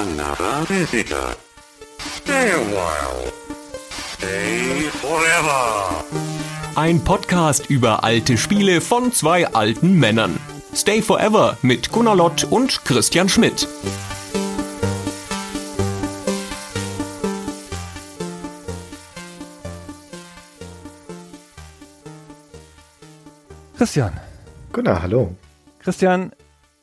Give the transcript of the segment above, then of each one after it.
another visitor. Stay a while. Stay forever. Ein Podcast über alte Spiele von zwei alten Männern. Stay Forever mit Gunnar Lott und Christian Schmidt. Christian. Gunnar, hallo. Christian,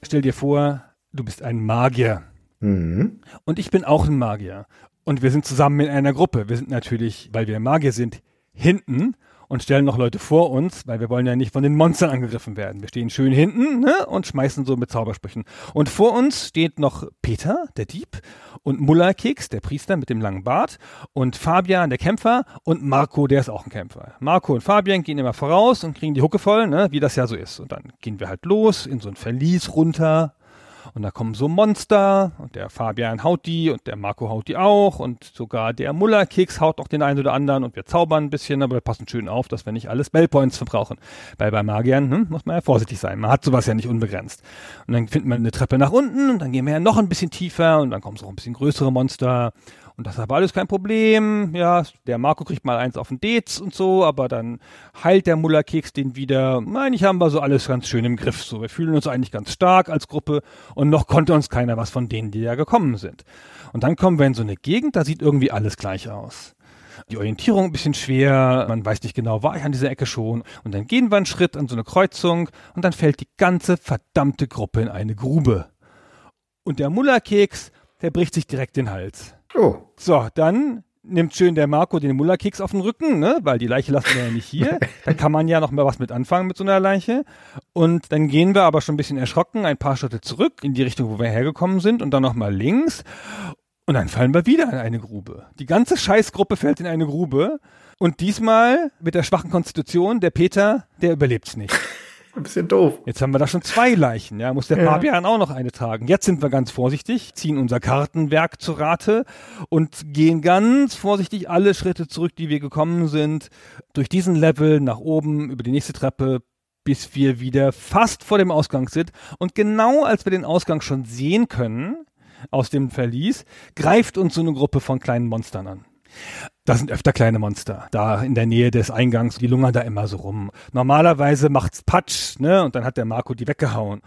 stell dir vor, du bist ein Magier. Mhm. Und ich bin auch ein Magier. Und wir sind zusammen in einer Gruppe. Wir sind natürlich, weil wir Magier sind, hinten und stellen noch Leute vor uns, weil wir wollen ja nicht von den Monstern angegriffen werden. Wir stehen schön hinten ne, und schmeißen so mit Zaubersprüchen. Und vor uns steht noch Peter, der Dieb, und Mullerkeks, der Priester mit dem langen Bart, und Fabian, der Kämpfer, und Marco, der ist auch ein Kämpfer. Marco und Fabian gehen immer voraus und kriegen die Hucke voll, ne, wie das ja so ist. Und dann gehen wir halt los in so ein Verlies runter, und da kommen so Monster und der Fabian haut die und der Marco haut die auch und sogar der Mullerkeks haut noch den einen oder anderen und wir zaubern ein bisschen, aber wir passen schön auf, dass wir nicht alle Spellpoints verbrauchen. Weil bei Magiern hm, muss man ja vorsichtig sein. Man hat sowas ja nicht unbegrenzt. Und dann findet man eine Treppe nach unten und dann gehen wir ja noch ein bisschen tiefer und dann kommen so ein bisschen größere Monster und das ist aber alles kein Problem. Ja, der Marco kriegt mal eins auf den Dez und so, aber dann heilt der Mullerkeks den wieder. Eigentlich haben wir so alles ganz schön im Griff. So, wir fühlen uns eigentlich ganz stark als Gruppe und noch konnte uns keiner was von denen, die ja gekommen sind. Und dann kommen wir in so eine Gegend, da sieht irgendwie alles gleich aus. Die Orientierung ein bisschen schwer, man weiß nicht genau, war ich an dieser Ecke schon. Und dann gehen wir einen Schritt an so eine Kreuzung und dann fällt die ganze verdammte Gruppe in eine Grube. Und der Mullerkeks, der bricht sich direkt den Hals. Oh, So, dann nimmt schön der Marco den Mullerkeks auf den Rücken, ne? weil die Leiche lassen wir ja nicht hier. Da kann man ja noch mal was mit anfangen mit so einer Leiche. Und dann gehen wir aber schon ein bisschen erschrocken ein paar Schritte zurück in die Richtung, wo wir hergekommen sind und dann noch mal links. Und dann fallen wir wieder in eine Grube. Die ganze Scheißgruppe fällt in eine Grube. Und diesmal mit der schwachen Konstitution, der Peter, der überlebt's nicht. ein bisschen doof. Jetzt haben wir da schon zwei Leichen, ja, muss der Ja. Fabian auch noch eine tragen. Jetzt sind wir ganz vorsichtig, ziehen unser Kartenwerk zu Rate und gehen ganz vorsichtig alle Schritte zurück, die wir gekommen sind, durch diesen Level nach oben, über die nächste Treppe, bis wir wieder fast vor dem Ausgang sind. Und genau als wir den Ausgang schon sehen können, aus dem Verlies, greift uns so eine Gruppe von kleinen Monstern an. Das sind öfter kleine Monster. Da in der Nähe des Eingangs, die lungern da immer so rum. Normalerweise macht's Patsch, ne? Und dann hat der Marco die weggehauen.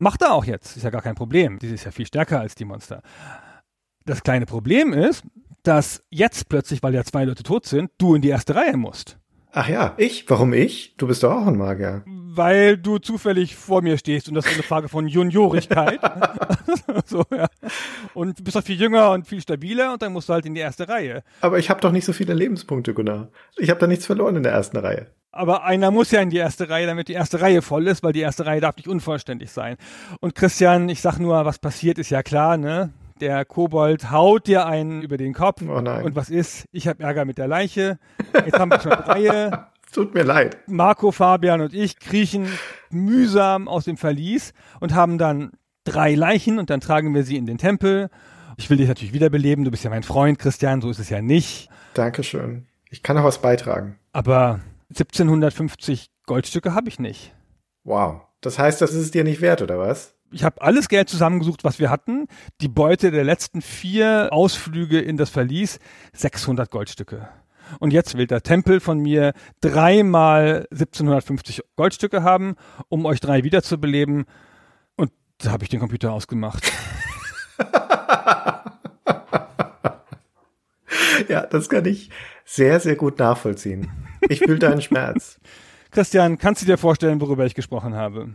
Macht er auch jetzt, ist ja gar kein Problem. Die ist ja viel stärker als die Monster. Das kleine Problem ist, dass jetzt plötzlich, weil ja zwei Leute tot sind, du in die erste Reihe musst. Ach ja, ich? Warum ich? Du bist doch auch ein Magier. Weil du zufällig vor mir stehst und das ist eine Frage von Juniorigkeit. so, ja. Und du bist doch viel jünger und viel stabiler und dann musst du halt in die erste Reihe. Aber ich habe doch nicht so viele Lebenspunkte, Gunnar. Ich habe da nichts verloren in der ersten Reihe. Aber einer muss ja in die erste Reihe, damit die erste Reihe voll ist, weil die erste Reihe darf nicht unvollständig sein. Und Christian, ich sag nur, was passiert, ist ja klar, ne? Der Kobold haut dir einen über den Kopf. Oh nein. Und was ist? Ich habe Ärger mit der Leiche. Jetzt haben wir schon Reihe. Es tut mir leid. Marco, Fabian und ich kriechen mühsam aus dem Verlies und haben dann drei Leichen und dann tragen wir sie in den Tempel. Ich will dich natürlich wiederbeleben. Du bist ja mein Freund, Christian. So ist es ja nicht. Dankeschön. Ich kann auch was beitragen. Aber 1750 Goldstücke habe ich nicht. Wow. Das heißt, das ist es dir nicht wert, oder was? Ich habe alles Geld zusammengesucht, was wir hatten. Die Beute der letzten vier Ausflüge in das Verlies, 600 Goldstücke. Und jetzt will der Tempel von mir dreimal 1750 Goldstücke haben, um euch drei wiederzubeleben. Und da habe ich den Computer ausgemacht. Ja, das kann ich sehr, sehr gut nachvollziehen. Ich fühle deinen Schmerz. Christian, kannst du dir vorstellen, worüber ich gesprochen habe?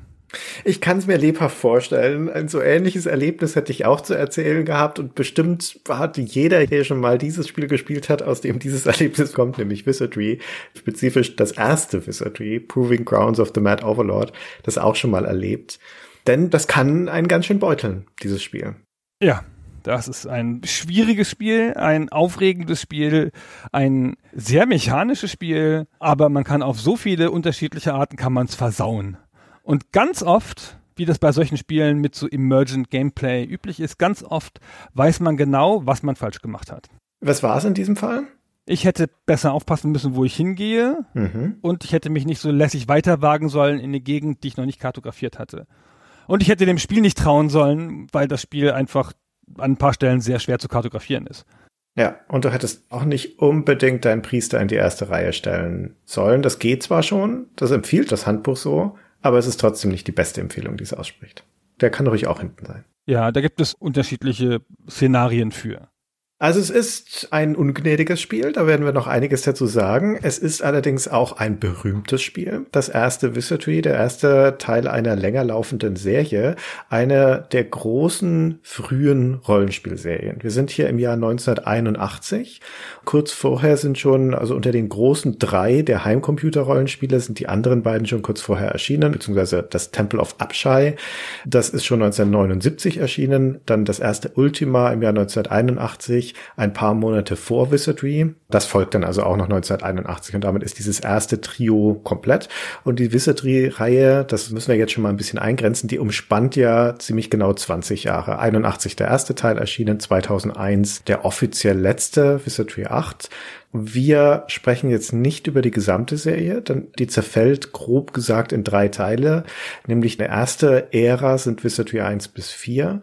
Ich kann es mir lebhaft vorstellen. Ein so ähnliches Erlebnis hätte ich auch zu erzählen gehabt und bestimmt hat jeder, der schon mal dieses Spiel gespielt hat, aus dem dieses Erlebnis kommt, nämlich Wizardry, spezifisch das erste Wizardry, Proving Grounds of the Mad Overlord, das auch schon mal erlebt. Denn das kann einen ganz schön beuteln, dieses Spiel. Ja, das ist ein schwieriges Spiel, ein aufregendes Spiel, ein sehr mechanisches Spiel, aber man kann auf so viele unterschiedliche Arten kann man es versauen. Und ganz oft, wie das bei solchen Spielen mit so Emergent Gameplay üblich ist, ganz oft weiß man genau, was man falsch gemacht hat. Was war es in diesem Fall? Ich hätte besser aufpassen müssen, wo ich hingehe Mhm. und ich hätte mich nicht so lässig weiterwagen sollen in eine Gegend, die ich noch nicht kartografiert hatte. Und ich hätte dem Spiel nicht trauen sollen, weil das Spiel einfach an ein paar Stellen sehr schwer zu kartografieren ist. Ja, und du hättest auch nicht unbedingt deinen Priester in die erste Reihe stellen sollen. Das geht zwar schon, das empfiehlt das Handbuch so, aber es ist trotzdem nicht die beste Empfehlung, die es ausspricht. Der kann ruhig auch hinten sein. Ja, da gibt es unterschiedliche Szenarien für. Also es ist ein ungnädiges Spiel, da werden wir noch einiges dazu sagen. Es ist allerdings auch ein berühmtes Spiel. Das erste Wizardry, der erste Teil einer länger laufenden Serie, eine der großen frühen Rollenspielserien. Wir sind hier im Jahr 1981. Kurz vorher sind schon, also unter den großen drei der Heimcomputer-Rollenspiele sind die anderen beiden schon kurz vorher erschienen, beziehungsweise das Temple of Abshai. Das ist schon 1979 erschienen. Dann das erste Ultima im Jahr 1981 tatsächlich ein paar Monate vor Wizardry. Das folgt dann also auch noch 1981 und damit ist dieses erste Trio komplett. Und die Wizardry-Reihe, das müssen wir jetzt schon mal ein bisschen eingrenzen, die umspannt ja ziemlich genau 20 Jahre. 81 der erste Teil erschienen, 2001 der offiziell letzte, Wizardry 8. Wir sprechen jetzt nicht über die gesamte Serie, denn die zerfällt grob gesagt in drei Teile. Nämlich eine erste Ära sind Wizardry 1 bis 4.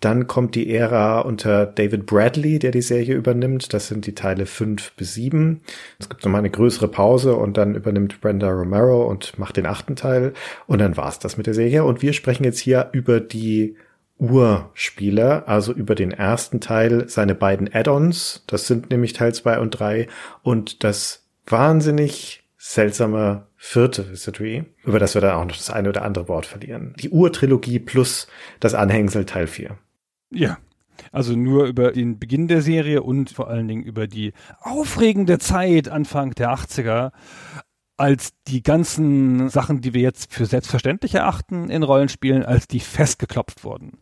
Dann kommt die Ära unter David Bradley, der die Serie übernimmt. Das sind die Teile fünf bis sieben. Es gibt nochmal eine größere Pause und dann übernimmt Brenda Romero und macht den achten Teil. Und dann war's das mit der Serie. Und wir sprechen jetzt hier über die Urspiele, also über den ersten Teil, seine beiden Add-ons. Das sind nämlich Teil zwei und drei und das wahnsinnig seltsame vierte Wizardry, über das wir dann auch noch das eine oder andere Wort verlieren. Die Urtrilogie plus das Anhängsel Teil 4. Ja. Also nur über den Beginn der Serie und vor allen Dingen über die aufregende Zeit Anfang der 80er, als die ganzen Sachen, die wir jetzt für selbstverständlich erachten in Rollenspielen, als die festgeklopft wurden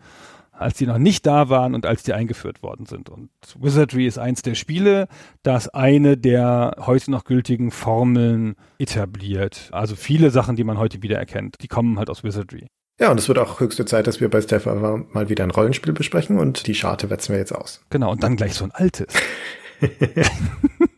als die noch nicht da waren und als die eingeführt worden sind. Und Wizardry ist eins der Spiele, das eine der heute noch gültigen Formeln etabliert. Also viele Sachen, die man heute wieder erkennt, die kommen halt aus Wizardry. Ja, und es wird auch höchste Zeit, dass wir bei Stefan mal wieder ein Rollenspiel besprechen und die Scharte wetzen wir jetzt aus. Genau, und dann gleich so ein altes.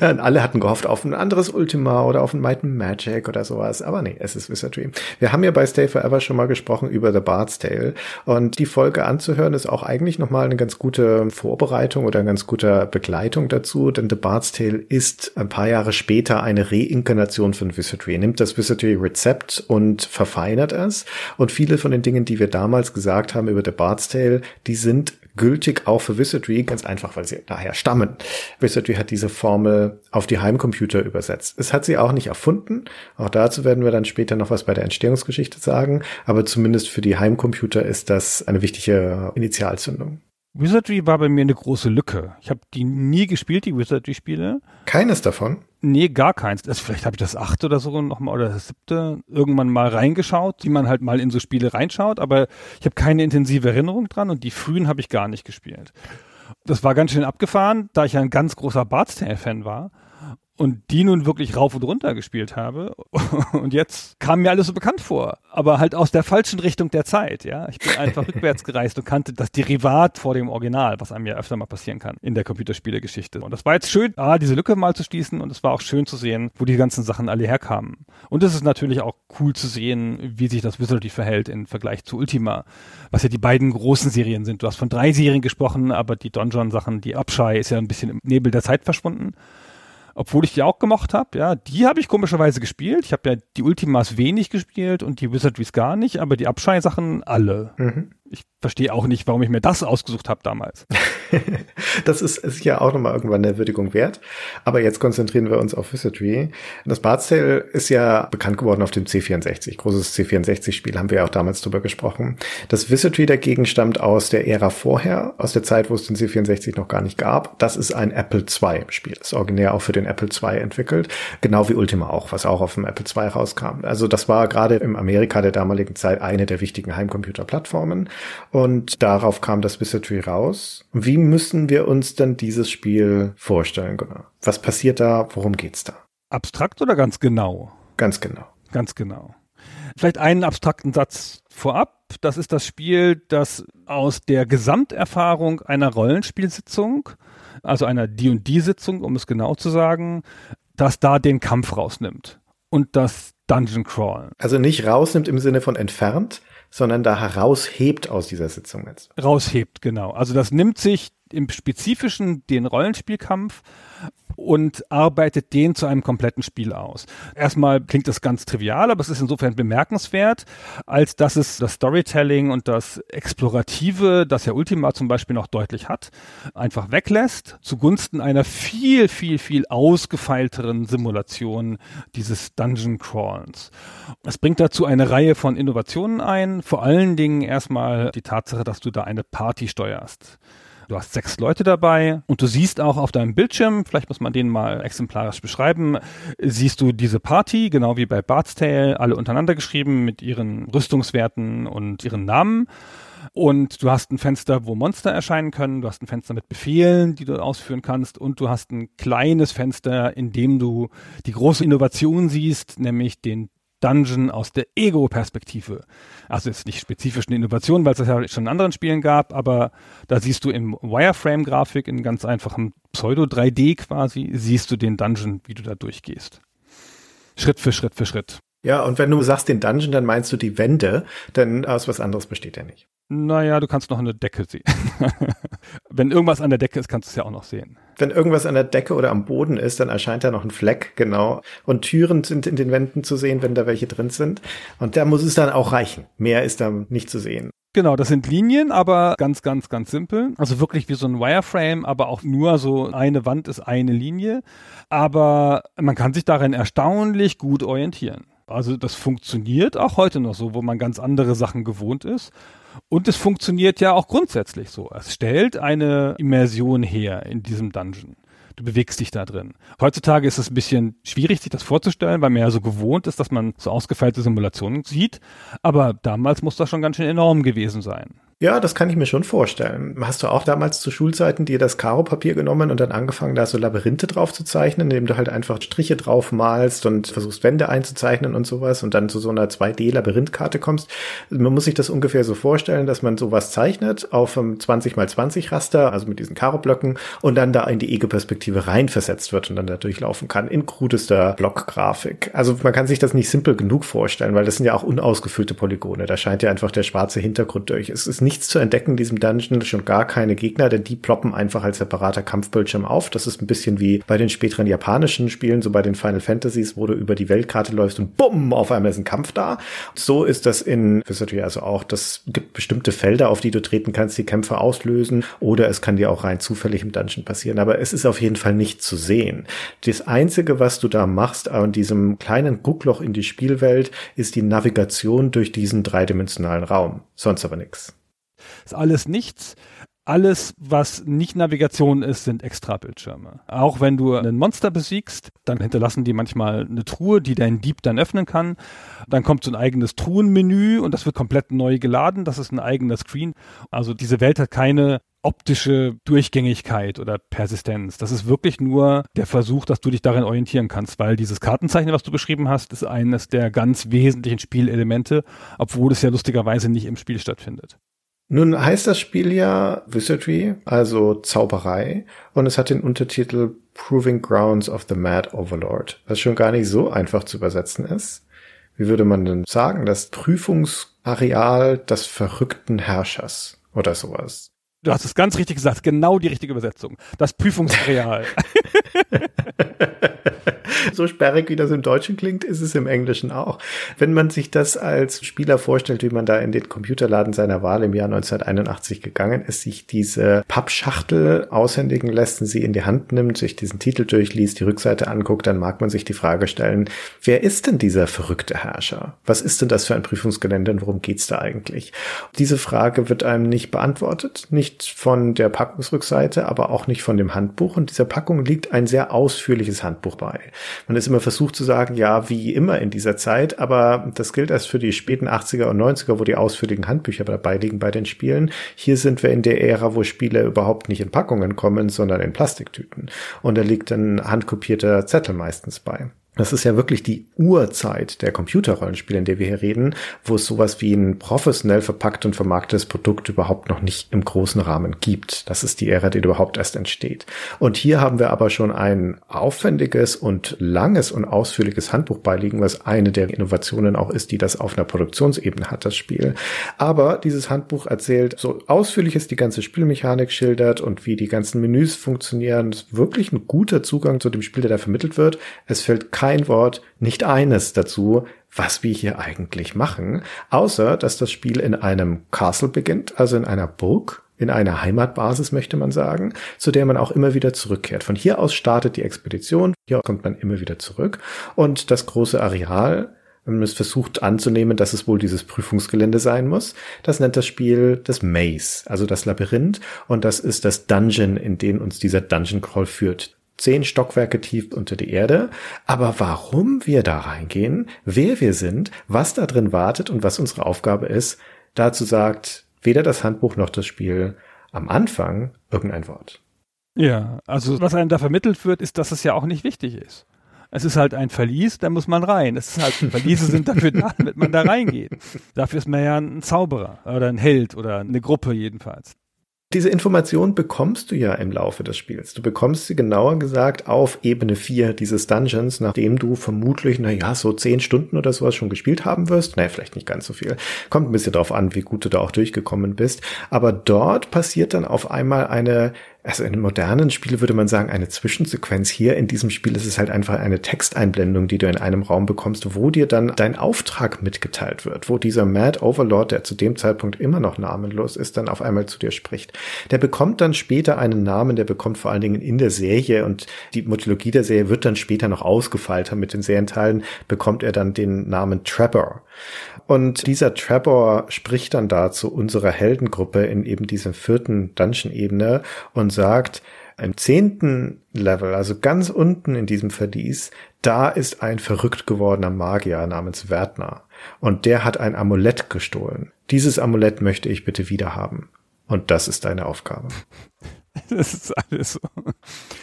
Und alle hatten gehofft auf ein anderes Ultima oder auf ein Might Magic oder sowas. Aber nee, es ist Wizardry. Wir haben ja bei Stay Forever schon mal gesprochen über The Bard's Tale. Und die Folge anzuhören ist auch eigentlich nochmal eine ganz gute Vorbereitung oder eine ganz gute Begleitung dazu. Denn The Bard's Tale ist ein paar Jahre später eine Reinkarnation von Wizardry. Er nimmt das Wizardry-Rezept und verfeinert es. Und viele von den Dingen, die wir damals gesagt haben über The Bard's Tale, die sind gültig auch für Wizardry, ganz einfach, weil sie daher stammen. Wizardry hat diese Formel auf die Heimcomputer übersetzt. Es hat sie auch nicht erfunden. Auch dazu werden wir dann später noch was bei der Entstehungsgeschichte sagen. Aber zumindest für die Heimcomputer ist das eine wichtige Initialzündung. Wizardry war bei mir eine große Lücke. Ich habe die nie gespielt, die Wizardry-Spiele. Keines davon? Nee, gar keins. Das, vielleicht habe ich das achte oder so nochmal oder das siebte irgendwann mal reingeschaut, wie man halt mal in so Spiele reinschaut, aber ich habe keine intensive Erinnerung dran und die frühen habe ich gar nicht gespielt. Das war ganz schön abgefahren, da ich ein ganz großer Bard's Tale-Fan war und die nun wirklich rauf und runter gespielt habe. Und jetzt kam mir alles so bekannt vor, aber halt aus der falschen Richtung der Zeit, ja. Ich bin einfach rückwärts gereist und kannte das Derivat vor dem Original, was einem ja öfter mal passieren kann in der Computerspielegeschichte. Und das war jetzt schön, ah, diese Lücke mal zu schließen und es war auch schön zu sehen, wo die ganzen Sachen alle herkamen. Und es ist natürlich auch cool zu sehen, wie sich das Wizardry verhält im Vergleich zu Ultima, was ja die beiden großen Serien sind. Du hast von drei Serien gesprochen, aber die Donjon-Sachen, die Abschei ist ja ein bisschen im Nebel der Zeit verschwunden obwohl ich die auch gemocht habe. Ja, die habe ich komischerweise gespielt. Ich habe ja die Ultimas wenig gespielt und die Wizardries gar nicht, aber die Abschei-Sachen alle. Mhm ich verstehe auch nicht, warum ich mir das ausgesucht habe damals. das ist, ist ja auch nochmal irgendwann eine Würdigung wert. Aber jetzt konzentrieren wir uns auf Wizardry. Das Bard's Tale ist ja bekannt geworden auf dem C64. Großes C64-Spiel haben wir ja auch damals drüber gesprochen. Das Wizardry dagegen stammt aus der Ära vorher, aus der Zeit, wo es den C64 noch gar nicht gab. Das ist ein Apple II-Spiel. Ist originär auch für den Apple II entwickelt. Genau wie Ultima auch, was auch auf dem Apple II rauskam. Also das war gerade im Amerika der damaligen Zeit eine der wichtigen Heimcomputer-Plattformen. Und darauf kam das Wizardry raus. Wie müssen wir uns denn dieses Spiel vorstellen, Gunnar? Was passiert da? Worum geht's da? Abstrakt oder ganz genau? Ganz genau. Ganz genau. Vielleicht einen abstrakten Satz vorab. Das ist das Spiel, das aus der Gesamterfahrung einer Rollenspielsitzung, also einer D&D-Sitzung, um es genau zu sagen, das da den Kampf rausnimmt und das Dungeon Crawl. Also nicht rausnimmt im Sinne von entfernt, sondern da heraushebt aus dieser Sitzung jetzt. Raushebt, genau. Also das nimmt sich im Spezifischen den Rollenspielkampf und arbeitet den zu einem kompletten Spiel aus. Erstmal klingt das ganz trivial, aber es ist insofern bemerkenswert, als dass es das Storytelling und das Explorative, das ja Ultima zum Beispiel noch deutlich hat, einfach weglässt, zugunsten einer viel, viel, viel ausgefeilteren Simulation dieses Dungeon Crawlens. Es bringt dazu eine Reihe von Innovationen ein, vor allen Dingen erstmal die Tatsache, dass du da eine Party steuerst. Du hast sechs Leute dabei und du siehst auch auf deinem Bildschirm, vielleicht muss man den mal exemplarisch beschreiben, siehst du diese Party, genau wie bei Bart's Tale, alle untereinander geschrieben mit ihren Rüstungswerten und ihren Namen. Und du hast ein Fenster, wo Monster erscheinen können, du hast ein Fenster mit Befehlen, die du ausführen kannst, und du hast ein kleines Fenster, in dem du die große Innovation siehst, nämlich den Dungeon aus der Ego-Perspektive. Also ist nicht spezifisch eine Innovation, weil es das ja schon in anderen Spielen gab, aber da siehst du im Wireframe-Grafik in ganz einfachem Pseudo-3D quasi, siehst du den Dungeon, wie du da durchgehst. Schritt für Schritt für Schritt. Ja, und wenn du sagst den Dungeon, dann meinst du die Wände, denn aus was anderes besteht er nicht. Naja, du kannst noch eine Decke sehen. wenn irgendwas an der Decke ist, kannst du es ja auch noch sehen. Wenn irgendwas an der Decke oder am Boden ist, dann erscheint da noch ein Fleck, genau. Und Türen sind in den Wänden zu sehen, wenn da welche drin sind. Und da muss es dann auch reichen. Mehr ist da nicht zu sehen. Genau, das sind Linien, aber ganz, ganz, ganz simpel. Also wirklich wie so ein Wireframe, aber auch nur so eine Wand ist eine Linie. Aber man kann sich darin erstaunlich gut orientieren. Also das funktioniert auch heute noch so, wo man ganz andere Sachen gewohnt ist. Und es funktioniert ja auch grundsätzlich so. Es stellt eine Immersion her in diesem Dungeon. Du bewegst dich da drin. Heutzutage ist es ein bisschen schwierig, sich das vorzustellen, weil man ja so gewohnt ist, dass man so ausgefeilte Simulationen sieht. Aber damals muss das schon ganz schön enorm gewesen sein. Ja, das kann ich mir schon vorstellen. Hast du auch damals zu Schulzeiten dir das Karo-Papier genommen und dann angefangen, da so Labyrinthe drauf zu zeichnen, indem du halt einfach Striche drauf malst und versuchst Wände einzuzeichnen und sowas und dann zu so einer 2D-Labyrinthkarte kommst? Man muss sich das ungefähr so vorstellen, dass man sowas zeichnet auf einem 20 x 20 Raster, also mit diesen Karo-Blöcken und dann da in die Ego-Perspektive reinversetzt wird und dann da durchlaufen kann in krudester Blockgrafik. Also man kann sich das nicht simpel genug vorstellen, weil das sind ja auch unausgefüllte Polygone. Da scheint ja einfach der schwarze Hintergrund durch. Es ist nicht nichts zu entdecken in diesem Dungeon, schon gar keine Gegner, denn die ploppen einfach als separater Kampfbildschirm auf. Das ist ein bisschen wie bei den späteren japanischen Spielen, so bei den Final Fantasies, wo du über die Weltkarte läufst und bumm, auf einmal ist ein Kampf da. So ist das in Wizardry also auch. Das gibt bestimmte Felder, auf die du treten kannst, die Kämpfe auslösen oder es kann dir auch rein zufällig im Dungeon passieren. Aber es ist auf jeden Fall nicht zu sehen. Das einzige, was du da machst an diesem kleinen Guckloch in die Spielwelt, ist die Navigation durch diesen dreidimensionalen Raum. Sonst aber nichts. Ist alles nichts. Alles, was nicht Navigation ist, sind Extra-Bildschirme. Auch wenn du einen Monster besiegst, dann hinterlassen die manchmal eine Truhe, die dein Dieb dann öffnen kann. Dann kommt so ein eigenes Truhenmenü und das wird komplett neu geladen. Das ist ein eigener Screen. Also diese Welt hat keine optische Durchgängigkeit oder Persistenz. Das ist wirklich nur der Versuch, dass du dich darin orientieren kannst, weil dieses Kartenzeichen, was du beschrieben hast, ist eines der ganz wesentlichen Spielelemente, obwohl es ja lustigerweise nicht im Spiel stattfindet. Nun heißt das Spiel ja Wizardry, also Zauberei, und es hat den Untertitel Proving Grounds of the Mad Overlord, was schon gar nicht so einfach zu übersetzen ist. Wie würde man denn sagen? Das Prüfungsareal des verrückten Herrschers oder sowas. Du hast es ganz richtig gesagt, genau die richtige Übersetzung. Das Prüfungsareal. so sperrig, wie das im Deutschen klingt, ist es im Englischen auch. Wenn man sich das als Spieler vorstellt, wie man da in den Computerladen seiner Wahl im Jahr 1981 gegangen ist, sich diese Pappschachtel aushändigen lässt sie in die Hand nimmt, sich diesen Titel durchliest, die Rückseite anguckt, dann mag man sich die Frage stellen, wer ist denn dieser verrückte Herrscher? Was ist denn das für ein Prüfungsgelände und worum geht's da eigentlich? Diese Frage wird einem nicht beantwortet, nicht von der Packungsrückseite, aber auch nicht von dem Handbuch und dieser Packung liegt ein sehr ausführliches Handbuch bei. Man ist immer versucht zu sagen, ja, wie immer in dieser Zeit, aber das gilt erst für die späten 80er und 90er, wo die ausführlichen Handbücher dabei liegen bei den Spielen. Hier sind wir in der Ära, wo Spiele überhaupt nicht in Packungen kommen, sondern in Plastiktüten. Und da liegt ein handkopierter Zettel meistens bei. Das ist ja wirklich die Urzeit der Computerrollenspiele, in der wir hier reden, wo es sowas wie ein professionell verpackt und vermarktetes Produkt überhaupt noch nicht im großen Rahmen gibt. Das ist die Ära, die überhaupt erst entsteht. Und hier haben wir aber schon ein aufwendiges und langes und ausführliches Handbuch beiliegen, was eine der Innovationen auch ist, die das auf einer Produktionsebene hat, das Spiel. Aber dieses Handbuch erzählt, so ausführlich es die ganze Spielmechanik schildert und wie die ganzen Menüs funktionieren, ist wirklich ein guter Zugang zu dem Spiel, der da vermittelt wird. Es fällt kein Wort, nicht eines dazu, was wir hier eigentlich machen, außer dass das Spiel in einem Castle beginnt, also in einer Burg, in einer Heimatbasis, möchte man sagen, zu der man auch immer wieder zurückkehrt. Von hier aus startet die Expedition, hier kommt man immer wieder zurück und das große Areal, wenn man es versucht anzunehmen, dass es wohl dieses Prüfungsgelände sein muss. Das nennt das Spiel das Maze, also das Labyrinth. Und das ist das Dungeon, in den uns dieser Dungeon Crawl führt zehn Stockwerke tief unter die Erde. Aber warum wir da reingehen, wer wir sind, was da drin wartet und was unsere Aufgabe ist, dazu sagt weder das Handbuch noch das Spiel am Anfang irgendein Wort. Ja, also was einem da vermittelt wird, ist, dass es ja auch nicht wichtig ist. Es ist halt ein Verlies, da muss man rein. Es ist halt, Verliese sind dafür da, damit man da reingeht. Dafür ist man ja ein Zauberer oder ein Held oder eine Gruppe jedenfalls. Diese Information bekommst du ja im Laufe des Spiels. Du bekommst sie genauer gesagt auf Ebene 4 dieses Dungeons, nachdem du vermutlich, na so zehn Stunden oder sowas schon gespielt haben wirst. Naja, vielleicht nicht ganz so viel. Kommt ein bisschen drauf an, wie gut du da auch durchgekommen bist. Aber dort passiert dann auf einmal eine also in einem modernen Spiel würde man sagen, eine Zwischensequenz. Hier in diesem Spiel ist es halt einfach eine Texteinblendung, die du in einem Raum bekommst, wo dir dann dein Auftrag mitgeteilt wird, wo dieser Mad Overlord, der zu dem Zeitpunkt immer noch namenlos ist, dann auf einmal zu dir spricht. Der bekommt dann später einen Namen, der bekommt vor allen Dingen in der Serie und die Mythologie der Serie wird dann später noch ausgefeilter. Mit den Serienteilen bekommt er dann den Namen Trapper. Und dieser Trapper spricht dann da zu unserer Heldengruppe in eben dieser vierten Dungeon-Ebene und sagt, im zehnten Level, also ganz unten in diesem Verlies, da ist ein verrückt gewordener Magier namens Wertner. Und der hat ein Amulett gestohlen. Dieses Amulett möchte ich bitte wieder haben. Und das ist deine Aufgabe. Das ist alles so.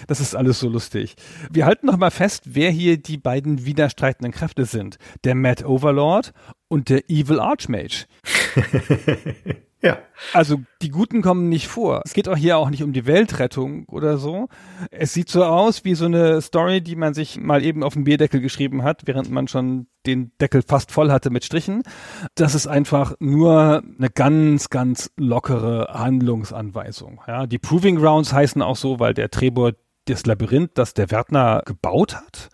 Das ist alles so lustig. Wir halten noch mal fest, wer hier die beiden widerstreitenden Kräfte sind. Der Mad Overlord und der Evil Archmage. Ja. Also die Guten kommen nicht vor. Es geht auch hier auch nicht um die Weltrettung oder so. Es sieht so aus wie so eine Story, die man sich mal eben auf den Bierdeckel geschrieben hat, während man schon den Deckel fast voll hatte mit Strichen. Das ist einfach nur eine ganz, ganz lockere Handlungsanweisung. Ja, die Proving Grounds heißen auch so, weil der Trebor das Labyrinth, das der Wärtner gebaut hat,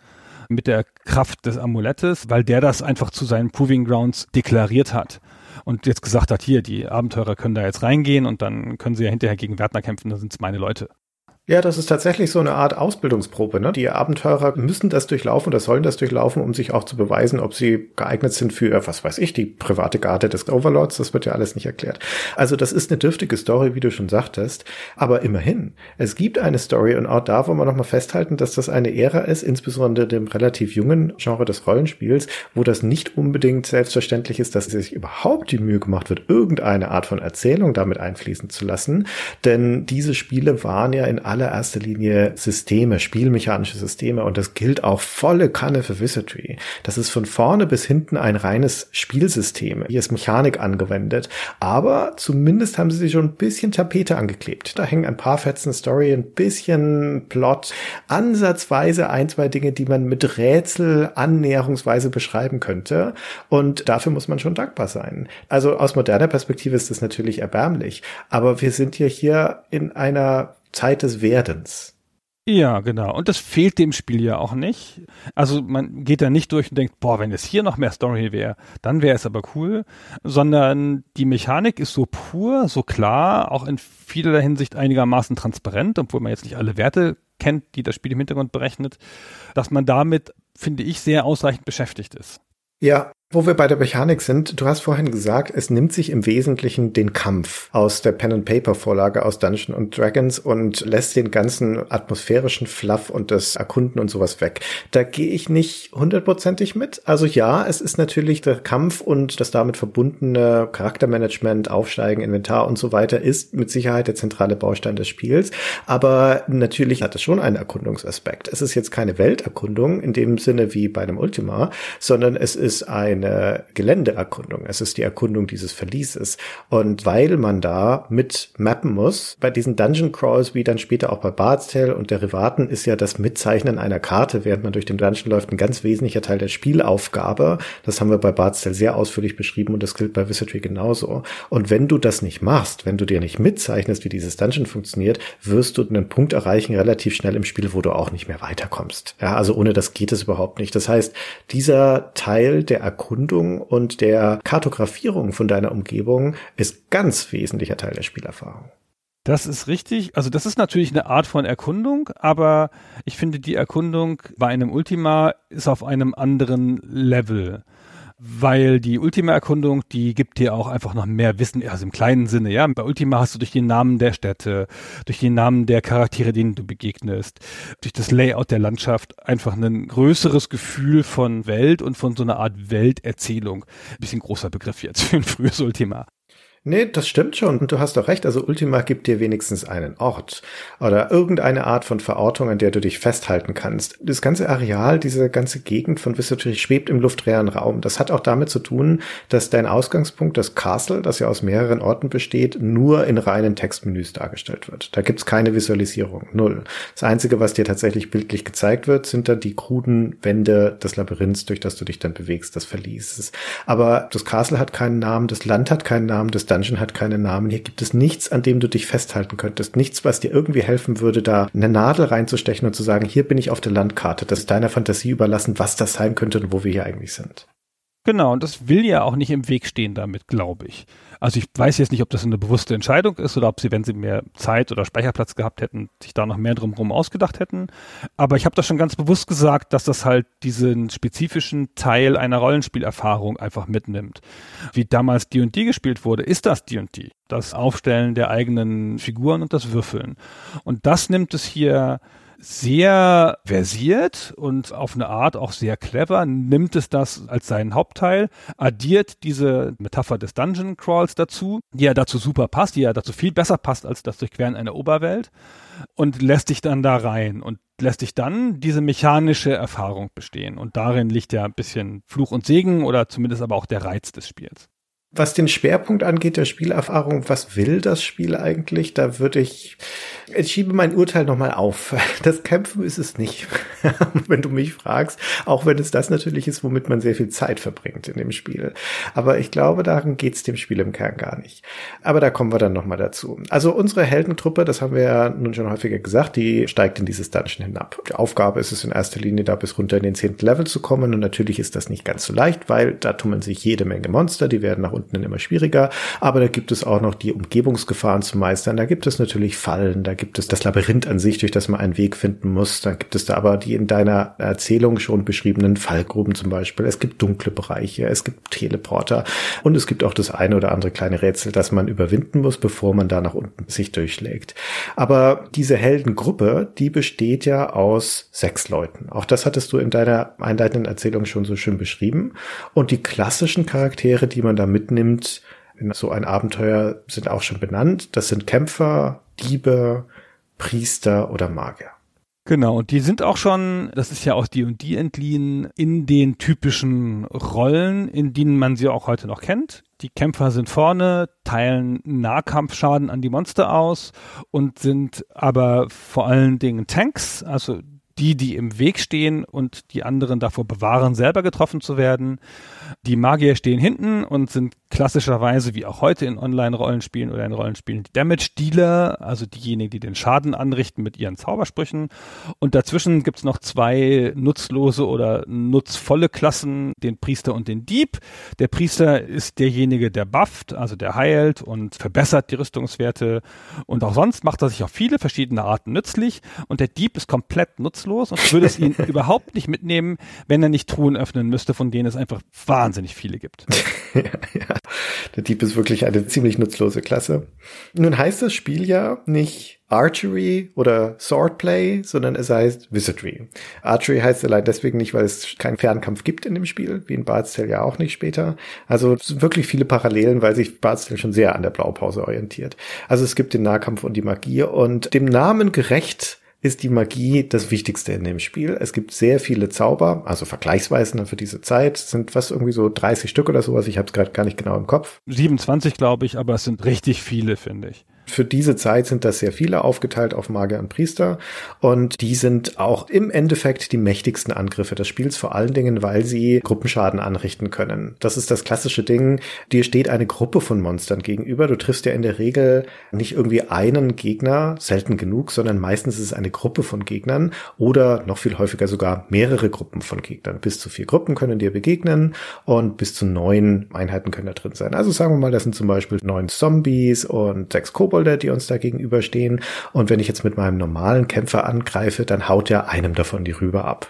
mit der Kraft des Amulettes, weil der das einfach zu seinen Proving Grounds deklariert hat und jetzt gesagt hat, hier, die Abenteurer können da jetzt reingehen und dann können sie ja hinterher gegen Wärtner kämpfen, dann sind meine Leute. Ja, das ist tatsächlich so eine Art Ausbildungsprobe. Ne? Die Abenteurer müssen das durchlaufen oder sollen das durchlaufen, um sich auch zu beweisen, ob sie geeignet sind für, was weiß ich, die private Garde des Overlords. Das wird ja alles nicht erklärt. Also das ist eine dürftige Story, wie du schon sagtest. Aber immerhin, es gibt eine Story und auch da wollen wir nochmal festhalten, dass das eine Ära ist, insbesondere dem relativ jungen Genre des Rollenspiels, wo das nicht unbedingt selbstverständlich ist, dass sich überhaupt die Mühe gemacht wird, irgendeine Art von Erzählung damit einfließen zu lassen. Denn diese Spiele waren ja in allererster Linie Systeme, spielmechanische Systeme und das gilt auch volle Kanne für Wizardry. Das ist von vorne bis hinten ein reines Spielsystem. Hier ist Mechanik angewendet, aber zumindest haben sie sich schon ein bisschen Tapete angeklebt. Da hängen ein paar Fetzen Story, ein bisschen Plot, ansatzweise ein, zwei Dinge, die man mit Rätsel annäherungsweise beschreiben könnte und dafür muss man schon dankbar sein. Also aus moderner Perspektive ist das natürlich erbärmlich, aber wir sind ja hier in einer Zeit des Werdens. Ja, genau. Und das fehlt dem Spiel ja auch nicht. Also man geht da nicht durch und denkt, boah, wenn es hier noch mehr Story wäre, dann wäre es aber cool. Sondern die Mechanik ist so pur, so klar, auch in vieler Hinsicht einigermaßen transparent, obwohl man jetzt nicht alle Werte kennt, die das Spiel im Hintergrund berechnet, dass man damit, finde ich, sehr ausreichend beschäftigt ist. Ja, Wo wir bei der Mechanik sind, du hast vorhin gesagt, es nimmt sich im Wesentlichen den Kampf aus der Pen-and-Paper-Vorlage aus Dungeons and Dragons und lässt den ganzen atmosphärischen Fluff und das Erkunden und sowas weg. Da gehe ich nicht hundertprozentig mit. Also ja, es ist natürlich der Kampf und das damit verbundene Charaktermanagement, Aufsteigen, Inventar und so weiter ist mit Sicherheit der zentrale Baustein des Spiels. Aber natürlich hat es schon einen Erkundungsaspekt. Es ist jetzt keine Welterkundung in dem Sinne wie bei einem Ultima, sondern es ist eine eine Geländeerkundung. Es ist die Erkundung dieses Verlieses. Und weil man da mit mappen muss, bei diesen Dungeon Crawls, wie dann später auch bei Bard's Tale und Derivaten, ist ja das Mitzeichnen einer Karte, während man durch den Dungeon läuft, ein ganz wesentlicher Teil der Spielaufgabe. Das haben wir bei Bard's Tale sehr ausführlich beschrieben und das gilt bei Wizardry genauso. Und wenn du das nicht machst, wenn du dir nicht mitzeichnest, wie dieses Dungeon funktioniert, wirst du einen Punkt erreichen relativ schnell im Spiel, wo du auch nicht mehr weiterkommst. Ja, also ohne das geht es überhaupt nicht. Das heißt, dieser Teil der Erkundung Erkundung und der Kartografierung von deiner Umgebung ist ganz wesentlicher Teil der Spielerfahrung. Das ist richtig. Also das ist natürlich eine Art von Erkundung, aber ich finde, die Erkundung bei einem Ultima ist auf einem anderen Level weil die Ultima-Erkundung, die gibt dir auch einfach noch mehr Wissen, also im kleinen Sinne, ja. Bei Ultima hast du durch den Namen der Städte, durch den Namen der Charaktere, denen du begegnest, durch das Layout der Landschaft einfach ein größeres Gefühl von Welt und von so einer Art Welterzählung. Ein bisschen großer Begriff jetzt für ein frühes Ultima. Nee, das stimmt schon. Und du hast doch recht. Also Ultima gibt dir wenigstens einen Ort oder irgendeine Art von Verortung, an der du dich festhalten kannst. Das ganze Areal, diese ganze Gegend von Wizardry schwebt im luftleeren Raum. Das hat auch damit zu tun, dass dein Ausgangspunkt, das Castle, das ja aus mehreren Orten besteht, nur in reinen Textmenüs dargestellt wird. Da gibt's keine Visualisierung. Null. Das Einzige, was dir tatsächlich bildlich gezeigt wird, sind dann die kruden Wände des Labyrinths, durch das du dich dann bewegst, das Verlies. Aber das Castle hat keinen Namen, das Land hat keinen Namen, das Dungeon hat keinen Namen. Hier gibt es nichts, an dem du dich festhalten könntest. Nichts, was dir irgendwie helfen würde, da eine Nadel reinzustechen und zu sagen, hier bin ich auf der Landkarte. Das ist deiner Fantasie überlassen, was das sein könnte und wo wir hier eigentlich sind. Genau, und das will ja auch nicht im Weg stehen damit, glaube ich. Also ich weiß jetzt nicht, ob das eine bewusste Entscheidung ist oder ob sie, wenn sie mehr Zeit oder Speicherplatz gehabt hätten, sich da noch mehr drumherum ausgedacht hätten. Aber ich habe das schon ganz bewusst gesagt, dass das halt diesen spezifischen Teil einer Rollenspielerfahrung einfach mitnimmt. Wie damals D&D gespielt wurde, ist das D&D. Das Aufstellen der eigenen Figuren und das Würfeln. Und das nimmt es hier sehr versiert und auf eine Art auch sehr clever, nimmt es das als seinen Hauptteil, addiert diese Metapher des Dungeon Crawls dazu, die ja dazu super passt, die ja dazu viel besser passt als das Durchqueren einer Oberwelt und lässt dich dann da rein und lässt dich dann diese mechanische Erfahrung bestehen. Und darin liegt ja ein bisschen Fluch und Segen oder zumindest aber auch der Reiz des Spiels. Was den Schwerpunkt angeht der Spielerfahrung, was will das Spiel eigentlich? Da würde ich, ich schiebe mein Urteil nochmal auf. Das Kämpfen ist es nicht, wenn du mich fragst, auch wenn es das natürlich ist, womit man sehr viel Zeit verbringt in dem Spiel. Aber ich glaube, darum geht's dem Spiel im Kern gar nicht. Aber da kommen wir dann nochmal dazu. Also unsere Heldentruppe, das haben wir ja nun schon häufiger gesagt, die steigt in dieses Dungeon hinab. Die Aufgabe ist es in erster Linie, da bis runter in den zehnten Level zu kommen. Und natürlich ist das nicht ganz so leicht, weil da tummeln sich jede Menge Monster, die werden nach unten unten immer schwieriger. Aber da gibt es auch noch die Umgebungsgefahren zu meistern. Da gibt es natürlich Fallen, da gibt es das Labyrinth an sich, durch das man einen Weg finden muss. Da gibt es da aber die in deiner Erzählung schon beschriebenen Fallgruben zum Beispiel. Es gibt dunkle Bereiche, es gibt Teleporter und es gibt auch das eine oder andere kleine Rätsel, das man überwinden muss, bevor man da nach unten sich durchschlägt. Aber diese Heldengruppe, die besteht ja aus sechs Leuten. Auch das hattest du in deiner einleitenden Erzählung schon so schön beschrieben. Und die klassischen Charaktere, die man da mitnimmt, mitnimmt in so ein Abenteuer, sind auch schon benannt. Das sind Kämpfer, Diebe, Priester oder Magier. Genau, und die sind auch schon, das ist ja aus D&D entliehen, in den typischen Rollen, in denen man sie auch heute noch kennt. Die Kämpfer sind vorne, teilen Nahkampfschaden an die Monster aus und sind aber vor allen Dingen Tanks, also die, die im Weg stehen und die anderen davor bewahren, selber getroffen zu werden. Die Magier stehen hinten und sind klassischerweise wie auch heute in Online-Rollenspielen oder in Rollenspielen die Damage-Dealer, also diejenigen, die den Schaden anrichten mit ihren Zaubersprüchen. Und dazwischen gibt's noch zwei nutzlose oder nutzvolle Klassen, den Priester und den Dieb. Der Priester ist derjenige, der bufft, also der heilt und verbessert die Rüstungswerte. Und auch sonst macht er sich auf viele verschiedene Arten nützlich. Und der Dieb ist komplett nutzlos und würde es ihn überhaupt nicht mitnehmen, wenn er nicht Truhen öffnen müsste, von denen es einfach wahnsinnig viele gibt. ja, ja. Der Dieb ist wirklich eine ziemlich nutzlose Klasse. Nun heißt das Spiel ja nicht Archery oder Swordplay, sondern es heißt Wizardry. Archery heißt allein deswegen nicht, weil es keinen Fernkampf gibt in dem Spiel, wie in Bard's Tale ja auch nicht später. Also wirklich viele Parallelen, weil sich Bard's Tale schon sehr an der Blaupause orientiert. Also es gibt den Nahkampf und die Magie und dem Namen gerecht ist die Magie das Wichtigste in dem Spiel. Es gibt sehr viele Zauber, also vergleichsweise für diese Zeit sind was irgendwie so 30 Stück oder sowas. Ich habe es gerade gar nicht genau im Kopf. 27 glaube ich, aber es sind richtig viele, finde ich. Für diese Zeit sind das sehr viele aufgeteilt auf Magier und Priester und die sind auch im Endeffekt die mächtigsten Angriffe des Spiels, vor allen Dingen, weil sie Gruppenschaden anrichten können. Das ist das klassische Ding. Dir steht eine Gruppe von Monstern gegenüber. Du triffst ja in der Regel nicht irgendwie einen Gegner, selten genug, sondern meistens ist es eine Gruppe von Gegnern oder noch viel häufiger sogar mehrere Gruppen von Gegnern. Bis zu vier Gruppen können dir begegnen und bis zu neun Einheiten können da drin sein. Also sagen wir mal, das sind zum Beispiel neun Zombies und sechs Kobolde Kobolde, die uns da gegenüberstehen. Und wenn ich jetzt mit meinem normalen Kämpfer angreife, dann haut er einem davon die Rübe ab.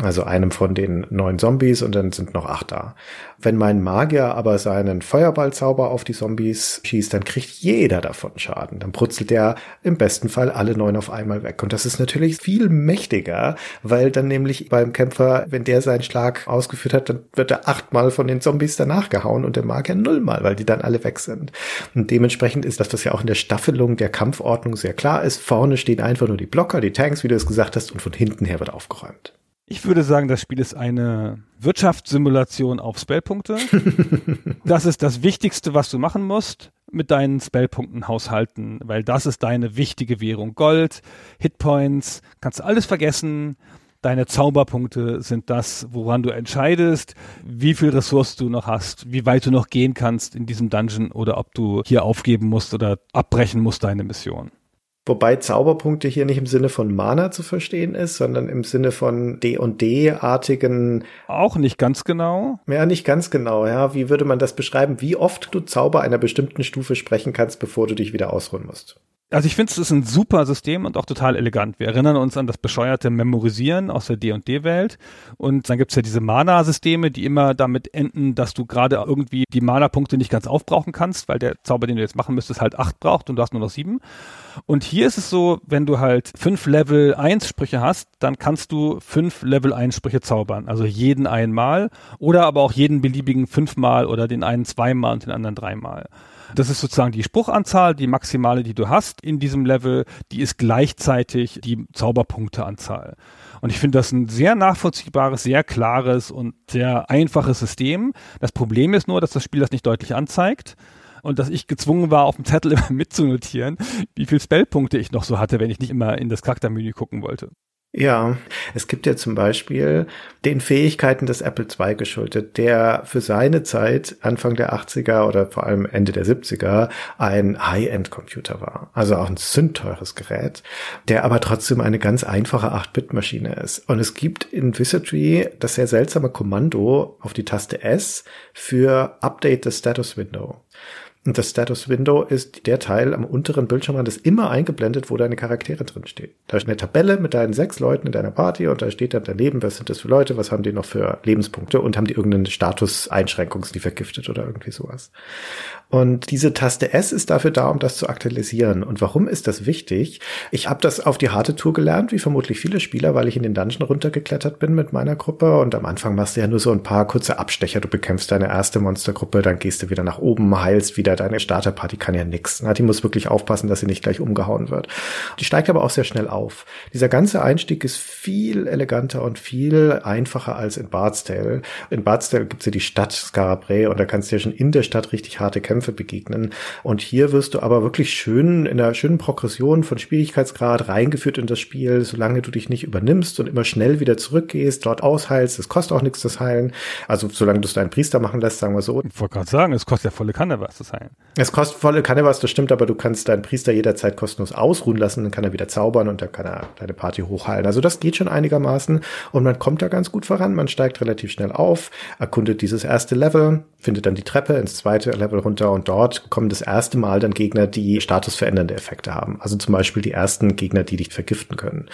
Also einem von den neun Zombies und dann sind noch acht da. Wenn mein Magier aber seinen Feuerballzauber auf die Zombies schießt, dann kriegt jeder davon Schaden. Dann brutzelt er im besten Fall alle neun auf einmal weg. Und das ist natürlich viel mächtiger, weil dann nämlich beim Kämpfer, wenn der seinen Schlag ausgeführt hat, dann wird er achtmal von den Zombies danach gehauen und der Magier nullmal, weil die dann alle weg sind. Und dementsprechend ist das, was ja auch in der Staffelung der Kampfordnung sehr klar ist. Vorne stehen einfach nur die Blocker, die Tanks, wie du es gesagt hast, und von hinten her wird aufgeräumt. Ich würde sagen, das Spiel ist eine Wirtschaftssimulation auf Spellpunkte. das ist das Wichtigste, was du machen musst mit deinen Spellpunkten haushalten, weil das ist deine wichtige Währung. Gold, Hitpoints, kannst du alles vergessen. Deine Zauberpunkte sind das, woran du entscheidest, wie viel Ressourcen du noch hast, wie weit du noch gehen kannst in diesem Dungeon oder ob du hier aufgeben musst oder abbrechen musst deine Mission. Wobei Zauberpunkte hier nicht im Sinne von Mana zu verstehen ist, sondern im Sinne von D&D-artigen. Auch nicht ganz genau. Ja, nicht ganz genau, ja. Wie würde man das beschreiben? Wie oft du Zauber einer bestimmten Stufe sprechen kannst, bevor du dich wieder ausruhen musst? Also ich finde, es ist ein super System und auch total elegant. Wir erinnern uns an das bescheuerte Memorisieren aus der D&D-Welt und dann gibt's ja diese Mana-Systeme, die immer damit enden, dass du gerade irgendwie die Mana-Punkte nicht ganz aufbrauchen kannst, weil der Zauber, den du jetzt machen müsstest, halt acht braucht und du hast nur noch sieben. Und hier ist es so, wenn du halt fünf Level 1 Sprüche hast, dann kannst du fünf Level 1 Sprüche zaubern. Also jeden einmal oder aber auch jeden beliebigen fünfmal oder den einen zweimal und den anderen dreimal. Das ist sozusagen die Spruchanzahl, die maximale, die du hast in diesem Level, die ist gleichzeitig die Zauberpunkteanzahl. Und ich finde das ein sehr nachvollziehbares, sehr klares und sehr einfaches System. Das Problem ist nur, dass das Spiel das nicht deutlich anzeigt und dass ich gezwungen war, auf dem Zettel immer mitzunotieren, wie viel Spellpunkte ich noch so hatte, wenn ich nicht immer in das Charaktermenü gucken wollte. Ja, es gibt ja zum Beispiel den Fähigkeiten des Apple II geschuldet, der für seine Zeit Anfang der 80er oder vor allem Ende der 70er ein High-End-Computer war. Also auch ein sündteures Gerät, der aber trotzdem eine ganz einfache 8-Bit-Maschine ist. Und es gibt in Wizardry das sehr seltsame Kommando auf die Taste S für Update the Status Window. Und das Status Window ist der Teil am unteren Bildschirmrand, das immer eingeblendet, wo deine Charaktere drin stehen. Da ist eine Tabelle mit deinen sechs Leuten in deiner Party und da steht dann daneben, was sind das für Leute, was haben die noch für Lebenspunkte und haben die irgendeine Status-Einschränkung, die vergiftet oder irgendwie sowas. Und diese Taste S ist dafür da, um das zu aktualisieren. Und warum ist das wichtig? Ich habe das auf die harte Tour gelernt, wie vermutlich viele Spieler, weil ich in den Dungeon runtergeklettert bin mit meiner Gruppe. Und am Anfang machst du ja nur so ein paar kurze Abstecher. Du bekämpfst deine erste Monstergruppe, dann gehst du wieder nach oben, heilst wieder wieder. Deine Starterparty kann ja nix. Die muss wirklich aufpassen, dass sie nicht gleich umgehauen wird. Die steigt aber auch sehr schnell auf. Dieser ganze Einstieg ist viel eleganter und viel einfacher als in Bard's In Bard's gibt's ja die Stadt Scarabray und da kannst du ja schon in der Stadt richtig harte Kämpfe begegnen. Und hier wirst du aber wirklich schön in einer schönen Progression von Schwierigkeitsgrad reingeführt in das Spiel, solange du dich nicht übernimmst und immer schnell wieder zurückgehst, dort ausheilst. Es kostet auch nichts das Heilen. Also solange du es deinen Priester machen lässt, sagen wir so. Ich wollte gerade sagen, es kostet ja volle Kanne was das Heilen. Es kostet volle Kanne was, das stimmt, aber du kannst deinen Priester jederzeit kostenlos ausruhen lassen, dann kann er wieder zaubern und dann kann er deine Party hochheilen. Also das geht schon einigermaßen und man kommt da ganz gut voran. Man steigt relativ schnell auf, erkundet dieses erste Level, findet dann die Treppe ins zweite Level runter und dort kommen das erste Mal dann Gegner, die statusverändernde Effekte haben. Also zum Beispiel die ersten Gegner, die dich vergiften können.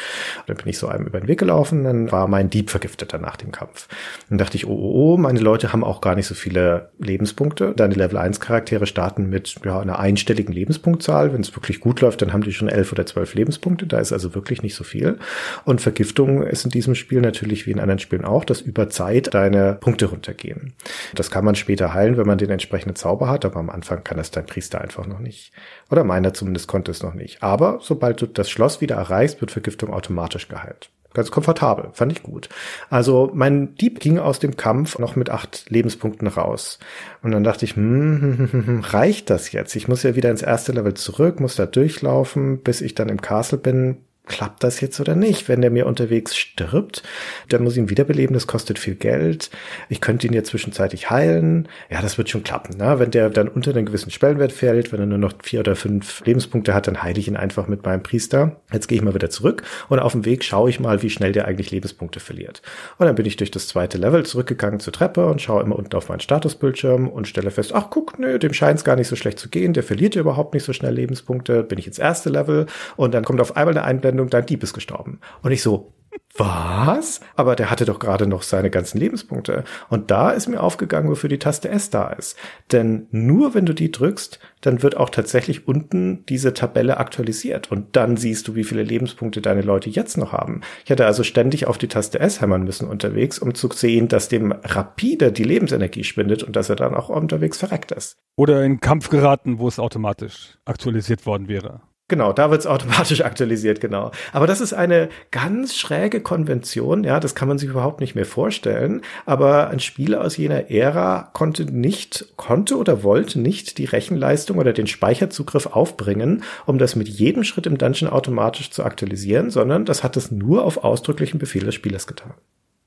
Dann bin ich so einem über den Weg gelaufen, dann war mein Dieb vergiftet nach dem Kampf. Dann dachte ich, oh, oh, oh, meine Leute haben auch gar nicht so viele Lebenspunkte. Deine Level 1 Charaktere starten mit ja, einer einstelligen Lebenspunktzahl. Wenn es wirklich gut läuft, dann haben die schon elf oder zwölf Lebenspunkte. Da ist also wirklich nicht so viel. Und Vergiftung ist in diesem Spiel natürlich wie in anderen Spielen auch, dass über Zeit deine Punkte runtergehen. Das kann man später heilen, wenn man den entsprechenden Zauber hat, aber am Anfang kann das dein Priester einfach noch nicht. Oder meiner zumindest konnte es noch nicht. Aber sobald du das Schloss wieder erreichst, wird Vergiftung automatisch geheilt. Ganz komfortabel, fand ich gut. Also mein Dieb ging aus dem Kampf noch mit acht Lebenspunkten raus. Und dann dachte ich, hm, hm, hm, reicht das jetzt? Ich muss ja wieder ins erste Level zurück, muss da durchlaufen, bis ich dann im Castle bin klappt das jetzt oder nicht? Wenn der mir unterwegs stirbt, dann muss ich ihn wiederbeleben, das kostet viel Geld. Ich könnte ihn ja zwischenzeitlich heilen. Ja, das wird schon klappen. Ne? Wenn der dann unter einen gewissen Schwellenwert fällt, wenn er nur noch vier oder fünf Lebenspunkte hat, dann heile ich ihn einfach mit meinem Priester. Jetzt gehe ich mal wieder zurück und auf dem Weg schaue ich mal, wie schnell der eigentlich Lebenspunkte verliert. Und dann bin ich durch das zweite Level zurückgegangen zur Treppe und schaue immer unten auf meinen Statusbildschirm und stelle fest, ach guck, nö, dem scheint es gar nicht so schlecht zu gehen, der verliert ja überhaupt nicht so schnell Lebenspunkte. Bin ich ins erste Level und dann kommt auf einmal eine Einblendung, Sendung, dein Dieb ist gestorben. Und ich so, was? Aber der hatte doch gerade noch seine ganzen Lebenspunkte. Und da ist mir aufgegangen, wofür die Taste S da ist. Denn nur wenn du die drückst, dann wird auch tatsächlich unten diese Tabelle aktualisiert. Und dann siehst du, wie viele Lebenspunkte deine Leute jetzt noch haben. Ich hätte also ständig auf die Taste S hämmern müssen unterwegs, um zu sehen, dass dem rapide die Lebensenergie schwindet und dass er dann auch unterwegs verreckt ist. Oder in Kampf geraten, wo es automatisch aktualisiert worden wäre. Genau, da wird's automatisch aktualisiert, genau. Aber das ist eine ganz schräge Konvention, ja, das kann man sich überhaupt nicht mehr vorstellen. Aber ein Spieler aus jener Ära konnte nicht, konnte oder wollte nicht die Rechenleistung oder den Speicherzugriff aufbringen, um das mit jedem Schritt im Dungeon automatisch zu aktualisieren, sondern das hat es nur auf ausdrücklichen Befehl des Spielers getan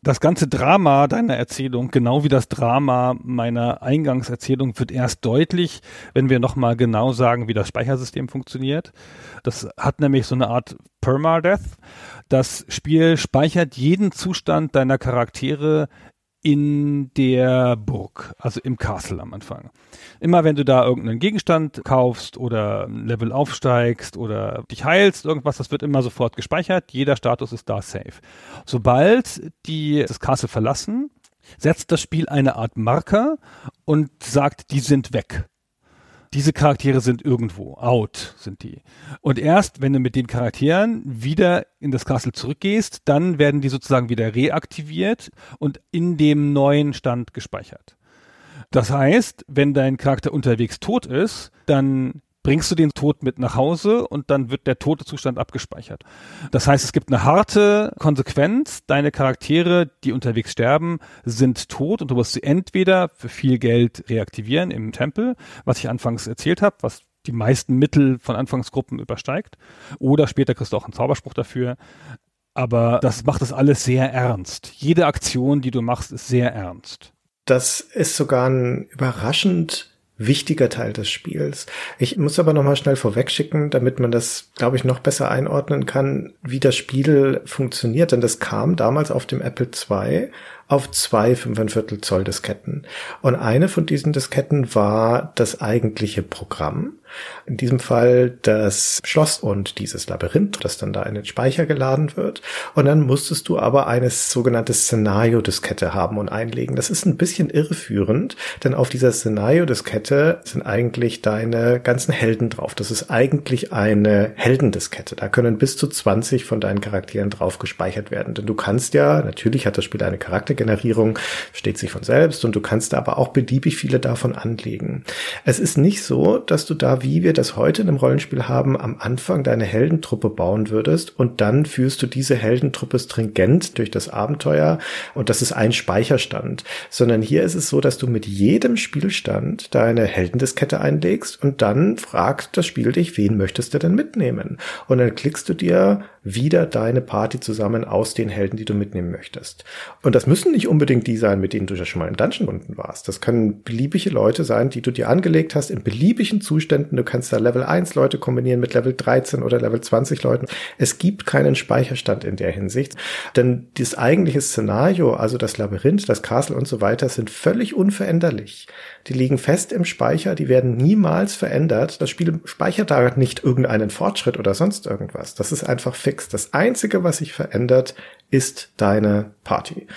das ganze Drama deiner Erzählung, genau wie das Drama meiner Eingangserzählung, wird erst deutlich, wenn wir nochmal genau sagen, wie das Speichersystem funktioniert. Das hat nämlich so eine Art Permadeath. Das Spiel speichert jeden Zustand deiner Charaktere in der Burg, also im Castle am Anfang. Immer wenn du da irgendeinen Gegenstand kaufst oder ein Level aufsteigst oder dich heilst, irgendwas, das wird immer sofort gespeichert. Jeder Status ist da safe. Sobald die das Castle verlassen, setzt das Spiel eine Art Marker und sagt, die sind weg diese Charaktere sind irgendwo, out sind die. Und erst, wenn du mit den Charakteren wieder in das Castle zurückgehst, dann werden die sozusagen wieder reaktiviert und in dem neuen Stand gespeichert. Das heißt, wenn dein Charakter unterwegs tot ist, dann bringst du den Tod mit nach Hause und dann wird der tote Zustand abgespeichert. Das heißt, es gibt eine harte Konsequenz. Deine Charaktere, die unterwegs sterben, sind tot und du musst sie entweder für viel Geld reaktivieren im Tempel, was ich anfangs erzählt habe, was die meisten Mittel von Anfangsgruppen übersteigt, oder später kriegst du auch einen Zauberspruch dafür. Aber das macht das alles sehr ernst. Jede Aktion, die du machst, ist sehr ernst. Das ist sogar ein überraschend wichtiger Teil des Spiels. Ich muss aber noch mal schnell vorwegschicken, damit man das, glaube ich, noch besser einordnen kann, wie das Spiel funktioniert. Denn das kam damals auf dem Apple II auf zwei 5,25 Zoll Disketten. Und eine von diesen Disketten war das eigentliche Programm. In diesem Fall das Schloss und dieses Labyrinth, das dann da in den Speicher geladen wird. Und dann musstest du aber eine sogenannte Szenario-Diskette haben und einlegen. Das ist ein bisschen irreführend, denn auf dieser Szenario-Diskette sind eigentlich deine ganzen Helden drauf. Das ist eigentlich eine Heldendiskette. Da können bis zu 20 von deinen Charakteren drauf gespeichert werden. Denn du kannst ja, natürlich hat das Spiel eine Charakter Regenerierung steht sich von selbst und du kannst aber auch beliebig viele davon anlegen. Es ist nicht so, dass du da, wie wir das heute in einem Rollenspiel haben, am Anfang deine Heldentruppe bauen würdest und dann führst du diese Heldentruppe stringent durch das Abenteuer und das ist ein Speicherstand, sondern hier ist es so, dass du mit jedem Spielstand deine Heldendiskette einlegst und dann fragt das Spiel dich, wen möchtest du denn mitnehmen? Und dann klickst du dir wieder deine Party zusammen aus den Helden, die du mitnehmen möchtest. Und das müssen nicht unbedingt die sein, mit denen du ja schon mal in Dungeon unten warst. Das können beliebige Leute sein, die du dir angelegt hast in beliebigen Zuständen. Du kannst da Level 1 Leute kombinieren mit Level 13 oder Level 20 Leuten. Es gibt keinen Speicherstand in der Hinsicht, denn das eigentliche Szenario, also das Labyrinth, das Castle und so weiter, sind völlig unveränderlich. Die liegen fest im Speicher, die werden niemals verändert. Das Spiel speichert da nicht irgendeinen Fortschritt oder sonst irgendwas. Das ist einfach fix. Das einzige, was sich verändert, ist deine Party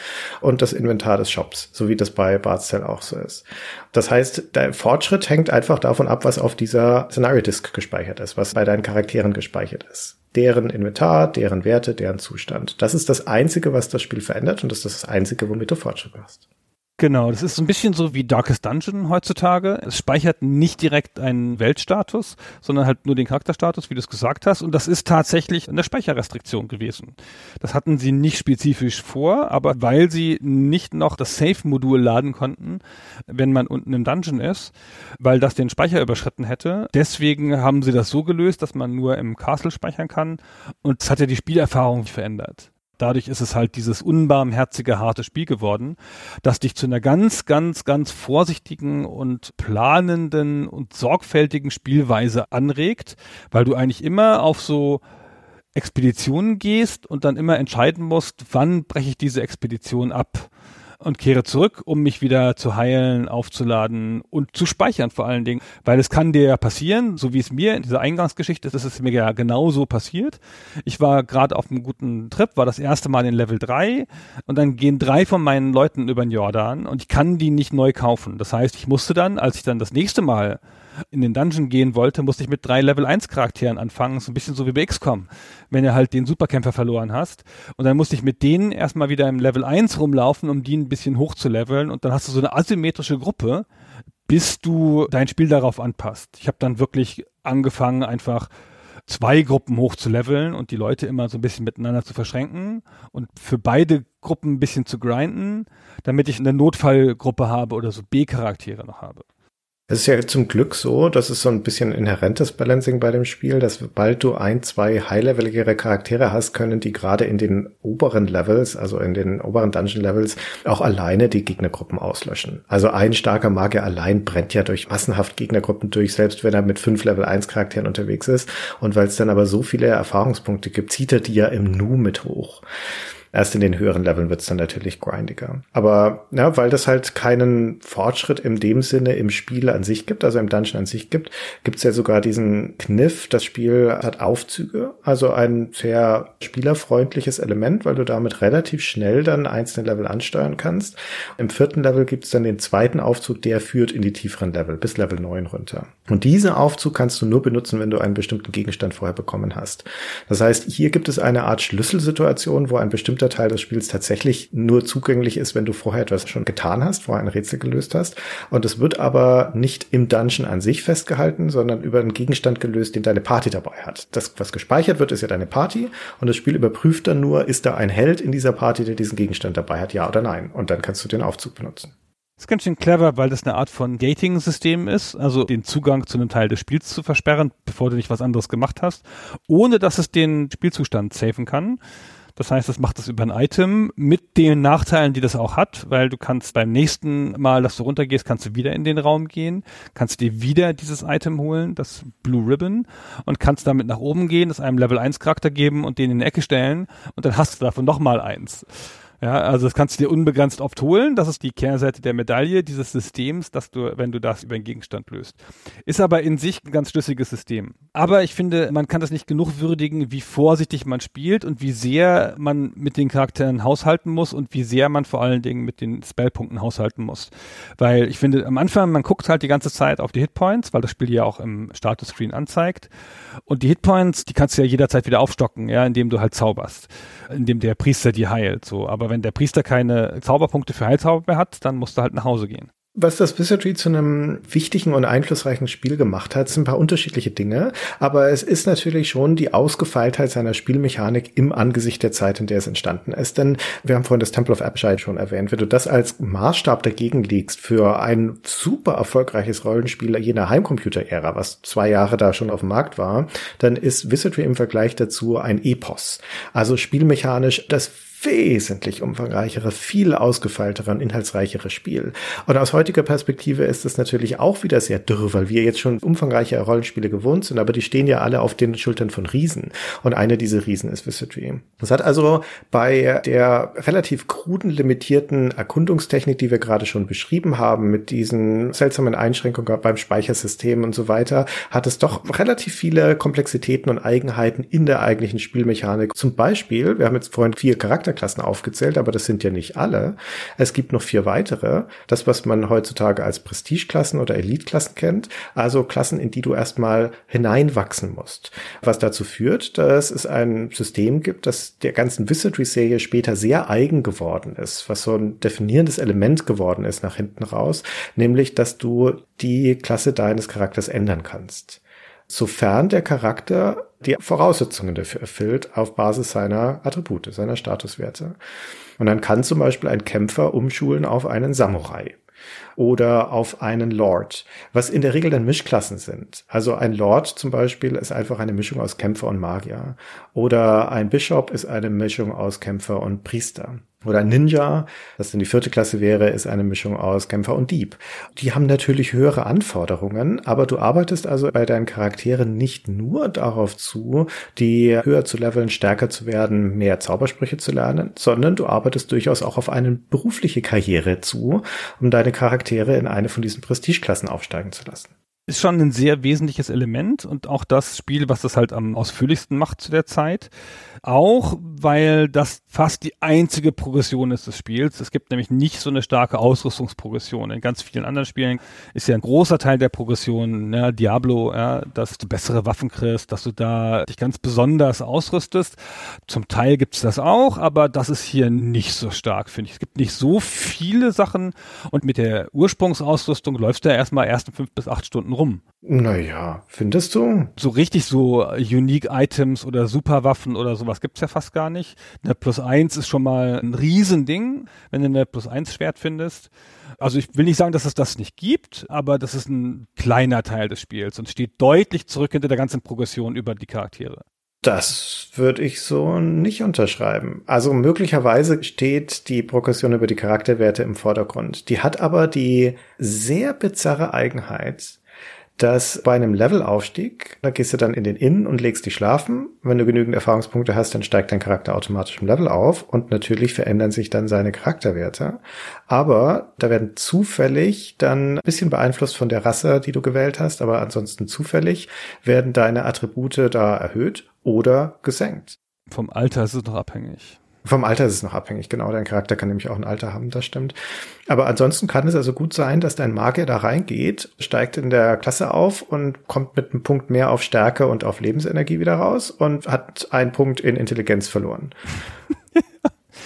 und das Inventar des Shops, so wie das bei Bart's auch so ist. Das heißt, der Fortschritt hängt einfach davon ab, was auf dieser Scenario Disk gespeichert ist, was bei deinen Charakteren gespeichert ist. Deren Inventar, deren Werte, deren Zustand. Das ist das Einzige, was das Spiel verändert und das ist das Einzige, womit du Fortschritt machst. Genau, das ist ein bisschen so wie Darkest Dungeon heutzutage. Es speichert nicht direkt einen Weltstatus, sondern halt nur den Charakterstatus, wie du es gesagt hast. Und das ist tatsächlich eine Speicherrestriktion gewesen. Das hatten sie nicht spezifisch vor, aber weil sie nicht noch das Save-Modul laden konnten, wenn man unten im Dungeon ist, weil das den Speicher überschritten hätte. Deswegen haben sie das so gelöst, dass man nur im Castle speichern kann. Und es hat ja die Spielerfahrung verändert. Dadurch ist es halt dieses unbarmherzige, harte Spiel geworden, das dich zu einer ganz, ganz, ganz vorsichtigen und planenden und sorgfältigen Spielweise anregt, weil du eigentlich immer auf so Expeditionen gehst und dann immer entscheiden musst, wann breche ich diese Expedition ab und kehre zurück, um mich wieder zu heilen, aufzuladen und zu speichern vor allen Dingen. Weil es kann dir ja passieren, so wie es mir in dieser Eingangsgeschichte ist, ist es mir ja genauso passiert. Ich war gerade auf einem guten Trip, war das erste Mal in Level 3 und dann gehen drei von meinen Leuten über den Jordan und ich kann die nicht neu kaufen. Das heißt, ich musste dann, als ich dann das nächste Mal in den Dungeon gehen wollte, musste ich mit drei Level 1 Charakteren anfangen, so ein bisschen so wie bei XCOM, wenn du halt den Superkämpfer verloren hast. Und dann musste ich mit denen erstmal wieder im Level 1 rumlaufen, um die ein bisschen hoch zu leveln. Und dann hast du so eine asymmetrische Gruppe, bis du dein Spiel darauf anpasst. Ich habe dann wirklich angefangen, einfach zwei Gruppen hoch zu leveln und die Leute immer so ein bisschen miteinander zu verschränken und für beide Gruppen ein bisschen zu grinden, damit ich eine Notfallgruppe habe oder so B-Charaktere noch habe. Es ist ja zum Glück so, dass es so ein bisschen inhärentes Balancing bei dem Spiel, dass sobald du ein, zwei high-leveligere Charaktere hast, können die gerade in den oberen Levels, also in den oberen Dungeon-Levels, auch alleine die Gegnergruppen auslöschen. Also ein starker Magier allein brennt ja durch massenhaft Gegnergruppen durch, selbst wenn er mit fünf Level 1 Charakteren unterwegs ist. Und weil es dann aber so viele Erfahrungspunkte gibt, zieht er die ja im Nu mit hoch. Erst in den höheren Leveln wird's dann natürlich grindiger. Aber ja, weil das halt keinen Fortschritt in dem Sinne im Spiel an sich gibt, also im Dungeon an sich gibt, gibt's ja sogar diesen Kniff. Das Spiel hat Aufzüge, also ein sehr spielerfreundliches Element, weil du damit relativ schnell dann einzelne Level ansteuern kannst. Im vierten Level gibt's dann den zweiten Aufzug, der führt in die tieferen Level, bis Level 9 runter. Und diesen Aufzug kannst du nur benutzen, wenn du einen bestimmten Gegenstand vorher bekommen hast. Das heißt, hier gibt es eine Art Schlüsselsituation, wo ein bestimmter bestimmter Teil des Spiels tatsächlich nur zugänglich ist, wenn du vorher etwas schon getan hast, vorher ein Rätsel gelöst hast. Und es wird aber nicht im Dungeon an sich festgehalten, sondern über einen Gegenstand gelöst, den deine Party dabei hat. Das, was gespeichert wird, ist ja deine Party und das Spiel überprüft dann nur, ist da ein Held in dieser Party, der diesen Gegenstand dabei hat, ja oder nein. Und dann kannst du den Aufzug benutzen. Das ist ganz schön clever, weil das eine Art von Gating-System ist, also den Zugang zu einem Teil des Spiels zu versperren, bevor du nicht was anderes gemacht hast, ohne dass es den Spielzustand safen kann. Das heißt, das macht das über ein Item mit den Nachteilen, die das auch hat, weil du kannst beim nächsten Mal, dass du runtergehst, kannst du wieder in den Raum gehen, kannst dir wieder dieses Item holen, das Blue Ribbon, und kannst damit nach oben gehen, es einem Level 1 Charakter geben und den in die Ecke stellen und dann hast du davon nochmal eins. Ja, also das kannst du dir unbegrenzt oft holen. Das ist die Kehrseite der Medaille dieses Systems, dass du, wenn du das über einen Gegenstand löst. Ist aber in sich ein ganz schlüssiges System. Aber ich finde, man kann das nicht genug würdigen, wie vorsichtig man spielt und wie sehr man mit den Charakteren haushalten muss und wie sehr man vor allen Dingen mit den Spellpunkten haushalten muss. Weil ich finde, am Anfang, man guckt halt die ganze Zeit auf die Hitpoints, weil das Spiel ja auch im Status-Screen anzeigt. Und die Hitpoints, die kannst du ja jederzeit wieder aufstocken, ja, indem du halt zauberst, indem der Priester die heilt, so. Aber wenn der Priester keine Zauberpunkte für Heilzauber mehr hat, dann musst du halt nach Hause gehen. Was das Wizardry zu einem wichtigen und einflussreichen Spiel gemacht hat, sind ein paar unterschiedliche Dinge. Aber es ist natürlich schon die Ausgefeiltheit seiner Spielmechanik im Angesicht der Zeit, in der es entstanden ist. Denn wir haben vorhin das Temple of Abshide schon erwähnt. Wenn du das als Maßstab dagegen legst für ein super erfolgreiches Rollenspiel jener Heimcomputer-Ära, was zwei Jahre da schon auf dem Markt war, dann ist Wizardry im Vergleich dazu ein Epos. Also spielmechanisch das wesentlich umfangreichere, viel ausgefeiltere und inhaltsreichere Spiel. Und aus heutiger Perspektive ist es natürlich auch wieder sehr dürr, weil wir jetzt schon umfangreiche Rollenspiele gewohnt sind, aber die stehen ja alle auf den Schultern von Riesen. Und eine dieser Riesen ist Wizardry. Das hat also bei der relativ kruden, limitierten Erkundungstechnik, die wir gerade schon beschrieben haben, mit diesen seltsamen Einschränkungen beim Speichersystem und so weiter, hat es doch relativ viele Komplexitäten und Eigenheiten in der eigentlichen Spielmechanik. Zum Beispiel, wir haben jetzt vorhin vier Charakter Charakterklassen aufgezählt, aber das sind ja nicht alle. Es gibt noch vier weitere. Das, was man heutzutage als Prestigeklassen oder Eliteklassen kennt. Also Klassen, in die du erstmal hineinwachsen musst. Was dazu führt, dass es ein System gibt, das der ganzen Wizardry-Serie später sehr eigen geworden ist, was so ein definierendes Element geworden ist nach hinten raus, nämlich, dass du die Klasse deines Charakters ändern kannst sofern der Charakter die Voraussetzungen dafür erfüllt auf Basis seiner Attribute, seiner Statuswerte. Und dann kann zum Beispiel ein Kämpfer umschulen auf einen Samurai oder auf einen Lord, was in der Regel dann Mischklassen sind. Also ein Lord zum Beispiel ist einfach eine Mischung aus Kämpfer und Magier. Oder ein Bishop ist eine Mischung aus Kämpfer und Priester. Oder Ninja, das in die vierte Klasse wäre, ist eine Mischung aus Kämpfer und Dieb. Die haben natürlich höhere Anforderungen, aber du arbeitest also bei deinen Charakteren nicht nur darauf zu, die höher zu leveln, stärker zu werden, mehr Zaubersprüche zu lernen, sondern du arbeitest durchaus auch auf eine berufliche Karriere zu, um deine Charaktere in eine von diesen Prestigeklassen aufsteigen zu lassen ist schon ein sehr wesentliches Element und auch das Spiel, was das halt am ausführlichsten macht zu der Zeit. Auch weil das fast die einzige Progression ist des Spiels. Es gibt nämlich nicht so eine starke Ausrüstungsprogression. In ganz vielen anderen Spielen ist ja ein großer Teil der Progression, ja, Diablo, ja, dass du bessere Waffen kriegst, dass du da dich ganz besonders ausrüstest. Zum Teil gibt's das auch, aber das ist hier nicht so stark, finde ich. Es gibt nicht so viele Sachen und mit der Ursprungsausrüstung läufst du ja erstmal ersten fünf bis acht Stunden rum. Naja, findest du? So richtig so Unique Items oder Superwaffen oder sowas gibt's ja fast gar nicht. Eine Plus eins ist schon mal ein Riesending, wenn du eine Plus eins Schwert findest. Also ich will nicht sagen, dass es das nicht gibt, aber das ist ein kleiner Teil des Spiels und steht deutlich zurück hinter der ganzen Progression über die Charaktere. Das würde ich so nicht unterschreiben. Also möglicherweise steht die Progression über die Charakterwerte im Vordergrund. Die hat aber die sehr bizarre Eigenheit, dass bei einem Levelaufstieg, da gehst du dann in den Inn und legst dich schlafen. Wenn du genügend Erfahrungspunkte hast, dann steigt dein Charakter automatisch im Level auf und natürlich verändern sich dann seine Charakterwerte. Aber da werden zufällig dann ein bisschen beeinflusst von der Rasse, die du gewählt hast, aber ansonsten zufällig werden deine Attribute da erhöht oder gesenkt. Vom Alter ist es noch abhängig. Vom Alter ist es noch abhängig, genau. Dein Charakter kann nämlich auch ein Alter haben, das stimmt. Aber ansonsten kann es also gut sein, dass dein Magier da reingeht, steigt in der Klasse auf und kommt mit einem Punkt mehr auf Stärke und auf Lebensenergie wieder raus und hat einen Punkt in Intelligenz verloren.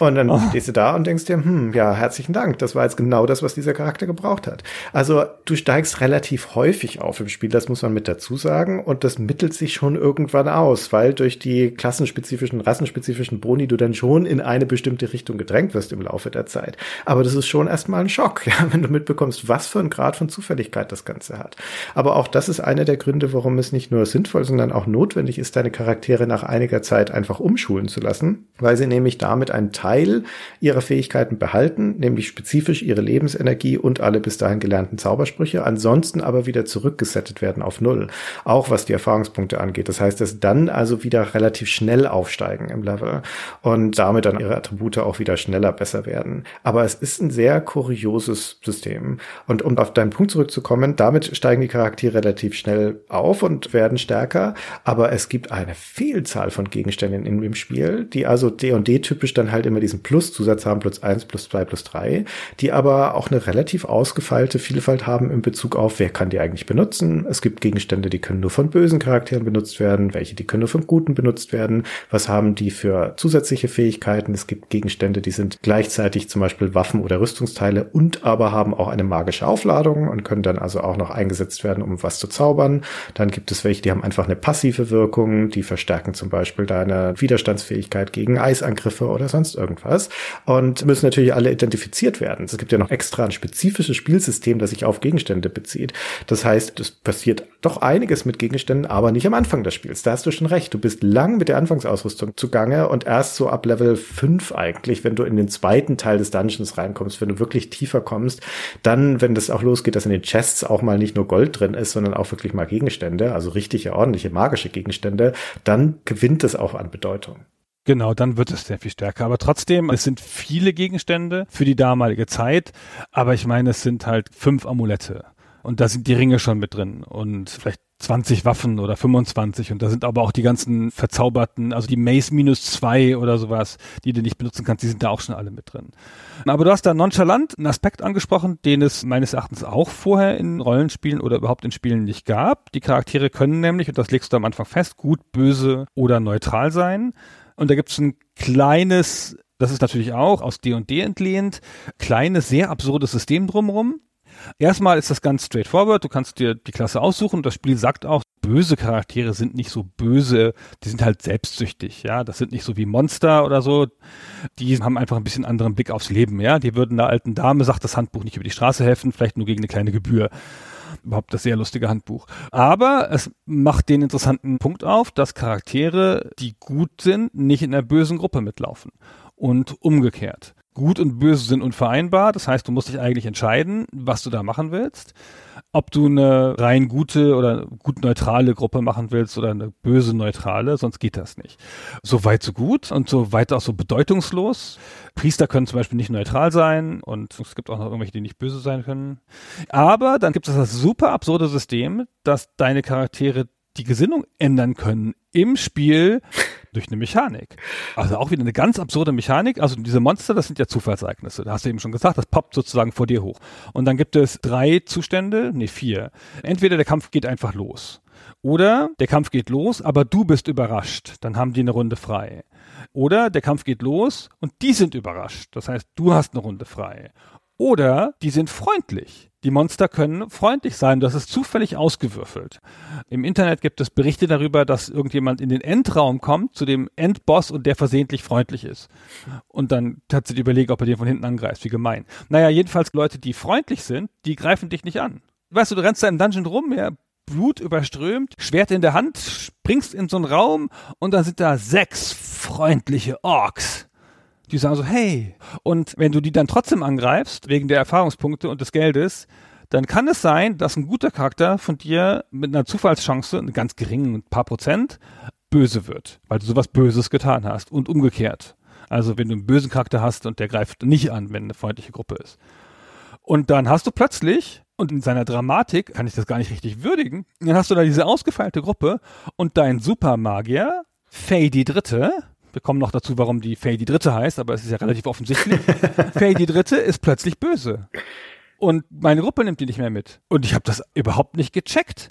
Und dann oh. stehst du da und denkst dir, hm, ja, herzlichen Dank. Das war jetzt genau das, was dieser Charakter gebraucht hat. Also du steigst relativ häufig auf im Spiel, das muss man mit dazu sagen. Und das mittelt sich schon irgendwann aus, weil durch die klassenspezifischen, rassenspezifischen Boni du dann schon in eine bestimmte Richtung gedrängt wirst im Laufe der Zeit. Aber das ist schon erstmal ein Schock, ja, wenn du mitbekommst, was für ein Grad von Zufälligkeit das Ganze hat. Aber auch das ist einer der Gründe, warum es nicht nur sinnvoll, sondern auch notwendig ist, deine Charaktere nach einiger Zeit einfach umschulen zu lassen, weil sie nämlich damit einen Teil Teil ihrer Fähigkeiten behalten, nämlich spezifisch ihre Lebensenergie und alle bis dahin gelernten Zaubersprüche, ansonsten aber wieder zurückgesettet werden auf Null, auch was die Erfahrungspunkte angeht. Das heißt, dass dann also wieder relativ schnell aufsteigen im Level und damit dann ihre Attribute auch wieder schneller besser werden. Aber es ist ein sehr kurioses System. Und um auf deinen Punkt zurückzukommen, damit steigen die Charaktere relativ schnell auf und werden stärker, aber es gibt eine Vielzahl von Gegenständen in dem Spiel, die also D&D typisch dann halt immer immer diesen Plus-Zusatz haben, plus eins, plus zwei, plus drei, die aber auch eine relativ ausgefeilte Vielfalt haben in Bezug auf, wer kann die eigentlich benutzen. Es gibt Gegenstände, die können nur von bösen Charakteren benutzt werden, welche, die können nur von guten benutzt werden. Was haben die für zusätzliche Fähigkeiten? Es gibt Gegenstände, die sind gleichzeitig zum Beispiel Waffen oder Rüstungsteile und aber haben auch eine magische Aufladung und können dann also auch noch eingesetzt werden, um was zu zaubern. Dann gibt es welche, die haben einfach eine passive Wirkung, die verstärken zum Beispiel deine Widerstandsfähigkeit gegen Eisangriffe oder sonst irgendwas und müssen natürlich alle identifiziert werden. Es gibt ja noch extra ein spezifisches Spielsystem, das sich auf Gegenstände bezieht. Das heißt, es passiert doch einiges mit Gegenständen, aber nicht am Anfang des Spiels. Da hast du schon recht. Du bist lang mit der Anfangsausrüstung zugange und erst so ab Level 5 eigentlich, wenn du in den zweiten Teil des Dungeons reinkommst, wenn du wirklich tiefer kommst, dann, wenn das auch losgeht, dass in den Chests auch mal nicht nur Gold drin ist, sondern auch wirklich mal Gegenstände, also richtige, ordentliche, magische Gegenstände, dann gewinnt es auch an Bedeutung. Genau, dann wird es sehr viel stärker. Aber trotzdem, es sind viele Gegenstände für die damalige Zeit. Aber ich meine, es sind halt fünf Amulette. Und da sind die Ringe schon mit drin. Und vielleicht 20 Waffen oder 25 und da sind aber auch die ganzen verzauberten, also die Mace minus zwei oder sowas, die du nicht benutzen kannst, die sind da auch schon alle mit drin. Aber du hast da nonchalant einen Aspekt angesprochen, den es meines Erachtens auch vorher in Rollenspielen oder überhaupt in Spielen nicht gab. Die Charaktere können nämlich, und das legst du am Anfang fest, gut, böse oder neutral sein. Und da gibt es ein kleines, das ist natürlich auch aus D&D entlehnt, kleines, sehr absurdes System drumherum Erstmal ist das ganz straightforward. Du kannst dir die Klasse aussuchen. Das Spiel sagt auch, böse Charaktere sind nicht so böse. Die sind halt selbstsüchtig. Ja, das sind nicht so wie Monster oder so. Die haben einfach ein bisschen anderen Blick aufs Leben. Ja, die würden einer alten Dame, sagt das Handbuch, nicht über die Straße helfen, vielleicht nur gegen eine kleine Gebühr überhaupt das sehr lustige Handbuch. Aber es macht den interessanten Punkt auf, dass Charaktere, die gut sind, nicht in einer bösen Gruppe mitlaufen. Und umgekehrt. Gut und böse sind unvereinbar. Das heißt, du musst dich eigentlich entscheiden, was du da machen willst. Ob du eine rein gute oder gut neutrale Gruppe machen willst oder eine böse neutrale, sonst geht das nicht. So weit, so gut und so weit auch so bedeutungslos. Priester können zum Beispiel nicht neutral sein und es gibt auch noch irgendwelche, die nicht böse sein können. Aber dann gibt es das super absurde System, dass deine Charaktere die Gesinnung ändern können im Spiel durch eine Mechanik. Also auch wieder eine ganz absurde Mechanik. Also diese Monster, das sind ja Zufallseignisse. Da hast du eben schon gesagt, das poppt sozusagen vor dir hoch. Und dann gibt es drei Zustände, nee, vier. Entweder der Kampf geht einfach los. Oder der Kampf geht los, aber du bist überrascht. Dann haben die eine Runde frei. Oder der Kampf geht los und die sind überrascht. Das heißt, du hast eine Runde frei. Oder die sind freundlich. Die Monster können freundlich sein, das ist zufällig ausgewürfelt. Im Internet gibt es Berichte darüber, dass irgendjemand in den Endraum kommt, zu dem Endboss und der versehentlich freundlich ist. Und dann hat sie überlegt, ob er den von hinten angreift, wie gemein. Naja, jedenfalls Leute, die freundlich sind, die greifen dich nicht an. Weißt du, du rennst da im Dungeon rum, ja, Blut überströmt, Schwert in der Hand, springst in so einen Raum und dann sind da sechs freundliche Orks die sagen so, hey. Und wenn du die dann trotzdem angreifst, wegen der Erfahrungspunkte und des Geldes, dann kann es sein, dass ein guter Charakter von dir mit einer Zufallschance, eine ganz geringen, ein paar Prozent, böse wird, weil du sowas Böses getan hast und umgekehrt. Also wenn du einen bösen Charakter hast und der greift nicht an, wenn eine freundliche Gruppe ist. Und dann hast du plötzlich, und in seiner Dramatik kann ich das gar nicht richtig würdigen, dann hast du da diese ausgefeilte Gruppe und dein Supermagier, Faye die Dritte, wir kommen noch dazu, warum die Faye die Dritte heißt, aber es ist ja relativ offensichtlich. Faye die Dritte ist plötzlich böse. Und meine Gruppe nimmt die nicht mehr mit. Und ich habe das überhaupt nicht gecheckt.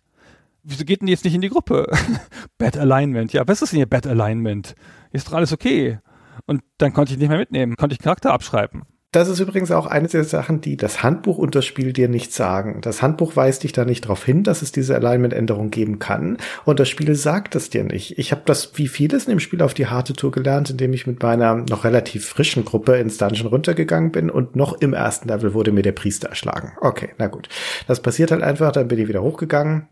Wieso geht denn die jetzt nicht in die Gruppe? Bad Alignment. Ja, was ist denn hier Bad Alignment? Ist doch alles okay. Und dann konnte ich nicht mehr mitnehmen, konnte ich Charakter abschreiben. Das ist übrigens auch eine der Sachen, die das Handbuch und das Spiel dir nicht sagen. Das Handbuch weist dich da nicht darauf hin, dass es diese Alignment-Änderung geben kann. Und das Spiel sagt es dir nicht. Ich habe das wie vieles in dem Spiel auf die harte Tour gelernt, indem ich mit meiner noch relativ frischen Gruppe ins Dungeon runtergegangen bin und noch im ersten Level wurde mir der Priester erschlagen. Okay, na gut. Das passiert halt einfach, dann bin ich wieder hochgegangen,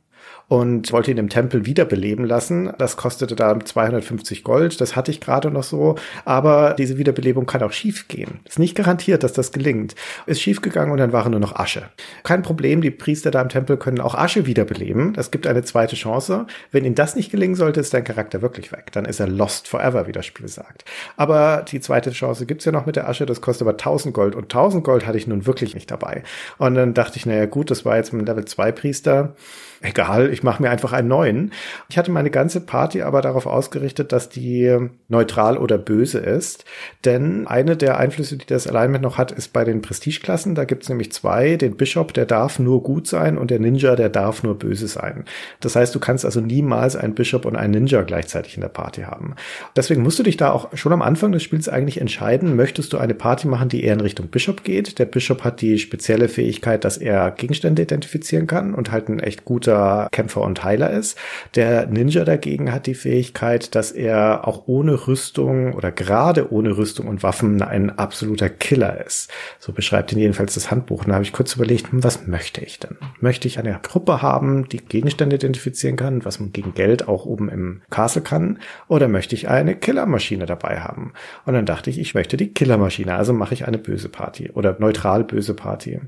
und wollte ihn im Tempel wiederbeleben lassen. Das kostete da 250 Gold, das hatte ich gerade noch so, aber diese Wiederbelebung kann auch schief gehen. Ist nicht garantiert, dass das gelingt. Ist schief gegangen und dann waren nur noch Asche. Kein Problem, die Priester da im Tempel können auch Asche wiederbeleben. Es gibt eine zweite Chance. Wenn ihnen das nicht gelingen sollte, ist dein Charakter wirklich weg. Dann ist er lost forever, wie das Spiel sagt. Aber die zweite Chance gibt's ja noch mit der Asche, das kostet aber 1000 Gold und 1000 Gold hatte ich nun wirklich nicht dabei. Und dann dachte ich, naja gut, das war jetzt ein Level 2 Priester. Egal, ich mache mir einfach einen neuen. Ich hatte meine ganze Party aber darauf ausgerichtet, dass die neutral oder böse ist. Denn eine der Einflüsse, die das Alignment noch hat, ist bei den Prestigeklassen. Da gibt es nämlich zwei. Den Bishop, der darf nur gut sein und der Ninja, der darf nur böse sein. Das heißt, du kannst also niemals einen Bishop und einen Ninja gleichzeitig in der Party haben. Deswegen musst du dich da auch schon am Anfang des Spiels eigentlich entscheiden, möchtest du eine Party machen, die eher in Richtung Bishop geht. Der Bishop hat die spezielle Fähigkeit, dass er Gegenstände identifizieren kann und halt ein echt guter Kämpfer und Heiler ist. Der Ninja dagegen hat die Fähigkeit, dass er auch ohne Rüstung oder gerade ohne Rüstung und Waffen ein absoluter Killer ist. So beschreibt ihn jedenfalls das Handbuch. Und da habe ich kurz überlegt, hm, was möchte ich denn? Möchte ich eine Gruppe haben, die Gegenstände identifizieren kann, was man gegen Geld auch oben im Castle kann? Oder möchte ich eine Killermaschine dabei haben? Und dann dachte ich, ich möchte die Killermaschine, also mache ich eine böse Party oder neutral böse Party.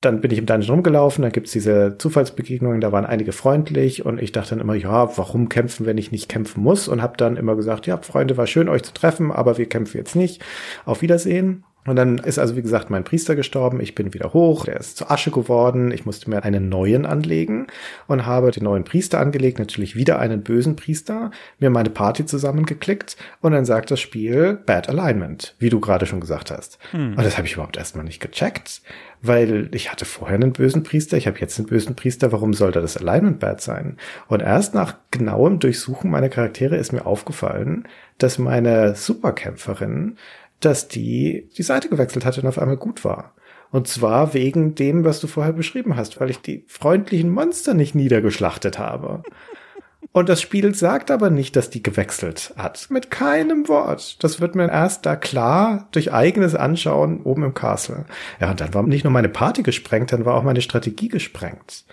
Dann bin ich im Dungeon rumgelaufen, da gibt's diese Zufallsbegegnungen, da waren einige freundlich und ich dachte dann immer, ja, warum kämpfen, wenn ich nicht kämpfen muss? Und habe dann immer gesagt, ja, Freunde, war schön, euch zu treffen, aber wir kämpfen jetzt nicht. Auf Wiedersehen. Und dann ist also, wie gesagt, mein Priester gestorben. Ich bin wieder hoch. Der ist zu Asche geworden. Ich musste mir einen neuen anlegen und habe den neuen Priester angelegt. Natürlich wieder einen bösen Priester. Mir meine Party zusammengeklickt. Und dann sagt das Spiel Bad Alignment, wie du gerade schon gesagt hast. Hm. Und das habe ich überhaupt erstmal nicht gecheckt, weil ich hatte vorher einen bösen Priester. Ich habe jetzt einen bösen Priester. Warum sollte das Alignment bad sein? Und erst nach genauem Durchsuchen meiner Charaktere ist mir aufgefallen, dass meine Superkämpferin dass die die Seite gewechselt hatte und auf einmal gut war. Und zwar wegen dem, was du vorher beschrieben hast, weil ich die freundlichen Monster nicht niedergeschlachtet habe. Und das Spiel sagt aber nicht, dass die gewechselt hat. Mit keinem Wort. Das wird mir erst da klar durch eigenes Anschauen oben im Castle. Ja, und dann war nicht nur meine Party gesprengt, dann war auch meine Strategie gesprengt.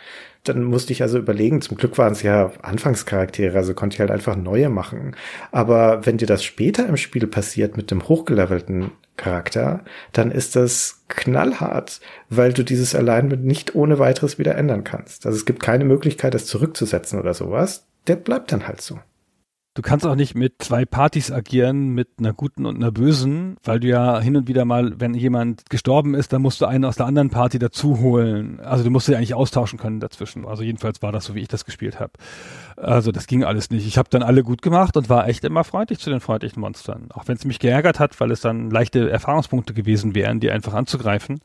Dann musste ich also überlegen, zum Glück waren es ja Anfangscharaktere, also konnte ich halt einfach neue machen. Aber wenn dir das später im Spiel passiert mit dem hochgelevelten Charakter, dann ist das knallhart, weil du dieses Alignment nicht ohne weiteres wieder ändern kannst. Also es gibt keine Möglichkeit, das zurückzusetzen oder sowas. Der bleibt dann halt so. Du kannst auch nicht mit zwei Partys agieren, mit einer guten und einer bösen, weil du ja hin und wieder mal, wenn jemand gestorben ist, dann musst du einen aus der anderen Party dazu holen. Also du musst sie eigentlich austauschen können dazwischen. Also jedenfalls war das so, wie ich das gespielt habe. Also das ging alles nicht. Ich habe dann alle gut gemacht und war echt immer freundlich zu den freundlichen Monstern. Auch wenn es mich geärgert hat, weil es dann leichte Erfahrungspunkte gewesen wären, die einfach anzugreifen.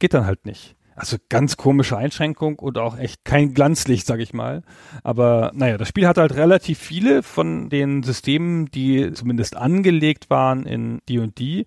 Geht dann halt nicht. Also ganz komische Einschränkung und auch echt kein Glanzlicht, sag ich mal. Aber naja, das Spiel hat halt relativ viele von den Systemen, die zumindest angelegt waren in D&D,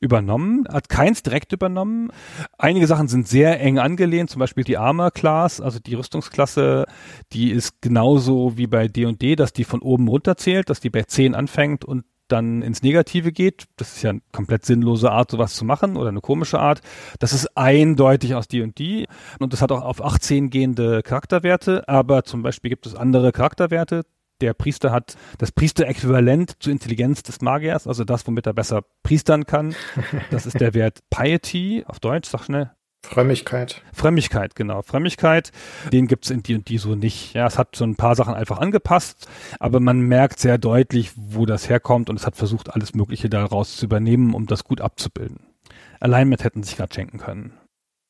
übernommen. Hat keins direkt übernommen. Einige Sachen sind sehr eng angelehnt, zum Beispiel die Armor Class, also die Rüstungsklasse, die ist genauso wie bei D&D, dass die von oben runter zählt, dass die bei 10 anfängt und dann ins Negative geht, das ist ja eine komplett sinnlose Art, sowas zu machen oder eine komische Art. Das ist eindeutig aus D&D und das hat auch auf 18 gehende Charakterwerte, aber zum Beispiel gibt es andere Charakterwerte. Der Priester hat das Priester-Äquivalent zur Intelligenz des Magiers, also das, womit er besser priestern kann. Das ist der Wert Piety, auf Deutsch, sag schnell. Frömmigkeit. Frömmigkeit, genau. Frömmigkeit, den gibt's in die und die so nicht. Ja, es hat so ein paar Sachen einfach angepasst, aber man merkt sehr deutlich, wo das herkommt und es hat versucht, alles Mögliche daraus zu übernehmen, um das gut abzubilden. Alignment hätten sich gerade schenken können.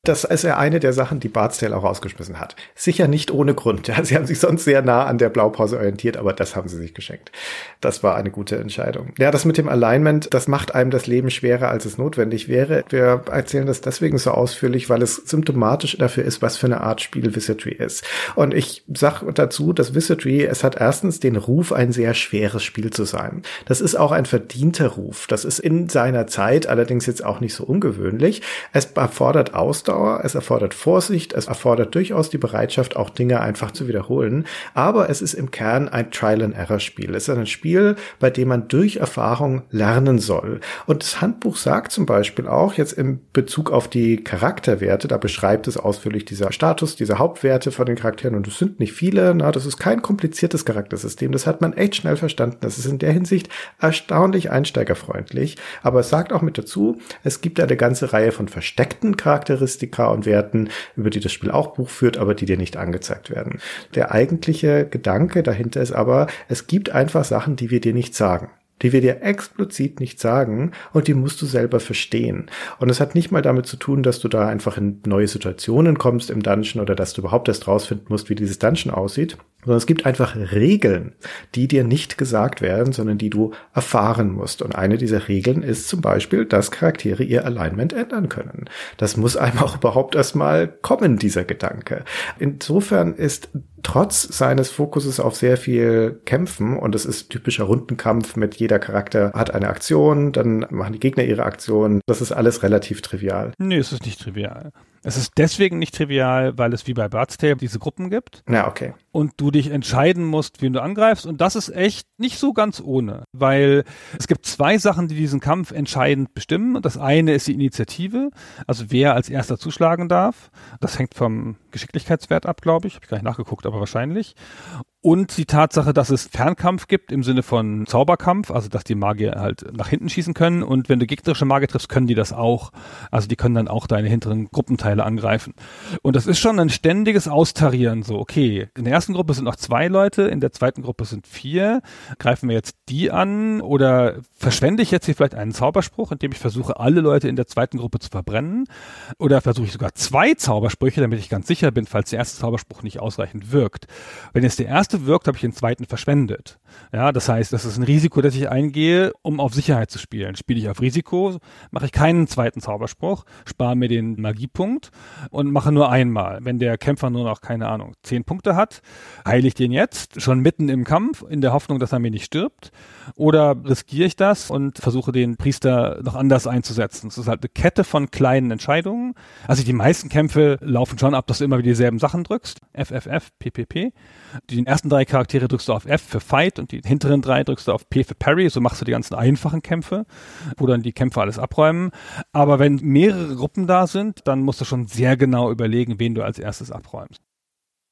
Das ist ja eine der Sachen, die Bartstale auch rausgeschmissen hat. Sicher nicht ohne Grund. Ja, sie haben sich sonst sehr nah an der Blaupause orientiert, aber das haben sie sich geschenkt. Das war eine gute Entscheidung. Ja, das mit dem Alignment, das macht einem das Leben schwerer, als es notwendig wäre. Wir erzählen das deswegen so ausführlich, weil es symptomatisch dafür ist, was für eine Art Spiel Wizardry ist. Und ich sag dazu, dass Wizardry, es hat erstens den Ruf, ein sehr schweres Spiel zu sein. Das ist auch ein verdienter Ruf. Das ist in seiner Zeit allerdings jetzt auch nicht so ungewöhnlich. Es erfordert Ausdauer Ausdauer, es erfordert Vorsicht, es erfordert durchaus die Bereitschaft, auch Dinge einfach zu wiederholen. Aber es ist im Kern ein Trial-and-Error-Spiel. Es ist ein Spiel, bei dem man durch Erfahrung lernen soll. Und das Handbuch sagt zum Beispiel auch jetzt im Bezug auf die Charakterwerte, da beschreibt es ausführlich dieser Status, diese Hauptwerte von den Charakteren und es sind nicht viele, na, das ist kein kompliziertes Charaktersystem, das hat man echt schnell verstanden. Das ist in der Hinsicht erstaunlich einsteigerfreundlich. Aber es sagt auch mit dazu, es gibt eine ganze Reihe von versteckten Charakteristiken, Statistika und Werten, über die das Spiel auch Buch führt, aber die dir nicht angezeigt werden. Der eigentliche Gedanke dahinter ist aber, es gibt einfach Sachen, die wir dir nicht sagen. die wir dir explizit nicht sagen und die musst du selber verstehen. Und es hat nicht mal damit zu tun, dass du da einfach in neue Situationen kommst im Dungeon oder dass du überhaupt erst rausfinden musst, wie dieses Dungeon aussieht, sondern es gibt einfach Regeln, die dir nicht gesagt werden, sondern die du erfahren musst. Und eine dieser Regeln ist zum Beispiel, dass Charaktere ihr Alignment ändern können. Das muss einem auch überhaupt erstmal kommen, dieser Gedanke. Insofern ist trotz seines Fokuses auf sehr viel Kämpfen und es ist typischer Rundenkampf mit jeder Charakter hat eine Aktion, dann machen die Gegner ihre Aktion. Das ist alles relativ trivial. Nee, es ist nicht trivial. Es ist deswegen nicht trivial, weil es wie bei Bard's Tale diese Gruppen gibt. Ja, okay. Und du dich entscheiden musst, wen du angreifst. Und das ist echt nicht so ganz ohne, weil es gibt zwei Sachen, die diesen Kampf entscheidend bestimmen. Das eine ist die Initiative, also wer als erster zuschlagen darf. Das hängt vom Geschicklichkeitswert ab, glaube ich. Habe ich gar nicht nachgeguckt, aber wahrscheinlich und die Tatsache, dass es Fernkampf gibt im Sinne von Zauberkampf, also dass die Magier halt nach hinten schießen können und wenn du gegnerische Magier triffst, können die das auch. Also die können dann auch deine hinteren Gruppenteile angreifen. Und das ist schon ein ständiges Austarieren so, okay, in der ersten Gruppe sind noch zwei Leute, in der zweiten Gruppe sind vier. Greifen wir jetzt die an oder verschwende ich jetzt hier vielleicht einen Zauberspruch, indem ich versuche, alle Leute in der zweiten Gruppe zu verbrennen? Oder versuche ich sogar zwei Zaubersprüche, damit ich ganz sicher bin, falls der erste Zauberspruch nicht ausreichend wirkt. Wenn jetzt der erste wirkt, habe ich den zweiten verschwendet. Ja, das heißt, das ist ein Risiko, das ich eingehe, um auf Sicherheit zu spielen. Spiele ich auf Risiko, mache ich keinen zweiten Zauberspruch, spare mir den Magiepunkt und mache nur einmal. Wenn der Kämpfer nur noch, keine Ahnung, zehn Punkte hat, heile ich den jetzt, schon mitten im Kampf, in der Hoffnung, dass er mir nicht stirbt. Oder riskiere ich das und versuche den Priester noch anders einzusetzen. Es ist halt eine Kette von kleinen Entscheidungen. Also die meisten Kämpfe laufen schon ab, dass du immer wieder dieselben Sachen drückst. FFF, PPP. Die ersten drei Charaktere drückst du auf F für Fight und die hinteren drei drückst du auf P für Parry. So machst du die ganzen einfachen Kämpfe, wo dann die Kämpfer alles abräumen. Aber wenn mehrere Gruppen da sind, dann musst du schon sehr genau überlegen, wen du als erstes abräumst.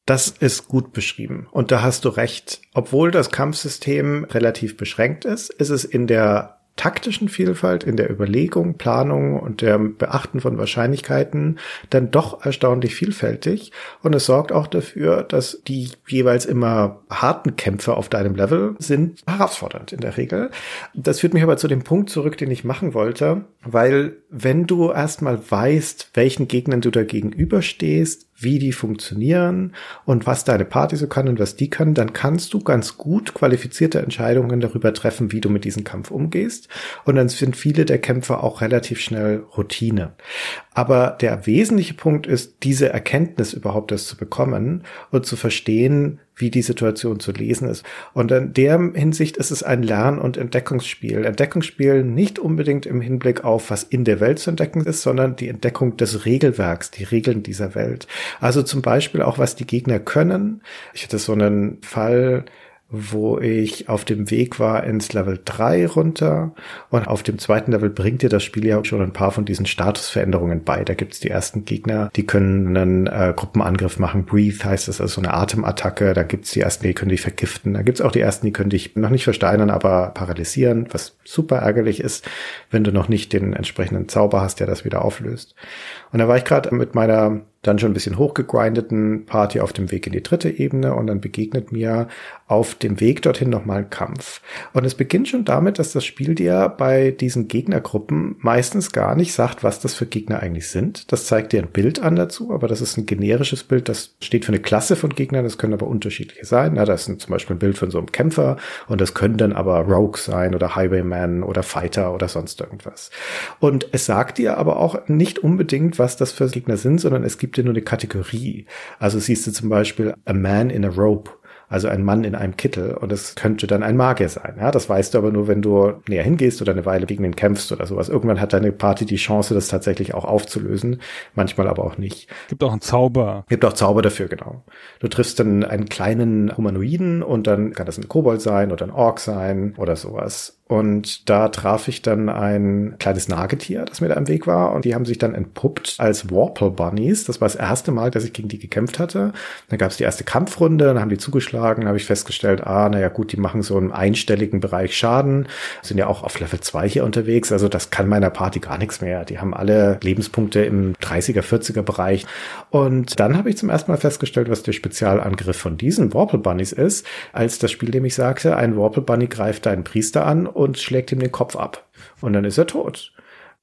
Das ist gut beschrieben. Und da hast du recht. Obwohl das Kampfsystem relativ beschränkt ist, ist es in der taktischen Vielfalt, in der Überlegung, Planung und der Beachten von Wahrscheinlichkeiten dann doch erstaunlich vielfältig. Und es sorgt auch dafür, dass die jeweils immer harten Kämpfe auf deinem Level sind herausfordernd in der Regel. Das führt mich aber zu dem Punkt zurück, den ich machen wollte, weil wenn du erstmal weißt, welchen Gegnern du da gegenüberstehst, wie die funktionieren und was deine Party so kann und was die kann, dann kannst du ganz gut qualifizierte Entscheidungen darüber treffen, wie du mit diesem Kampf umgehst. Und dann sind viele der Kämpfe auch relativ schnell Routine. Aber der wesentliche Punkt ist, diese Erkenntnis überhaupt erst zu bekommen und zu verstehen, wie die Situation zu lesen ist. Und in der Hinsicht ist es ein Lern- und Entdeckungsspiel. Entdeckungsspiel nicht unbedingt im Hinblick auf, was in der Welt zu entdecken ist, sondern die Entdeckung des Regelwerks, die Regeln dieser Welt. Also zum Beispiel auch, was die Gegner können. Ich hatte so einen Fall, wo ich auf dem Weg war ins Level 3 runter und auf dem zweiten Level bringt dir das Spiel ja schon ein paar von diesen Statusveränderungen bei. Da gibt's die ersten Gegner, die können einen äh, Gruppenangriff machen. Breathe heißt das, also eine Atemattacke. Da gibt's die ersten, die können dich vergiften. Da gibt's auch die ersten, die können dich noch nicht versteinern, aber paralysieren, was super ärgerlich ist, wenn du noch nicht den entsprechenden Zauber hast, der das wieder auflöst. Und da war ich gerade mit meiner dann schon ein bisschen hochgegrindeten Party auf dem Weg in die dritte Ebene und dann begegnet mir auf dem Weg dorthin nochmal ein Kampf. Und es beginnt schon damit, dass das Spiel dir bei diesen Gegnergruppen meistens gar nicht sagt, was das für Gegner eigentlich sind. Das zeigt dir ein Bild an dazu, aber das ist ein generisches Bild, das steht für eine Klasse von Gegnern, das können aber unterschiedliche sein. Na, das ist zum Beispiel ein Bild von so einem Kämpfer und das können dann aber Rogues sein oder Highwayman oder Fighter oder sonst irgendwas. Und es sagt dir aber auch nicht unbedingt, was das für Gegner sind, sondern es gibt dir nur eine Kategorie. Also siehst du zum Beispiel a man in a rope also ein Mann in einem Kittel und es könnte dann ein Magier sein. Ja, das weißt du aber nur, wenn du näher hingehst oder eine Weile gegen ihn kämpfst oder sowas. Irgendwann hat deine Party die Chance, das tatsächlich auch aufzulösen, manchmal aber auch nicht. Gibt auch einen Zauber. Gibt auch Zauber dafür, genau. Du triffst dann einen kleinen Humanoiden und dann kann das ein Kobold sein oder ein Ork sein oder sowas. Und da traf ich dann ein kleines Nagetier, das mir da im Weg war. Und die haben sich dann entpuppt als Warple Bunnies. Das war das erste Mal, dass ich gegen die gekämpft hatte. Dann gab es die erste Kampfrunde, dann haben die zugeschlagen aufgeschlagen, habe ich festgestellt, ah, naja gut, die machen so einen einstelligen Bereich Schaden, sind ja auch auf Level 2 hier unterwegs, also das kann meiner Party gar nichts mehr. Die haben alle Lebenspunkte im 30er, 40er Bereich. Und dann habe ich zum ersten Mal festgestellt, was der Spezialangriff von diesen Warple Bunnies ist, als das Spiel nämlich sagte, ein Warple Bunny greift deinen Priester an und schlägt ihm den Kopf ab. Und dann ist er tot.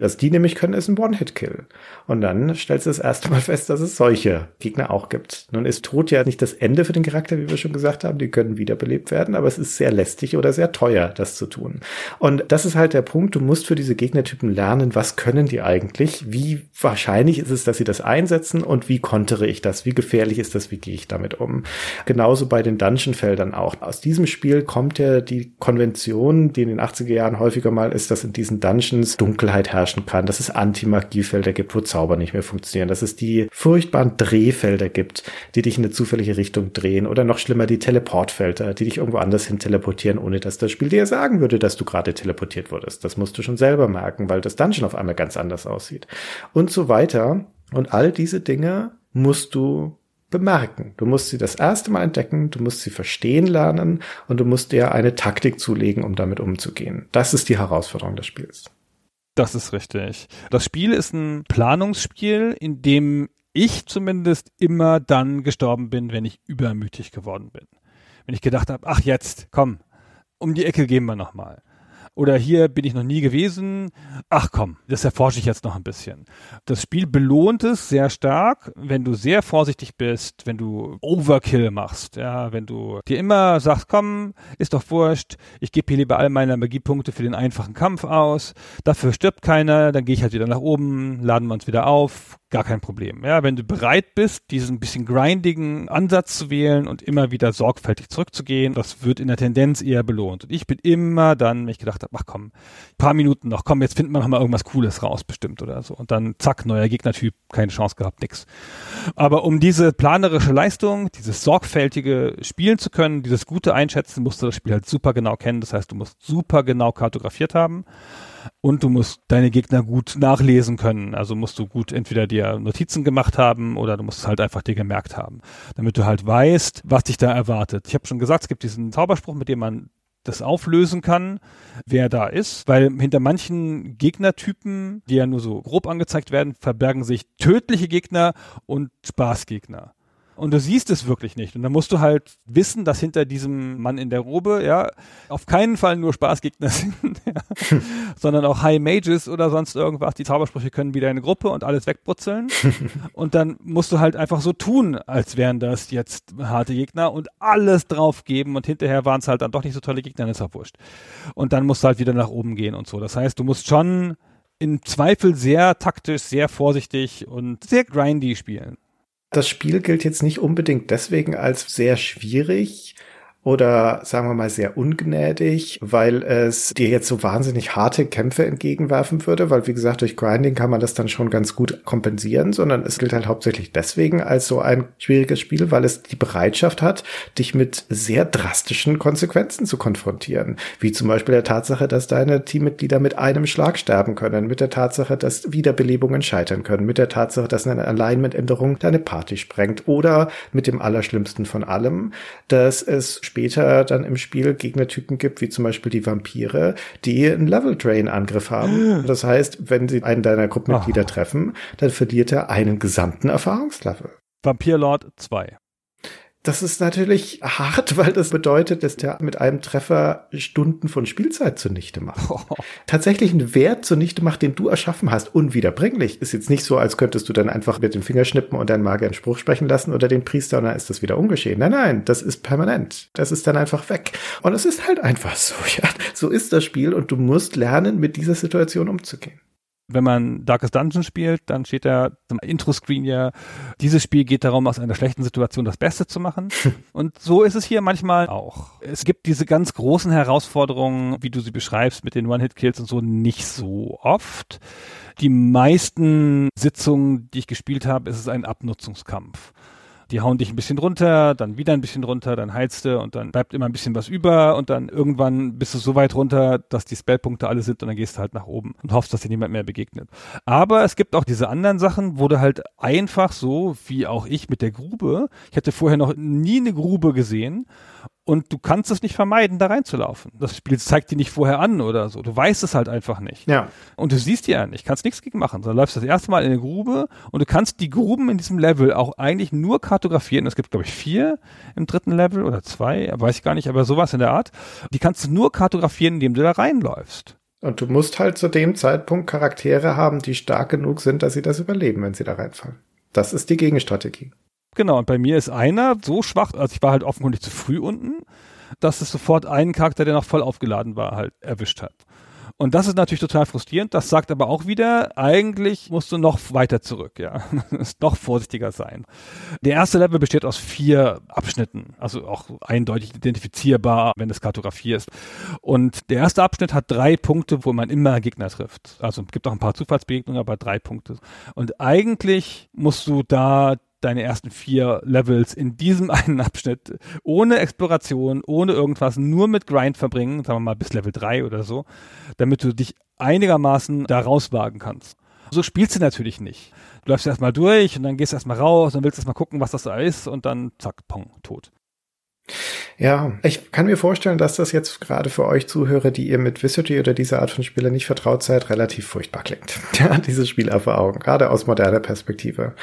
Was die nämlich können, ist ein One-Hit-Kill. Und dann stellst du das erste Mal fest, dass es solche Gegner auch gibt. Nun ist Tod ja nicht das Ende für den Charakter, wie wir schon gesagt haben. Die können wiederbelebt werden, aber es ist sehr lästig oder sehr teuer, das zu tun. Und das ist halt der Punkt. Du musst für diese Gegnertypen lernen, was können die eigentlich? Wie wahrscheinlich ist es, dass sie das einsetzen? Und wie kontere ich das? Wie gefährlich ist das? Wie gehe ich damit um? Genauso bei den Dungeon-Feldern auch. Aus diesem Spiel kommt ja die Konvention, die in den 80er Jahren häufiger mal ist, dass in diesen Dungeons Dunkelheit herrscht herrschen kann, dass es Anti-Magiefelder gibt, wo Zauber nicht mehr funktionieren, dass es die furchtbaren Drehfelder gibt, die dich in eine zufällige Richtung drehen oder noch schlimmer die Teleportfelder, die dich irgendwo anders hin teleportieren, ohne dass das Spiel dir sagen würde, dass du gerade teleportiert wurdest. Das musst du schon selber merken, weil das Dungeon auf einmal ganz anders aussieht. Und so weiter. Und all diese Dinge musst du bemerken. Du musst sie das erste Mal entdecken, du musst sie verstehen lernen und du musst dir eine Taktik zulegen, um damit umzugehen. Das ist die Herausforderung des Spiels. Das ist richtig. Das Spiel ist ein Planungsspiel, in dem ich zumindest immer dann gestorben bin, wenn ich übermütig geworden bin. Wenn ich gedacht habe, ach jetzt, komm, um die Ecke gehen wir nochmal. Oder hier bin ich noch nie gewesen. Ach komm, das erforsche ich jetzt noch ein bisschen. Das Spiel belohnt es sehr stark, wenn du sehr vorsichtig bist, wenn du Overkill machst, ja, wenn du dir immer sagst, komm, ist doch wurscht, ich gebe hier lieber all meine Magiepunkte für den einfachen Kampf aus, dafür stirbt keiner, dann gehe ich halt wieder nach oben, laden wir uns wieder auf, gar kein Problem. Ja, wenn du bereit bist, diesen bisschen grindigen Ansatz zu wählen und immer wieder sorgfältig zurückzugehen, das wird in der Tendenz eher belohnt. Und ich bin immer dann, wenn ich gedacht habe, ach komm, paar Minuten noch, komm, jetzt findet man noch mal irgendwas Cooles raus, bestimmt oder so. Und dann zack, neuer Gegnertyp, keine Chance gehabt, nix. Aber um diese planerische Leistung, dieses sorgfältige spielen zu können, dieses gute Einschätzen, musst du das Spiel halt super genau kennen. Das heißt, du musst super genau kartografiert haben und du musst deine Gegner gut nachlesen können. Also musst du gut entweder dir Notizen gemacht haben oder du musst es halt einfach dir gemerkt haben, damit du halt weißt, was dich da erwartet. Ich habe schon gesagt, es gibt diesen Zauberspruch, mit dem man das auflösen kann, wer da ist, weil hinter manchen Gegnertypen, die ja nur so grob angezeigt werden, verbergen sich tödliche Gegner und Spaßgegner und du siehst es wirklich nicht. Und dann musst du halt wissen, dass hinter diesem Mann in der Robe, ja, auf keinen Fall nur Spaßgegner sind, ja, sondern auch High Mages oder sonst irgendwas. Die Zaubersprüche können wieder eine Gruppe und alles wegbrutzeln. und dann musst du halt einfach so tun, als wären das jetzt harte Gegner und alles drauf geben und hinterher waren es halt dann doch nicht so tolle Gegner, dann ist auch wurscht. Und dann musst du halt wieder nach oben gehen und so. Das heißt, du musst schon im Zweifel sehr taktisch, sehr vorsichtig und sehr grindy spielen. Das Spiel gilt jetzt nicht unbedingt deswegen als sehr schwierig, oder sagen wir mal sehr ungnädig, weil es dir jetzt so wahnsinnig harte Kämpfe entgegenwerfen würde, weil wie gesagt, durch Grinding kann man das dann schon ganz gut kompensieren, sondern es gilt halt hauptsächlich deswegen als so ein schwieriges Spiel, weil es die Bereitschaft hat, dich mit sehr drastischen Konsequenzen zu konfrontieren, wie zum Beispiel der Tatsache, dass deine Teammitglieder mit einem Schlag sterben können, mit der Tatsache, dass Wiederbelebungen scheitern können, mit der Tatsache, dass eine Alignment-Änderung deine Party sprengt oder mit dem Allerschlimmsten von allem, dass es später dann im Spiel Gegnertypen gibt, wie zum Beispiel die Vampire, die einen Level Drain Angriff haben. Das heißt, wenn sie einen deiner Gruppenmitglieder oh. treffen, dann verliert er einen gesamten Erfahrungslevel. Vampir Lord 2. Das ist natürlich hart, weil das bedeutet, dass der mit einem Treffer Stunden von Spielzeit zunichte macht. Oh. Tatsächlich einen Wert zunichte macht, den du erschaffen hast, unwiederbringlich. Ist jetzt nicht so, als könntest du dann einfach mit dem Finger schnippen und deinen Magier einen Spruch sprechen lassen oder den Priester und dann ist das wieder ungeschehen. Nein, nein, das ist permanent. Das ist dann einfach weg. Und es ist halt einfach so, ja. So ist das Spiel und du musst lernen, mit dieser Situation umzugehen wenn man Darkest Dungeon spielt, dann steht da zum Intro-Screen ja, dieses Spiel geht darum, aus einer schlechten Situation das Beste zu machen. Und so ist es hier manchmal auch. Es gibt diese ganz großen Herausforderungen, wie du sie beschreibst, mit den One-Hit-Kills und so, nicht so oft. Die meisten Sitzungen, die ich gespielt habe, ist es ein Abnutzungskampf. Die hauen dich ein bisschen runter, dann wieder ein bisschen runter, dann heilst du und dann bleibt immer ein bisschen was über und dann irgendwann bist du so weit runter, dass die Spellpunkte alle sind und dann gehst du halt nach oben und hoffst, dass dir niemand mehr begegnet. Aber es gibt auch diese anderen Sachen, wo du halt einfach so, wie auch ich mit der Grube, ich hatte vorher noch nie eine Grube gesehen und du kannst es nicht vermeiden, da reinzulaufen. Das Spiel zeigt dir nicht vorher an oder so. Du weißt es halt einfach nicht. Ja. Und du siehst die ja nicht, kannst nichts gegen machen. Du läufst das erste Mal in eine Grube und du kannst die Gruben in diesem Level auch eigentlich nur kartografieren. Es gibt, glaube ich, vier im dritten Level oder zwei, weiß ich gar nicht, aber sowas in der Art. Die kannst du nur kartografieren, indem du da reinläufst. Und du musst halt zu dem Zeitpunkt Charaktere haben, die stark genug sind, dass sie das überleben, wenn sie da reinfallen. Das ist die Gegenstrategie. Genau, und bei mir ist einer so schwach, also ich war halt offenkundig zu früh unten, dass es sofort einen Charakter, der noch voll aufgeladen war, halt erwischt hat. Und das ist natürlich total frustrierend. Das sagt aber auch wieder, eigentlich musst du noch weiter zurück, ja. noch vorsichtiger sein. Der erste Level besteht aus vier Abschnitten, also auch eindeutig identifizierbar, wenn es Kartografie ist. Und der erste Abschnitt hat drei Punkte, wo man immer Gegner trifft. Also es gibt auch ein paar Zufallsbegegnungen, aber drei Punkte. Und eigentlich musst du da deine ersten vier Levels in diesem einen Abschnitt ohne Exploration, ohne irgendwas, nur mit Grind verbringen, sagen wir mal bis Level 3 oder so, damit du dich einigermaßen da rauswagen kannst. So spielst du natürlich nicht. Du läufst erstmal durch und dann gehst du erstmal raus und willst erstmal gucken, was das da ist und dann zack, pong, tot. Ja, ich kann mir vorstellen, dass das jetzt gerade für euch Zuhörer, die ihr mit Wizardry oder dieser Art von Spieler nicht vertraut seid, relativ furchtbar klingt. Ja, diese Spielerfahrung, gerade aus moderner Perspektive.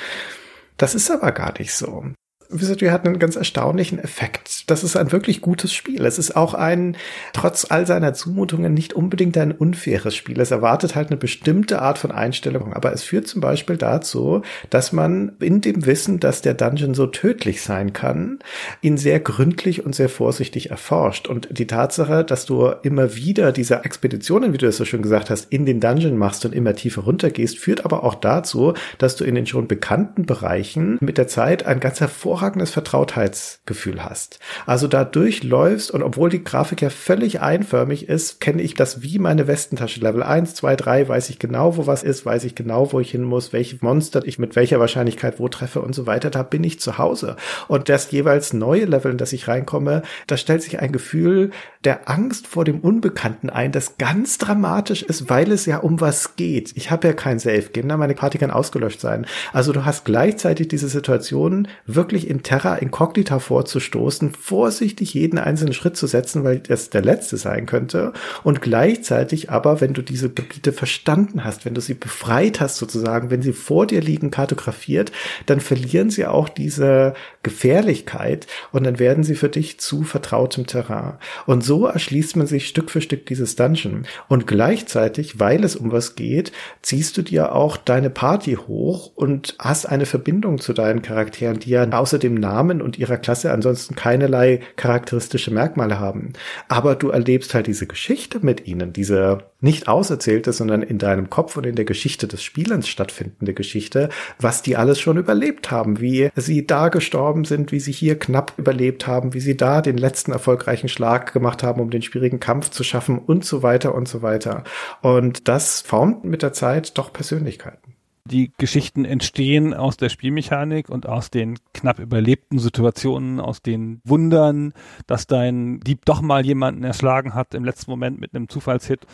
Das ist aber gar nicht so. Wizardry hat einen ganz erstaunlichen Effekt. Das ist ein wirklich gutes Spiel. Es ist auch ein, trotz all seiner Zumutungen, nicht unbedingt ein unfaires Spiel. Es erwartet halt eine bestimmte Art von Einstellung. Aber es führt zum Beispiel dazu, dass man in dem Wissen, dass der Dungeon so tödlich sein kann, ihn sehr gründlich und sehr vorsichtig erforscht. Und die Tatsache, dass du immer wieder diese Expeditionen, wie du es so schön gesagt hast, in den Dungeon machst und immer tiefer runtergehst, führt aber auch dazu, dass du in den schon bekannten Bereichen mit der Zeit ein ganz hervorragendes hervorragendes Vertrautheitsgefühl hast. Also da durchläufst und obwohl die Grafik ja völlig einförmig ist, kenne ich das wie meine Westentasche. Level 1, 2, 3 weiß ich genau, wo was ist, weiß ich genau, wo ich hin muss, welche Monster ich mit welcher Wahrscheinlichkeit wo treffe und so weiter. Da bin ich zu Hause. Und das jeweils neue Level, in das ich reinkomme, da stellt sich ein Gefühl der Angst vor dem Unbekannten ein, das ganz dramatisch ist, weil es ja um was geht. Ich habe ja kein Safe Game, meine Party kann ausgelöscht sein. Also du hast gleichzeitig diese Situation wirklich in Terra Incognita vorzustoßen, vorsichtig jeden einzelnen Schritt zu setzen, weil das der letzte sein könnte. Und gleichzeitig aber, wenn du diese Gebiete verstanden hast, wenn du sie befreit hast sozusagen, wenn sie vor dir liegen, kartografiert, dann verlieren sie auch diese Gefährlichkeit und dann werden sie für dich zu vertrautem Terrain. Und so erschließt man sich Stück für Stück dieses Dungeon. Und gleichzeitig, weil es um was geht, ziehst du dir auch deine Party hoch und hast eine Verbindung zu deinen Charakteren, die ja außer außer dem Namen und ihrer Klasse ansonsten keinerlei charakteristische Merkmale haben. Aber du erlebst halt diese Geschichte mit ihnen, diese nicht auserzählte, sondern in deinem Kopf und in der Geschichte des Spielens stattfindende Geschichte, was die alles schon überlebt haben, wie sie da gestorben sind, wie sie hier knapp überlebt haben, wie sie da den letzten erfolgreichen Schlag gemacht haben, um den schwierigen Kampf zu schaffen und so weiter und so weiter. Und das formt mit der Zeit doch Persönlichkeiten die Geschichten entstehen aus der Spielmechanik und aus den knapp überlebten Situationen, aus den Wundern, dass dein Dieb doch mal jemanden erschlagen hat im letzten Moment mit einem Zufallshit.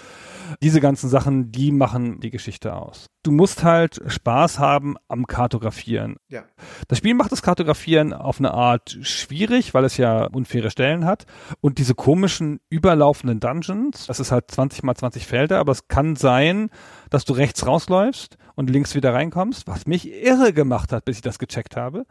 Diese ganzen Sachen, die machen die Geschichte aus. Du musst halt Spaß haben am Kartografieren. Ja. Das Spiel macht das Kartografieren auf eine Art schwierig, weil es ja unfaire Stellen hat. Und diese komischen überlaufenden Dungeons, das ist halt 20 mal 20 Felder, aber es kann sein, dass du rechts rausläufst und links wieder reinkommst, was mich irre gemacht hat, bis ich das gecheckt habe.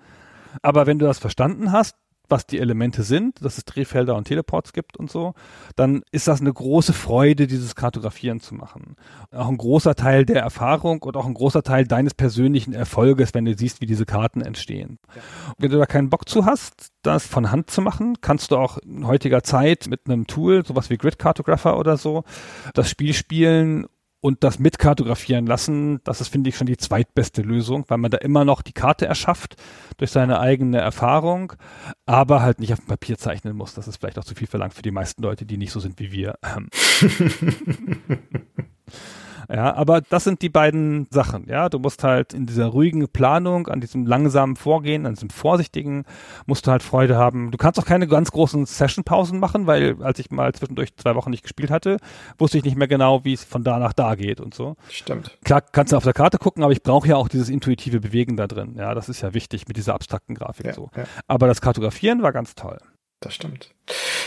Aber wenn du das verstanden hast, was die Elemente sind, dass es Drehfelder und Teleports gibt und so, dann ist das eine große Freude, dieses Kartografieren zu machen. Auch ein großer Teil der Erfahrung und auch ein großer Teil deines persönlichen Erfolges, wenn du siehst, wie diese Karten entstehen. Ja. Wenn du da keinen Bock zu hast, das von Hand zu machen, kannst du auch in heutiger Zeit mit einem Tool, sowas wie Grid Cartographer oder so, das Spiel spielen und das mitkartografieren lassen, das ist, finde ich, schon die zweitbeste Lösung, weil man da immer noch die Karte erschafft durch seine eigene Erfahrung, aber halt nicht auf dem Papier zeichnen muss. Das ist vielleicht auch zu viel verlangt für die meisten Leute, die nicht so sind wie wir. Ja, aber das sind die beiden Sachen. Ja, du musst halt in dieser ruhigen Planung, an diesem langsamen Vorgehen, an diesem vorsichtigen, musst du halt Freude haben. Du kannst auch keine ganz großen Session-Pausen machen, weil als ich mal zwischendurch zwei Wochen nicht gespielt hatte, wusste ich nicht mehr genau, wie es von da nach da geht und so. Stimmt. Klar kannst du auf der Karte gucken, aber ich brauche ja auch dieses intuitive Bewegen da drin. Ja, das ist ja wichtig mit dieser abstrakten Grafik Ja, so. ja. Aber das Kartografieren war ganz toll. Das stimmt.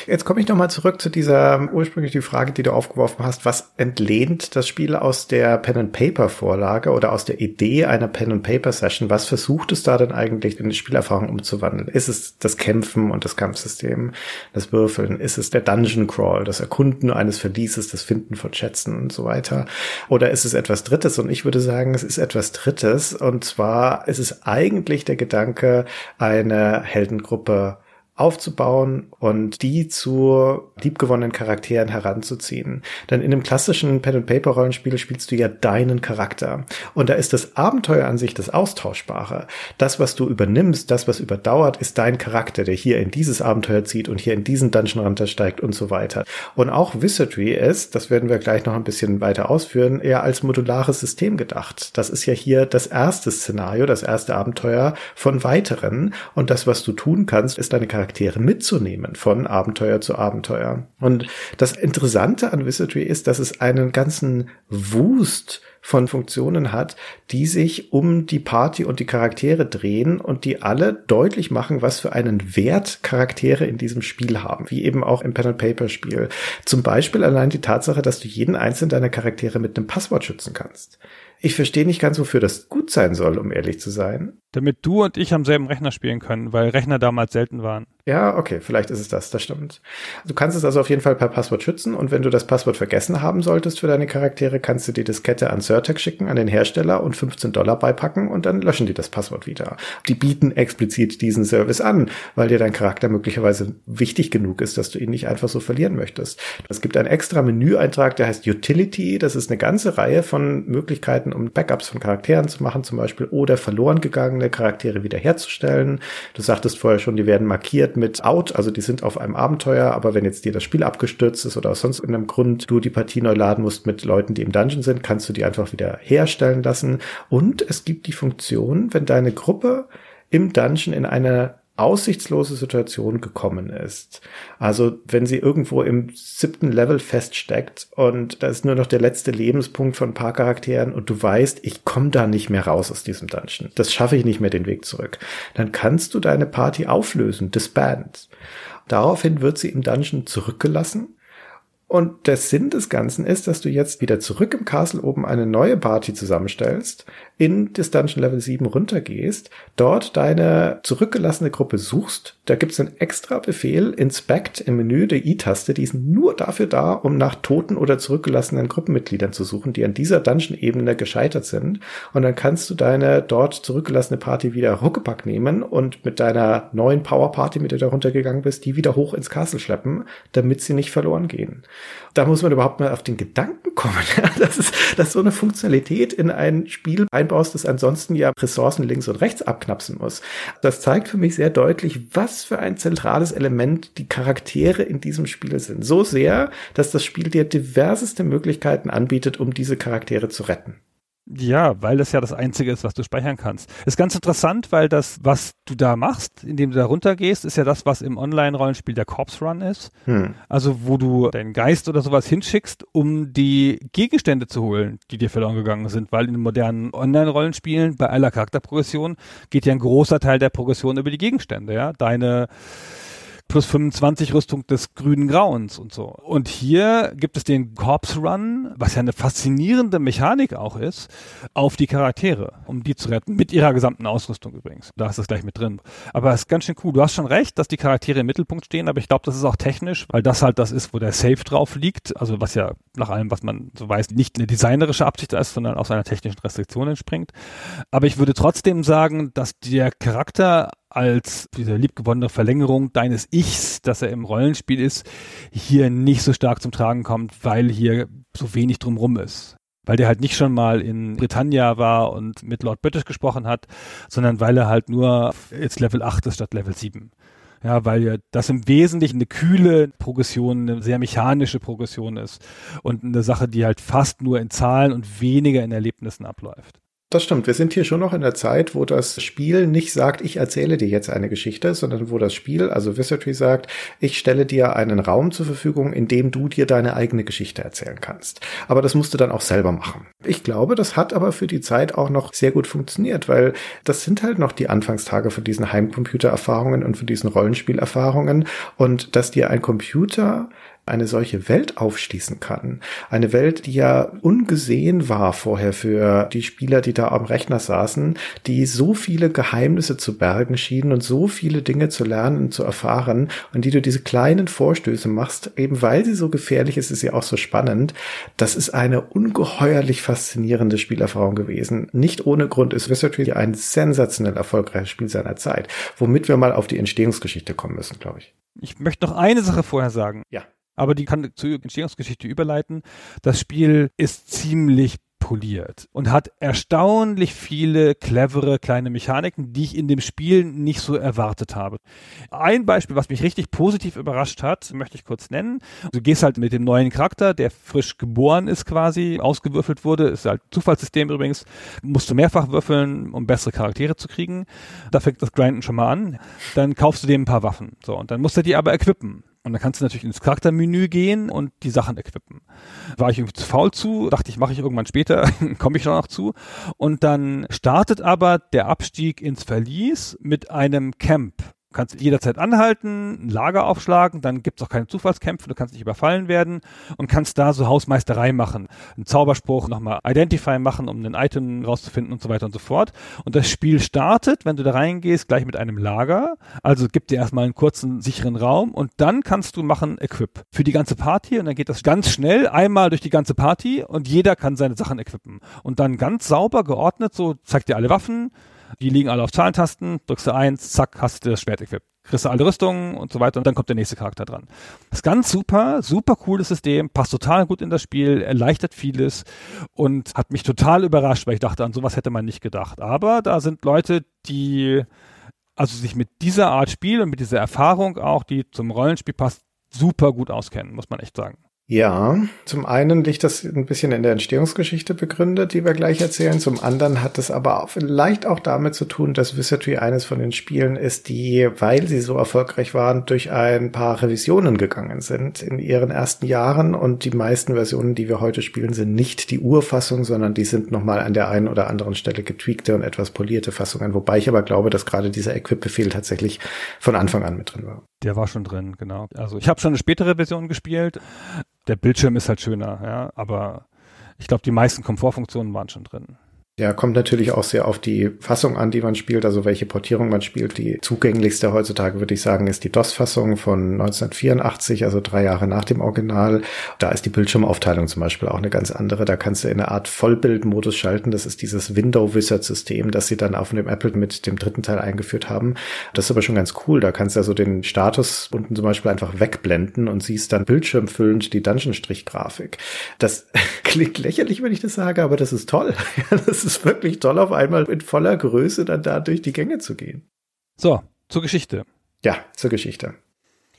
Jetzt komme ich nochmal zurück zu dieser ursprünglich die Frage, die du aufgeworfen hast. Was entlehnt das Spiel aus der Pen-and-Paper-Vorlage oder aus der Idee einer Pen-and-Paper-Session? Was versucht es da denn eigentlich in eine Spielerfahrung umzuwandeln? Ist es das Kämpfen und das Kampfsystem, das Würfeln? Ist es der Dungeon Crawl, das Erkunden eines Verlieses, das Finden von Schätzen und so weiter? Oder ist es etwas Drittes? Und ich würde sagen, es ist etwas Drittes. Und zwar ist es eigentlich der Gedanke, eine Heldengruppe aufzubauen und die zu liebgewonnenen Charakteren heranzuziehen. Denn in einem klassischen Pen-and-Paper-Rollenspiel spielst du ja deinen Charakter. Und da ist das Abenteuer an sich das Austauschbare. Das, was du übernimmst, das, was überdauert, ist dein Charakter, der hier in dieses Abenteuer zieht und hier in diesen Dungeon runtersteigt und so weiter. Und auch Wizardry ist, das werden wir gleich noch ein bisschen weiter ausführen, eher als modulares System gedacht. Das ist ja hier das erste Szenario, das erste Abenteuer von weiteren. Und das, was du tun kannst, ist deine Charaktere mitzunehmen von Abenteuer zu Abenteuer. Und das Interessante an Wizardry ist, dass es einen ganzen Wust von Funktionen hat, die sich um die Party und die Charaktere drehen und die alle deutlich machen, was für einen Wert Charaktere in diesem Spiel haben, wie eben auch im Pen-and-Paper-Spiel. Zum Beispiel allein die Tatsache, dass du jeden einzelnen deiner Charaktere mit einem Passwort schützen kannst. Ich verstehe nicht ganz, wofür das gut sein soll, um ehrlich zu sein. Damit du und ich am selben Rechner spielen können, weil Rechner damals selten waren. Ja, okay, vielleicht ist es das, das stimmt. Du kannst es also auf jeden Fall per Passwort schützen und wenn du das Passwort vergessen haben solltest für deine Charaktere, kannst du die Diskette an Certec schicken, an den Hersteller und 15 Dollar beipacken und dann löschen die das Passwort wieder. Die bieten explizit diesen Service an, weil dir dein Charakter möglicherweise wichtig genug ist, dass du ihn nicht einfach so verlieren möchtest. Es gibt einen extra Menüeintrag, der heißt Utility. Das ist eine ganze Reihe von Möglichkeiten, um Backups von Charakteren zu machen, zum Beispiel, oder verloren gegangene Charaktere wiederherzustellen. Du sagtest vorher schon, die werden markiert mit Out, also die sind auf einem Abenteuer, aber wenn jetzt dir das Spiel abgestürzt ist oder aus sonst irgendeinem Grund du die Partie neu laden musst mit Leuten, die im Dungeon sind, kannst du die einfach wieder herstellen lassen. Und es gibt die Funktion, wenn deine Gruppe im Dungeon in eine aussichtslose Situation gekommen ist. Also wenn sie irgendwo im siebten Level feststeckt und da ist nur noch der letzte Lebenspunkt von ein paar Charakteren und du weißt, ich komme da nicht mehr raus aus diesem Dungeon. Das schaffe ich nicht mehr den Weg zurück. Dann kannst du deine Party auflösen, disband. Daraufhin wird sie im Dungeon zurückgelassen und der Sinn des Ganzen ist, dass du jetzt wieder zurück im Castle oben eine neue Party zusammenstellst, in das Dungeon Level 7 runtergehst, dort deine zurückgelassene Gruppe suchst. Da gibt's einen extra Befehl, Inspect im Menü der I-Taste, die ist nur dafür da, um nach toten oder zurückgelassenen Gruppenmitgliedern zu suchen, die an dieser Dungeon-Ebene gescheitert sind. Und dann kannst du deine dort zurückgelassene Party wieder ruckepack nehmen und mit deiner neuen Power-Party, mit der du runtergegangen bist, die wieder hoch ins Castle schleppen, damit sie nicht verloren gehen da muss man überhaupt mal auf den Gedanken kommen, dass, es, dass so eine Funktionalität in ein Spiel einbaust, das ansonsten ja Ressourcen links und rechts abknapsen muss. Das zeigt für mich sehr deutlich, was für ein zentrales Element die Charaktere in diesem Spiel sind. So sehr, dass das Spiel dir diverseste Möglichkeiten anbietet, um diese Charaktere zu retten. Ja, weil das ja das Einzige ist, was du speichern kannst. Ist ganz interessant, weil das, was du da machst, indem du da runtergehst, ist ja das, was im Online-Rollenspiel der Corpse Run ist. Hm. Also wo du deinen Geist oder sowas hinschickst, um die Gegenstände zu holen, die dir verloren gegangen sind. Weil in den modernen Online-Rollenspielen bei aller Charakterprogression geht ja ein großer Teil der Progression über die Gegenstände. Ja, deine plus 25 Rüstung des grünen Grauens und so. Und hier gibt es den Corpse Run, was ja eine faszinierende Mechanik auch ist, auf die Charaktere, um die zu retten, mit ihrer gesamten Ausrüstung übrigens. Da ist das gleich mit drin. Aber es ist ganz schön cool. Du hast schon recht, dass die Charaktere im Mittelpunkt stehen, aber ich glaube, das ist auch technisch, weil das halt das ist, wo der Safe drauf liegt, also was ja nach allem, was man so weiß, nicht eine designerische Absicht ist, sondern aus einer technischen Restriktion entspringt. Aber ich würde trotzdem sagen, dass der Charakter als diese liebgewonnene Verlängerung deines Ichs, dass er im Rollenspiel ist, hier nicht so stark zum Tragen kommt, weil hier so wenig drumrum ist. Weil der halt nicht schon mal in Britannia war und mit Lord British gesprochen hat, sondern weil er halt nur jetzt Level 8 ist statt Level 7. Ja, weil das im Wesentlichen eine kühle Progression, eine sehr mechanische Progression ist und eine Sache, die halt fast nur in Zahlen und weniger in Erlebnissen abläuft. Das stimmt. Wir sind hier schon noch in der Zeit, wo das Spiel nicht sagt, ich erzähle dir jetzt eine Geschichte, sondern wo das Spiel, also Wizardry sagt, ich stelle dir einen Raum zur Verfügung, in dem du dir deine eigene Geschichte erzählen kannst. Aber das musst du dann auch selber machen. Ich glaube, das hat aber für die Zeit auch noch sehr gut funktioniert, weil das sind halt noch die Anfangstage von diesen Heimcomputererfahrungen und von diesen Rollenspielerfahrungen und dass dir ein Computer eine solche Welt aufschließen kann. Eine Welt, die ja ungesehen war vorher für die Spieler, die da am Rechner saßen, die so viele Geheimnisse zu bergen schienen und so viele Dinge zu lernen und zu erfahren und die du diese kleinen Vorstöße machst, eben weil sie so gefährlich ist, ist sie auch so spannend. Das ist eine ungeheuerlich faszinierende Spielerfahrung gewesen. Nicht ohne Grund ist Wizardry ein sensationell erfolgreiches Spiel seiner Zeit, womit wir mal auf die Entstehungsgeschichte kommen müssen, glaube ich. Ich möchte noch eine Sache vorher sagen. Ja aber die kann zur Entstehungsgeschichte überleiten. Das Spiel ist ziemlich poliert und hat erstaunlich viele clevere kleine Mechaniken, die ich in dem Spiel nicht so erwartet habe. Ein Beispiel, was mich richtig positiv überrascht hat, möchte ich kurz nennen. Du gehst halt mit dem neuen Charakter, der frisch geboren ist quasi, ausgewürfelt wurde, ist halt Zufallssystem übrigens, musst du mehrfach würfeln, um bessere Charaktere zu kriegen. Da fängt das Grinden schon mal an. Dann kaufst du dem ein paar Waffen. So, und dann musst du die aber equippen. Und dann kannst du natürlich ins Charaktermenü gehen und die Sachen equippen. War ich irgendwie zu faul zu, dachte ich, mache ich irgendwann später, komme ich noch zu. Und dann startet aber der Abstieg ins Verlies mit einem Camp kannst jederzeit anhalten, ein Lager aufschlagen, dann gibt's auch keine Zufallskämpfe, du kannst nicht überfallen werden und kannst da so Hausmeisterei machen. Einen Zauberspruch nochmal Identify machen, um ein Item rauszufinden und so weiter und so fort. Und das Spiel startet, wenn du da reingehst, gleich mit einem Lager. Also gibt dir erstmal einen kurzen, sicheren Raum und dann kannst du machen Equip für die ganze Party und dann geht das ganz schnell einmal durch die ganze Party und jeder kann seine Sachen equippen. Und dann ganz sauber geordnet, so zeigt dir alle Waffen, die liegen alle auf Zahlentasten, drückst du eins, zack, hast du das Schwert equipped. Kriegst du alle Rüstungen und so weiter und dann kommt der nächste Charakter dran. Das ist ganz super, super cooles System, passt total gut in das Spiel, erleichtert vieles und hat mich total überrascht, weil ich dachte, an sowas hätte man nicht gedacht. Aber da sind Leute, die also sich mit dieser Art Spiel und mit dieser Erfahrung auch, die zum Rollenspiel passt, super gut auskennen, muss man echt sagen. Ja, zum einen liegt das ein bisschen in der Entstehungsgeschichte begründet, die wir gleich erzählen. Zum anderen hat es aber auch vielleicht auch damit zu tun, dass Wizardry eines von den Spielen ist, die, weil sie so erfolgreich waren, durch ein paar Revisionen gegangen sind in ihren ersten Jahren. Und die meisten Versionen, die wir heute spielen, sind nicht die Urfassung, sondern die sind nochmal an der einen oder anderen Stelle getweakte und etwas polierte Fassungen. Wobei ich aber glaube, dass gerade dieser Equip-Befehl tatsächlich von Anfang an mit drin war. Der war schon drin, genau. Also ich habe schon eine spätere Version gespielt der Bildschirm ist halt schöner, ja, aber ich glaube, die meisten Komfortfunktionen waren schon drin. Ja, kommt natürlich auch sehr auf die Fassung an, die man spielt, also welche Portierung man spielt. Die zugänglichste heutzutage, würde ich sagen, ist die DOS-Fassung von 1984, also drei Jahre nach dem Original. Da ist die Bildschirmaufteilung zum Beispiel auch eine ganz andere. Da kannst du in eine Art Vollbildmodus schalten. Das ist dieses Window-Wizard-System, das sie dann auf dem Apple mit dem dritten Teil eingeführt haben. Das ist aber schon ganz cool. Da kannst du also den Status unten zum Beispiel einfach wegblenden und siehst dann bildschirmfüllend die Dungeon-Strich-Grafik. Das klingt lächerlich, wenn ich das sage, aber das ist toll. das ist wirklich toll, auf einmal in voller Größe dann da durch die Gänge zu gehen. So, zur Geschichte. Ja, zur Geschichte.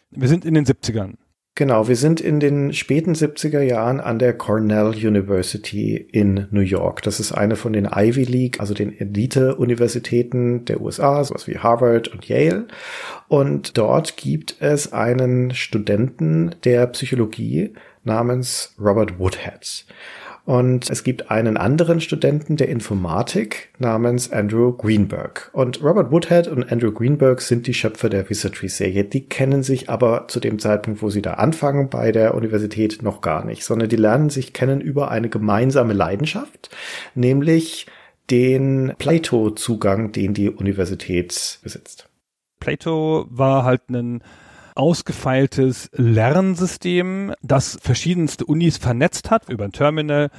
Wir sind in den 70ern. Genau, wir sind in den späten 70er Jahren an der Cornell University in New York. Das ist eine von den Ivy League, also den Elite-Universitäten der USA, sowas wie Harvard und Yale. Und dort gibt es einen Studenten der Psychologie namens Robert Woodhead. Und es gibt einen anderen Studenten der Informatik namens Andrew Greenberg. Und Robert Woodhead und Andrew Greenberg sind die Schöpfer der Wizardry-Serie. Die kennen sich aber zu dem Zeitpunkt, wo sie da anfangen, bei der Universität noch gar nicht, sondern die lernen sich kennen über eine gemeinsame Leidenschaft, nämlich den Plato-Zugang, den die Universität besitzt. Plato war halt ein ausgefeiltes Lernsystem, das verschiedenste Unis vernetzt hat über ein Terminal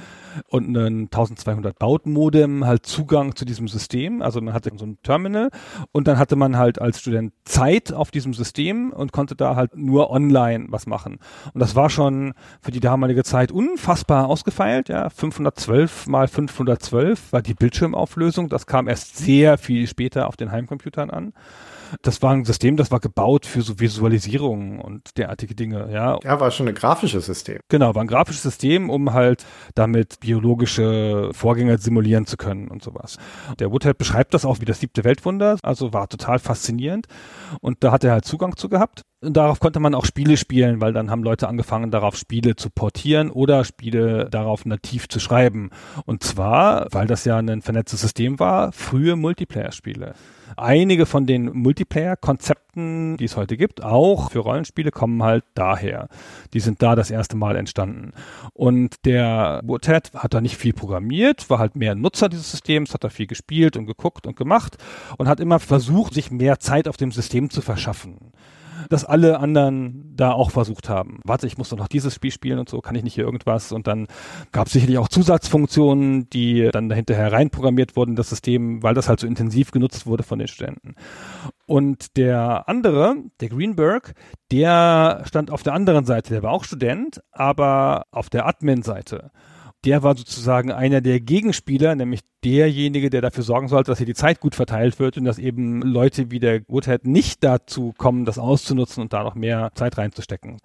und einen 1200 Baut Modem halt Zugang zu diesem System. Also man hatte so ein Terminal und dann hatte man halt als Student Zeit auf diesem System und konnte da halt nur online was machen. Und das war schon für die damalige Zeit unfassbar ausgefeilt. Ja, 512 mal 512 war die Bildschirmauflösung. Das kam erst sehr viel später auf den Heimcomputern an. Das war ein System, das war gebaut für so Visualisierungen und derartige Dinge, ja. Ja, war schon ein grafisches System. Genau, war ein grafisches System, um halt damit biologische Vorgänge simulieren zu können und sowas. Der Woodhead beschreibt das auch wie das siebte Weltwunder, also war total faszinierend und da hat er halt Zugang zu gehabt. Und darauf konnte man auch Spiele spielen, weil dann haben Leute angefangen, darauf Spiele zu portieren oder Spiele darauf nativ zu schreiben. Und zwar, weil das ja ein vernetztes System war, frühe Multiplayer-Spiele. Einige von den Multiplayer-Konzepten, die es heute gibt, auch für Rollenspiele, kommen halt daher. Die sind da das erste Mal entstanden. Und der Woodhead hat da nicht viel programmiert, war halt mehr Nutzer dieses Systems, hat da viel gespielt und geguckt und gemacht und hat immer versucht, sich mehr Zeit auf dem System zu verschaffen dass alle anderen da auch versucht haben. Warte, ich muss doch noch dieses Spiel spielen und so, kann ich nicht hier irgendwas? Und dann gab es sicherlich auch Zusatzfunktionen, die dann dahinterher reinprogrammiert wurden, das System, weil das halt so intensiv genutzt wurde von den Studenten. Und der andere, der Greenberg, der stand auf der anderen Seite, der war auch Student, aber auf der Admin-Seite der war sozusagen einer der Gegenspieler, nämlich derjenige, der dafür sorgen sollte, dass hier die Zeit gut verteilt wird und dass eben Leute wie der Woodhead nicht dazu kommen, das auszunutzen und da noch mehr Zeit reinzustecken.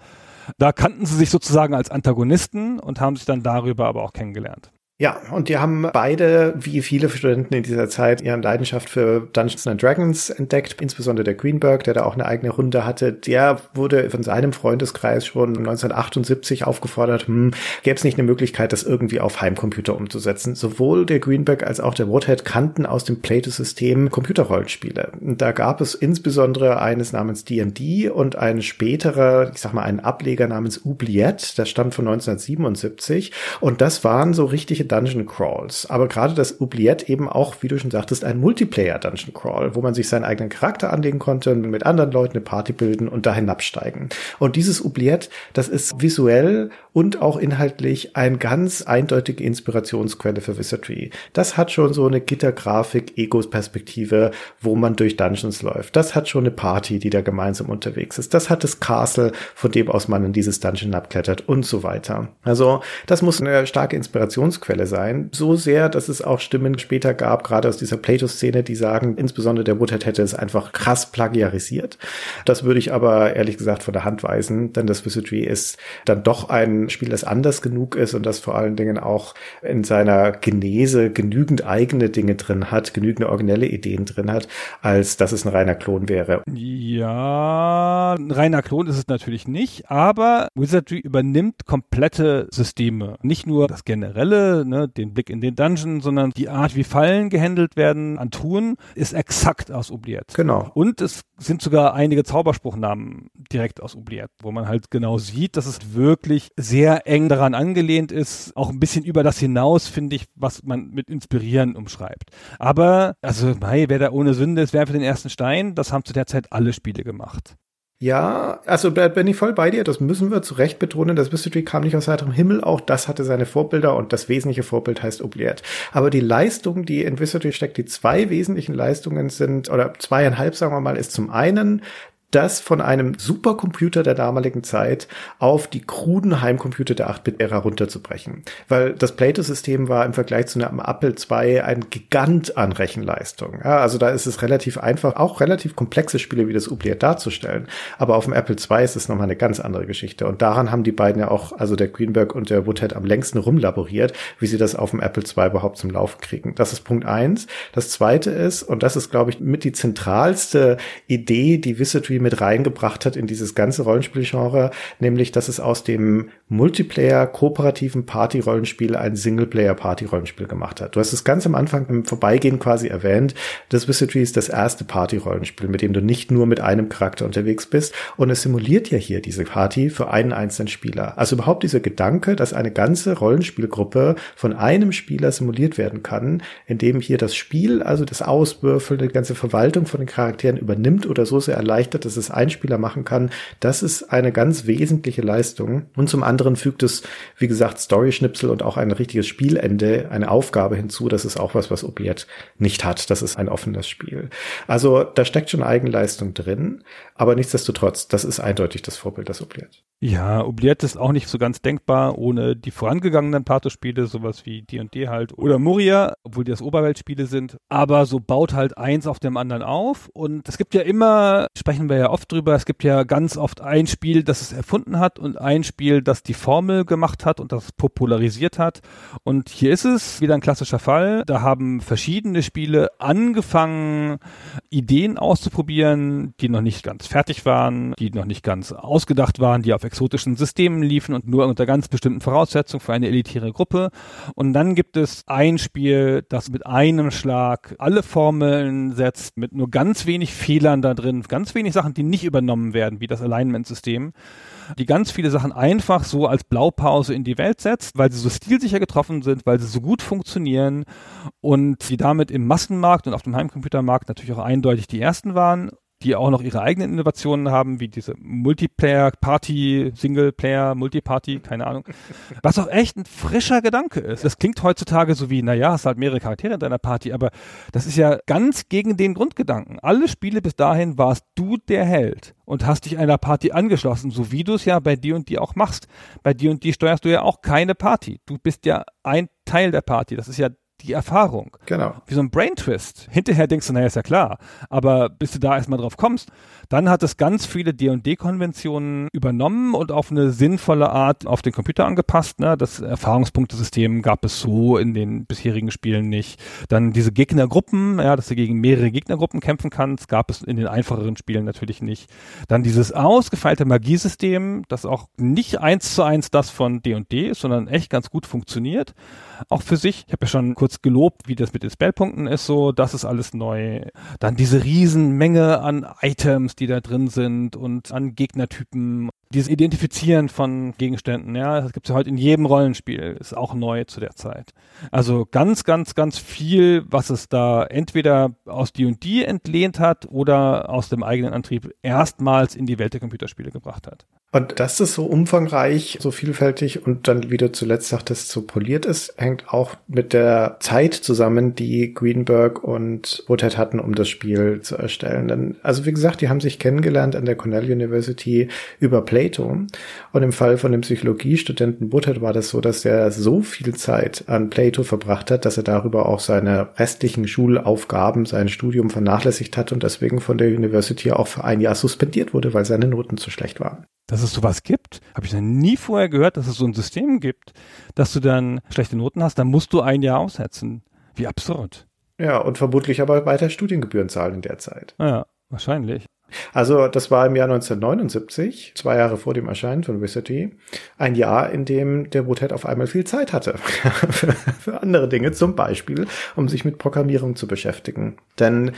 Da kannten sie sich sozusagen als Antagonisten und haben sich dann darüber aber auch kennengelernt. Ja, und die haben beide, wie viele Studenten in dieser Zeit, ihren Leidenschaft für Dungeons and Dragons entdeckt. Insbesondere der Greenberg, der da auch eine eigene Runde hatte. Der wurde von seinem Freundeskreis schon 1978 aufgefordert, hm, gäbe es nicht eine Möglichkeit, das irgendwie auf Heimcomputer umzusetzen. Sowohl der Greenberg als auch der Woodhead kannten aus dem Plato-System Computerrollenspiele. Da gab es insbesondere eines namens D&D und ein späterer, ich sag mal, einen Ableger namens Oubliette. Das stammt von 1977. Und das waren so richtige Dungeon Crawls. Aber gerade das Oubliette eben auch, wie du schon sagtest, ein Multiplayer Dungeon Crawl, wo man sich seinen eigenen Charakter anlegen konnte und mit anderen Leuten eine Party bilden und da hinabsteigen. Und dieses Oubliette, das ist visuell und auch inhaltlich eine ganz eindeutige Inspirationsquelle für Wizardry. Das hat schon so eine Gittergrafik, Egos-Perspektive, wo man durch Dungeons läuft. Das hat schon eine Party, die da gemeinsam unterwegs ist. Das hat das Castle, von dem aus man in dieses Dungeon abklettert und so weiter. Also das muss eine starke Inspirationsquelle Quelle sein. So sehr, dass es auch Stimmen später gab, gerade aus dieser Plato-Szene, die sagen, insbesondere der Woodhead hätte es einfach krass plagiarisiert. Das würde ich aber ehrlich gesagt von der Hand weisen, denn das Wizardry ist dann doch ein Spiel, das anders genug ist und das vor allen Dingen auch in seiner Genese genügend eigene Dinge drin hat, genügend originelle Ideen drin hat, als dass es ein reiner Klon wäre. Ja, ein reiner Klon ist es natürlich nicht, aber Wizardry übernimmt komplette Systeme. Nicht nur das generelle, ne, den Blick in den Dungeon, sondern die Art, wie Fallen gehandelt werden an Tun, ist exakt aus Oubliette. Genau. Und es sind sogar einige Zauberspruchnamen direkt aus Oubliette, wo man halt genau sieht, dass es wirklich sehr eng daran angelehnt ist, auch ein bisschen über das hinaus, finde ich, was man mit inspirieren umschreibt. Aber, also, hey, wer da ohne Sünde ist, werfe den ersten Stein, das haben zu der Zeit alle Spiele gemacht. Ja, also bin ich voll bei dir. Das müssen wir zu Recht betonen. Das Mystery kam nicht aus heiterem Himmel. Auch das hatte seine Vorbilder und das wesentliche Vorbild heißt Oubliette. Aber die Leistung, die in Wizardry steckt, die zwei wesentlichen Leistungen sind, oder zweieinhalb, sagen wir mal, ist zum einen das von einem Supercomputer der damaligen Zeit auf die kruden Heimcomputer der 8-Bit-Ära runterzubrechen. Weil das Plato-System war im Vergleich zu einem Apple II ein Gigant an Rechenleistung. Ja, also da ist es relativ einfach, auch relativ komplexe Spiele wie das Oubliette darzustellen. Aber auf dem Apple II ist es nochmal eine ganz andere Geschichte. Und daran haben die beiden ja auch, also der Greenberg und der Woodhead am längsten rumlaboriert, wie sie das auf dem Apple II überhaupt zum Laufen kriegen. Das ist Punkt eins. Das zweite ist, und das ist, glaube ich, mit die zentralste Idee, die Wizardry mit reingebracht hat in dieses ganze Rollenspielgenre, nämlich dass es aus dem Multiplayer kooperativen Party-Rollenspiel ein Singleplayer-Party-Rollenspiel gemacht hat. Du hast es ganz am Anfang im Vorbeigehen quasi erwähnt. Das Wizardry ist das erste Party-Rollenspiel, mit dem du nicht nur mit einem Charakter unterwegs bist und es simuliert ja hier diese Party für einen einzelnen Spieler. Also überhaupt dieser Gedanke, dass eine ganze Rollenspielgruppe von einem Spieler simuliert werden kann, indem hier das Spiel, also das Auswürfeln, die ganze Verwaltung von den Charakteren übernimmt oder so sehr erleichtert, dass es ein Spieler machen kann, das ist eine ganz wesentliche Leistung. Und zum anderen fügt es, wie gesagt, Story-Schnipsel und auch ein richtiges Spielende, eine Aufgabe hinzu. Das ist auch was, was Oubliette nicht hat. Das ist ein offenes Spiel. Also da steckt schon Eigenleistung drin, aber nichtsdestotrotz, das ist eindeutig das Vorbild des Oubliette. Ja, Oubliette ist auch nicht so ganz denkbar ohne die vorangegangenen Pato-Spiele, sowas wie D&D halt oder Moria, obwohl die das Oberweltspiele sind. Aber so baut halt eins auf dem anderen auf und es gibt ja immer, sprechen wir ja oft drüber, es gibt ja ganz oft ein Spiel, das es erfunden hat und ein Spiel, das die Formel gemacht hat und das popularisiert hat. Und hier ist es wieder ein klassischer Fall. Da haben verschiedene Spiele angefangen, Ideen auszuprobieren, die noch nicht ganz fertig waren, die noch nicht ganz ausgedacht waren, die auf exotischen Systemen liefen und nur unter ganz bestimmten Voraussetzungen für eine elitäre Gruppe. Und dann gibt es ein Spiel, das mit einem Schlag alle Formeln setzt, mit nur ganz wenig Fehlern da drin, ganz wenig Sachen, die nicht übernommen werden, wie das Alignment-System, die ganz viele Sachen einfach so als Blaupause in die Welt setzt, weil sie so stilsicher getroffen sind, weil sie so gut funktionieren und sie damit im Massenmarkt und auf dem Heimcomputermarkt natürlich auch eindeutig die ersten waren die auch noch ihre eigenen Innovationen haben, wie diese Multiplayer, Party, Singleplayer, Multiparty, keine Ahnung. Was auch echt ein frischer Gedanke ist. Das klingt heutzutage so wie, naja, hast halt mehrere Charaktere in deiner Party, aber das ist ja ganz gegen den Grundgedanken. Alle Spiele bis dahin warst du der Held und hast dich einer Party angeschlossen, so wie du es ja bei dir und dir auch machst. Bei dir und dir steuerst du ja auch keine Party. Du bist ja ein Teil der Party. Das ist ja die Erfahrung. Genau. Wie so ein Brain Twist. Hinterher denkst du, naja, ist ja klar. Aber bis du da erstmal drauf kommst, dann hat es ganz viele D&D-Konventionen übernommen und auf eine sinnvolle Art auf den Computer angepasst. Ne? Das Erfahrungspunktesystem gab es so in den bisherigen Spielen nicht. Dann diese Gegnergruppen, ja, dass du gegen mehrere Gegnergruppen kämpfen kannst, gab es in den einfacheren Spielen natürlich nicht. Dann dieses ausgefeilte Magiesystem, das auch nicht eins zu eins das von D&D ist, sondern echt ganz gut funktioniert. Auch für sich. Ich habe ja schon kurz gelobt, wie das mit den Spellpunkten ist so. Das ist alles neu. Dann diese Riesenmenge an Items, die da drin sind und an Gegnertypen. Dieses Identifizieren von Gegenständen, ja, das gibt es ja heute in jedem Rollenspiel, ist auch neu zu der Zeit. Also ganz, ganz, ganz viel, was es da entweder aus D&D entlehnt hat oder aus dem eigenen Antrieb erstmals in die Welt der Computerspiele gebracht hat. Und dass es so umfangreich, so vielfältig und dann wieder zuletzt sagt, dass es so poliert ist, hängt auch mit der Zeit zusammen, die Greenberg und Woodhead hatten, um das Spiel zu erstellen. Denn, also wie gesagt, die haben sich kennengelernt an der Cornell University über Plato. Und im Fall von dem Psychologiestudenten Woodhead war das so, dass er so viel Zeit an Plato verbracht hat, dass er darüber auch seine restlichen Schulaufgaben, sein Studium vernachlässigt hat und deswegen von der University auch für ein Jahr suspendiert wurde, weil seine Noten zu schlecht waren dass es sowas gibt. Habe ich noch nie vorher gehört, dass es so ein System gibt, dass du dann schlechte Noten hast, dann musst du ein Jahr aussetzen. Wie absurd. Ja, und vermutlich aber weiter Studiengebühren zahlen in der Zeit. Ja, wahrscheinlich. Also das war im Jahr 1979, zwei Jahre vor dem Erscheinen von Wizardry, ein Jahr, in dem der Woodhead auf einmal viel Zeit hatte für, andere Dinge, zum Beispiel, um sich mit Programmierung zu beschäftigen. Denn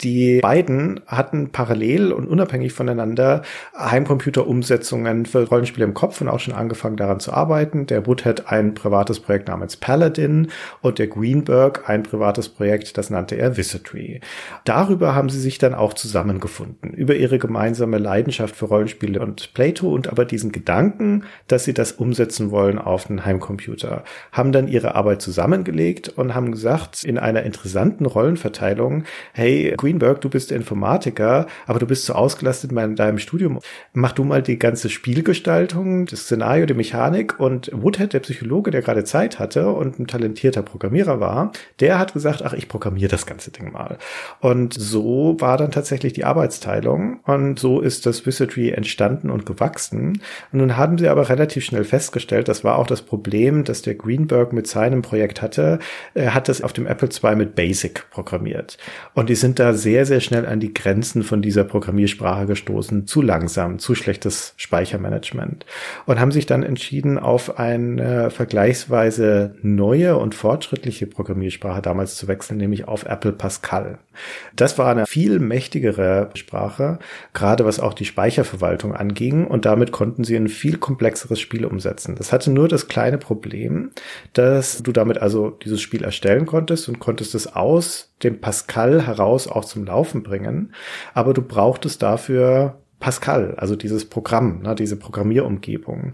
die beiden hatten parallel und unabhängig voneinander Heimcomputer-Umsetzungen für Rollenspiele im Kopf und auch schon angefangen daran zu arbeiten. Der Woodhead ein privates Projekt namens Paladin und der Greenberg ein privates Projekt, das nannte er Wizardry. Darüber haben sie sich dann auch zusammengefunden über ihre gemeinsame Leidenschaft für Rollenspiele und Plato und aber diesen Gedanken, dass sie das umsetzen wollen auf den Heimcomputer, haben dann ihre Arbeit zusammengelegt und haben gesagt, in einer interessanten Rollenverteilung, hey, Greenberg, du bist Informatiker, aber du bist so ausgelastet in deinem Studium. Mach du mal die ganze Spielgestaltung, das Szenario, die Mechanik und Woodhead, der Psychologe, der gerade Zeit hatte und ein talentierter Programmierer war, der hat gesagt, ach, ich programmiere das ganze Ding mal. Und so war dann tatsächlich die Arbeitsteilung Entwicklung und so ist das Wizardry entstanden und gewachsen. Und nun haben sie aber relativ schnell festgestellt, das war auch das Problem, das der Greenberg mit seinem Projekt hatte. Er hat das auf dem Apple II mit Basic programmiert. Und die sind da sehr, sehr schnell an die Grenzen von dieser Programmiersprache gestoßen. Zu langsam, zu schlechtes Speichermanagement. Und haben sich dann entschieden, auf eine vergleichsweise neue und fortschrittliche Programmiersprache damals zu wechseln, nämlich auf Apple Pascal. Das war eine viel mächtigere Sprache gerade was auch die Speicherverwaltung anging. Und damit konnten sie ein viel komplexeres Spiel umsetzen. Das hatte nur das kleine Problem, dass du damit also dieses Spiel erstellen konntest und konntest es aus dem Pascal heraus auch zum Laufen bringen. Aber du brauchtest dafür Pascal, also dieses Programm, ne, diese Programmierumgebung.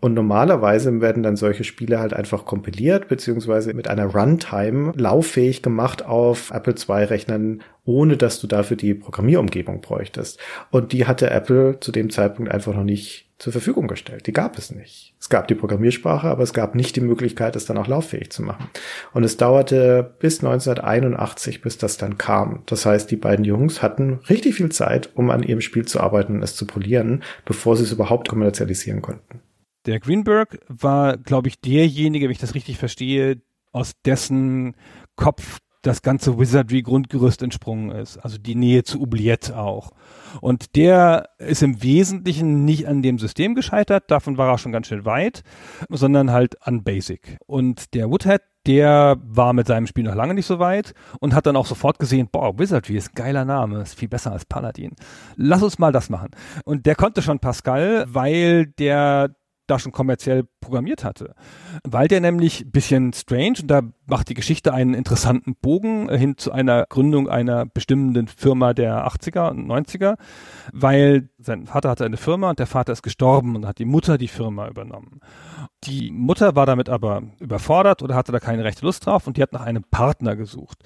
Und normalerweise werden dann solche Spiele halt einfach kompiliert, beziehungsweise mit einer Runtime lauffähig gemacht auf Apple II-Rechnern, ohne dass du dafür die Programmierumgebung bräuchtest. Und die hatte Apple zu dem Zeitpunkt einfach noch nicht zur Verfügung gestellt. Die gab es nicht. Es gab die Programmiersprache, aber es gab nicht die Möglichkeit, es dann auch lauffähig zu machen. Und es dauerte bis 1981, bis das dann kam. Das heißt, die beiden Jungs hatten richtig viel Zeit, um an ihrem Spiel zu arbeiten und es zu polieren, bevor sie es überhaupt kommerzialisieren konnten. Der Greenberg war, glaube ich, derjenige, wenn ich das richtig verstehe, aus dessen Kopf das ganze Wizardry-Grundgerüst entsprungen ist. Also die Nähe zu Oubliette auch. Und der ist im Wesentlichen nicht an dem System gescheitert, davon war er schon ganz schön weit, sondern halt an Basic. Und der Woodhead, der war mit seinem Spiel noch lange nicht so weit und hat dann auch sofort gesehen, boah, Wizardry ist ein geiler Name, ist viel besser als Paladin. Lass uns mal das machen. Und der konnte schon Pascal, weil der da schon kommerziell programmiert hatte. Weil der nämlich bisschen strange und da macht die Geschichte einen interessanten Bogen hin zu einer Gründung einer bestimmenden Firma der 80er und 90er, weil sein Vater hatte eine Firma und der Vater ist gestorben und hat die Mutter die Firma übernommen. Die Mutter war damit aber überfordert oder hatte da keine rechte Lust drauf und die hat nach einem Partner gesucht.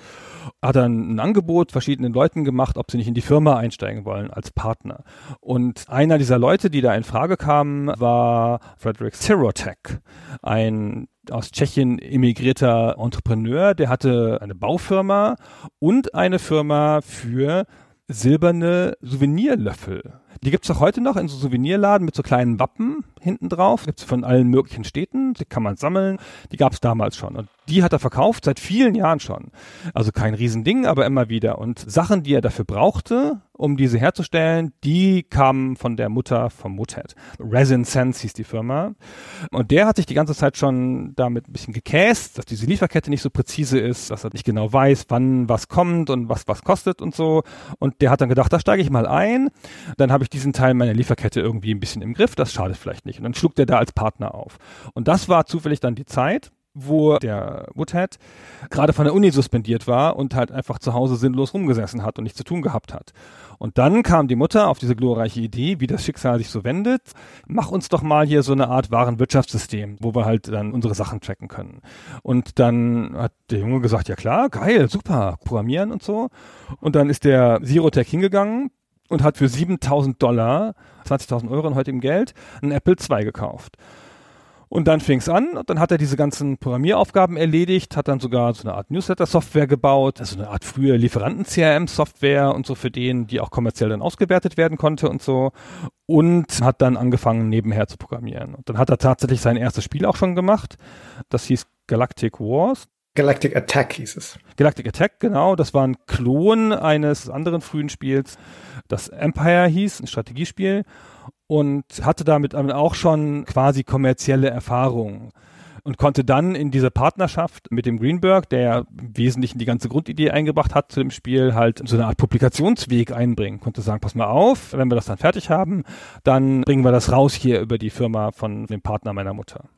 Hat dann ein Angebot verschiedenen Leuten gemacht, ob sie nicht in die Firma einsteigen wollen als Partner. Und einer dieser Leute, die da in Frage kamen, war Frederick Sirotek, ein aus Tschechien emigrierter Entrepreneur, der hatte eine Baufirma und eine Firma für silberne Souvenirlöffel. Die gibt's auch heute noch in so Souvenirladen mit so kleinen Wappen hinten drauf. Gibt's von allen möglichen Städten. Die kann man sammeln. Die gab's damals schon. Und die hat er verkauft seit vielen Jahren schon. Also kein Riesending, aber immer wieder. Und Sachen, die er dafür brauchte, um diese herzustellen, die kamen von der Mutter vom Muthead. Resin Sense hieß die Firma. Und der hat sich die ganze Zeit schon damit ein bisschen gekäst, dass diese Lieferkette nicht so präzise ist, dass er nicht genau weiß, wann was kommt und was was kostet und so. Und der hat dann gedacht, da steige ich mal ein. Dann habe ich diesen Teil meiner Lieferkette irgendwie ein bisschen im Griff. Das schadet vielleicht nicht. Und dann schlug der da als Partner auf. Und das war zufällig dann die Zeit, wo der Woodhead gerade von der Uni suspendiert war und halt einfach zu Hause sinnlos rumgesessen hat und nichts zu tun gehabt hat. Und dann kam die Mutter auf diese glorreiche Idee, wie das Schicksal sich so wendet. Mach uns doch mal hier so eine Art wahren Wirtschaftssystem, wo wir halt dann unsere Sachen tracken können. Und dann hat der Junge gesagt, ja klar, geil, super, programmieren und so. Und dann ist der Zerotech hingegangen und hat für 7000 Dollar, 20.000 Euro in heutigem Geld, ein Apple II gekauft. Und dann fing es an und dann hat er diese ganzen Programmieraufgaben erledigt, hat dann sogar so eine Art Newsletter-Software gebaut, also eine Art frühe Lieferanten-CRM-Software und so für den, die auch kommerziell dann ausgewertet werden konnte und so. Und hat dann angefangen, nebenher zu programmieren. Und dann hat er tatsächlich sein erstes Spiel auch schon gemacht. Das hieß Galactic Wars. Galactic Attack hieß es. Galactic Attack, genau. Das war ein Klon eines anderen frühen Spiels, das Empire hieß, ein Strategiespiel und hatte damit auch schon quasi kommerzielle Erfahrung und konnte dann in dieser Partnerschaft mit dem Greenberg, der ja im Wesentlichen die ganze Grundidee eingebracht hat zu dem Spiel, halt so eine Art Publikationsweg einbringen. Konnte sagen, pass mal auf, wenn wir das dann fertig haben, dann bringen wir das raus hier über die Firma von dem Partner meiner Mutter.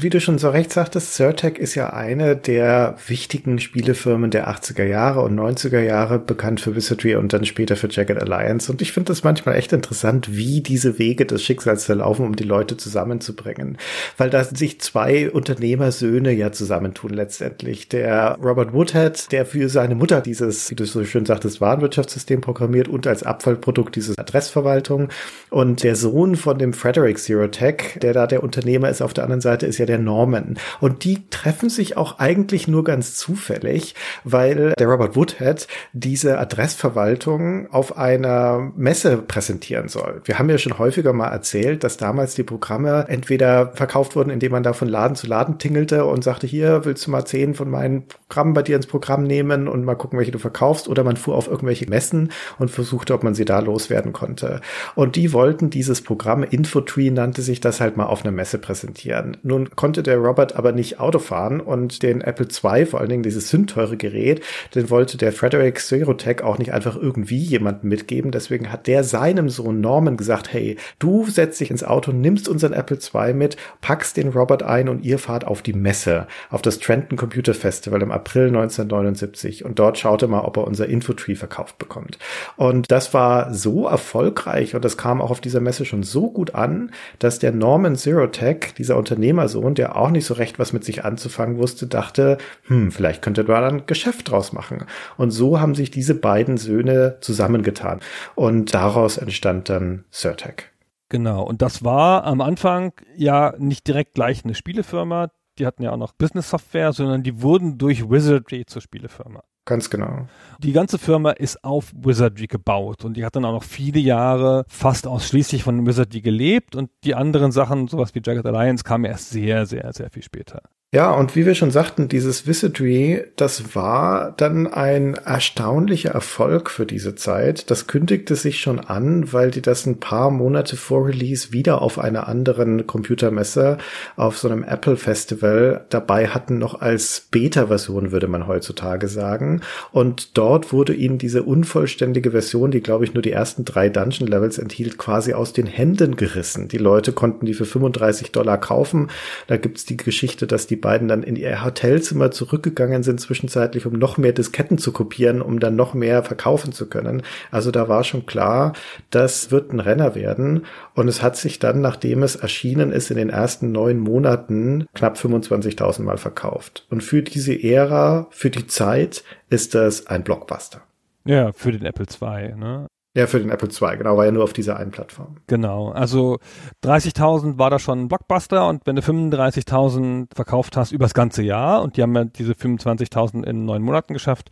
Wie du schon so recht sagtest, Certec ist ja eine der wichtigen Spielefirmen der 80er Jahre und 90er Jahre, bekannt für Wizardry und dann später für Jagged Alliance. Und ich finde das manchmal echt interessant, wie diese Wege des Schicksals verlaufen, um die Leute zusammenzubringen. Weil da sich zwei Unternehmersöhne ja zusammentun letztendlich. Der Robert Woodhead, der für seine Mutter dieses, wie du so schön sagtest, Warenwirtschaftssystem programmiert und als Abfallprodukt dieses Adressverwaltung. Und der Sohn von dem Frederick Zerotech, der da der Unternehmer ist auf der anderen Seite, ist ja der Norman. Und die treffen sich auch eigentlich nur ganz zufällig, weil der Robert Woodhead diese Adressverwaltung auf einer Messe präsentieren soll. Wir haben ja schon häufiger mal erzählt, dass damals die Programme entweder verkauft wurden, indem man da von Laden zu Laden tingelte und sagte, hier willst du mal zehn von meinen Programmen bei dir ins Programm nehmen und mal gucken, welche du verkaufst, oder man fuhr auf irgendwelche Messen und versuchte, ob man sie da loswerden konnte. Und die wollten dieses Programm, Infotree nannte sich das halt mal auf einer Messe präsentieren. Nun konnte der Robert aber nicht Auto fahren und den Apple II, vor allen Dingen dieses sündteure Gerät, den wollte der Frederick Zerotech auch nicht einfach irgendwie jemanden mitgeben. Deswegen hat der seinem Sohn Norman gesagt, hey, du setzt dich ins Auto, nimmst unseren Apple II mit, packst den Robert ein und ihr fahrt auf die Messe, auf das Trenton Computer Festival im April 1979 und dort schaute mal, ob er unser Infotree verkauft bekommt. Und das war so erfolgreich und das kam auch auf dieser Messe schon so gut an, dass der Norman Zerotech, dieser Unternehmersohn, der auch nicht so recht was mit sich anzufangen wusste, dachte, hm, vielleicht könnte da dann Geschäft draus machen. Und so haben sich diese beiden Söhne zusammengetan. Und daraus entstand dann Certec. Genau, und das war am Anfang ja nicht direkt gleich eine Spielefirma, die hatten ja auch noch Business Software, sondern die wurden durch Wizardry zur Spielefirma. Ganz genau. Die ganze Firma ist auf Wizardry gebaut und die hat dann auch noch viele Jahre fast ausschließlich von Wizardry gelebt und die anderen Sachen, sowas wie Jagged Alliance, kamen erst sehr, sehr, sehr viel später. Ja, und wie wir schon sagten, dieses Wizardry, das war dann ein erstaunlicher Erfolg für diese Zeit. Das kündigte sich schon an, weil die das ein paar Monate vor Release wieder auf einer anderen Computermesse, auf so einem Apple Festival dabei hatten, noch als Beta-Version, würde man heutzutage sagen. Und dort wurde ihnen diese unvollständige Version, die glaube ich nur die ersten drei Dungeon Levels enthielt, quasi aus den Händen gerissen. Die Leute konnten die für 35 Dollar kaufen. Da gibt's die Geschichte, dass die beiden dann in ihr Hotelzimmer zurückgegangen sind zwischenzeitlich, um noch mehr Disketten zu kopieren, um dann noch mehr verkaufen zu können. Also da war schon klar, das wird ein Renner werden. Und es hat sich dann, nachdem es erschienen ist, in den ersten neun Monaten knapp 25.000 Mal verkauft. Und für diese Ära, für die Zeit, ist das ein Blockbuster. Ja, für den Apple II. Ne? Ja, für den Apple II, genau, war ja nur auf dieser einen Plattform. Genau, also 30.000 war da schon ein Blockbuster und wenn du 35.000 verkauft hast übers ganze Jahr und die haben ja diese 25.000 in neun Monaten geschafft,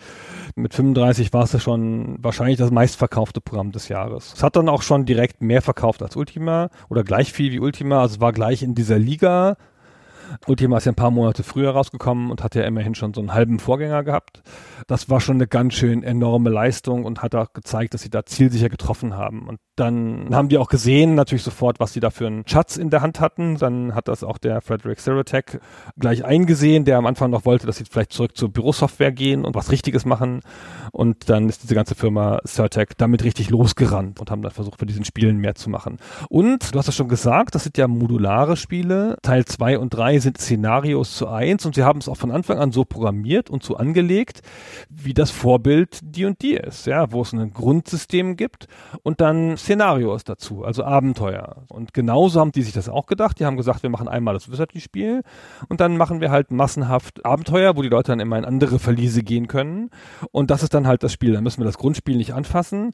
mit 35 war es ja schon wahrscheinlich das meistverkaufte Programm des Jahres. Es hat dann auch schon direkt mehr verkauft als Ultima oder gleich viel wie Ultima, also war gleich in dieser Liga Ultima ist ja ein paar Monate früher rausgekommen und hat ja immerhin schon so einen halben Vorgänger gehabt. Das war schon eine ganz schön enorme Leistung und hat auch gezeigt, dass sie da zielsicher getroffen haben. Und dann haben die auch gesehen, natürlich sofort, was sie da für einen Schatz in der Hand hatten. Dann hat das auch der Frederick Zerotech gleich eingesehen, der am Anfang noch wollte, dass sie vielleicht zurück zur Bürosoftware gehen und was Richtiges machen. Und dann ist diese ganze Firma Certec damit richtig losgerannt und haben dann versucht, für diesen Spielen mehr zu machen. Und du hast ja schon gesagt, das sind ja modulare Spiele. Teil 2 und 3 sind Szenarios zu eins und sie haben es auch von Anfang an so programmiert und so angelegt, wie das Vorbild die und die ist, ja, wo es ein Grundsystem gibt und dann Szenarios dazu, also Abenteuer. Und genauso haben die sich das auch gedacht. Die haben gesagt, wir machen einmal das Wizardry-Spiel und dann machen wir halt massenhaft Abenteuer, wo die Leute dann immer in andere Verliese gehen können. Und das ist dann halt das Spiel. Dann müssen wir das Grundspiel nicht anfassen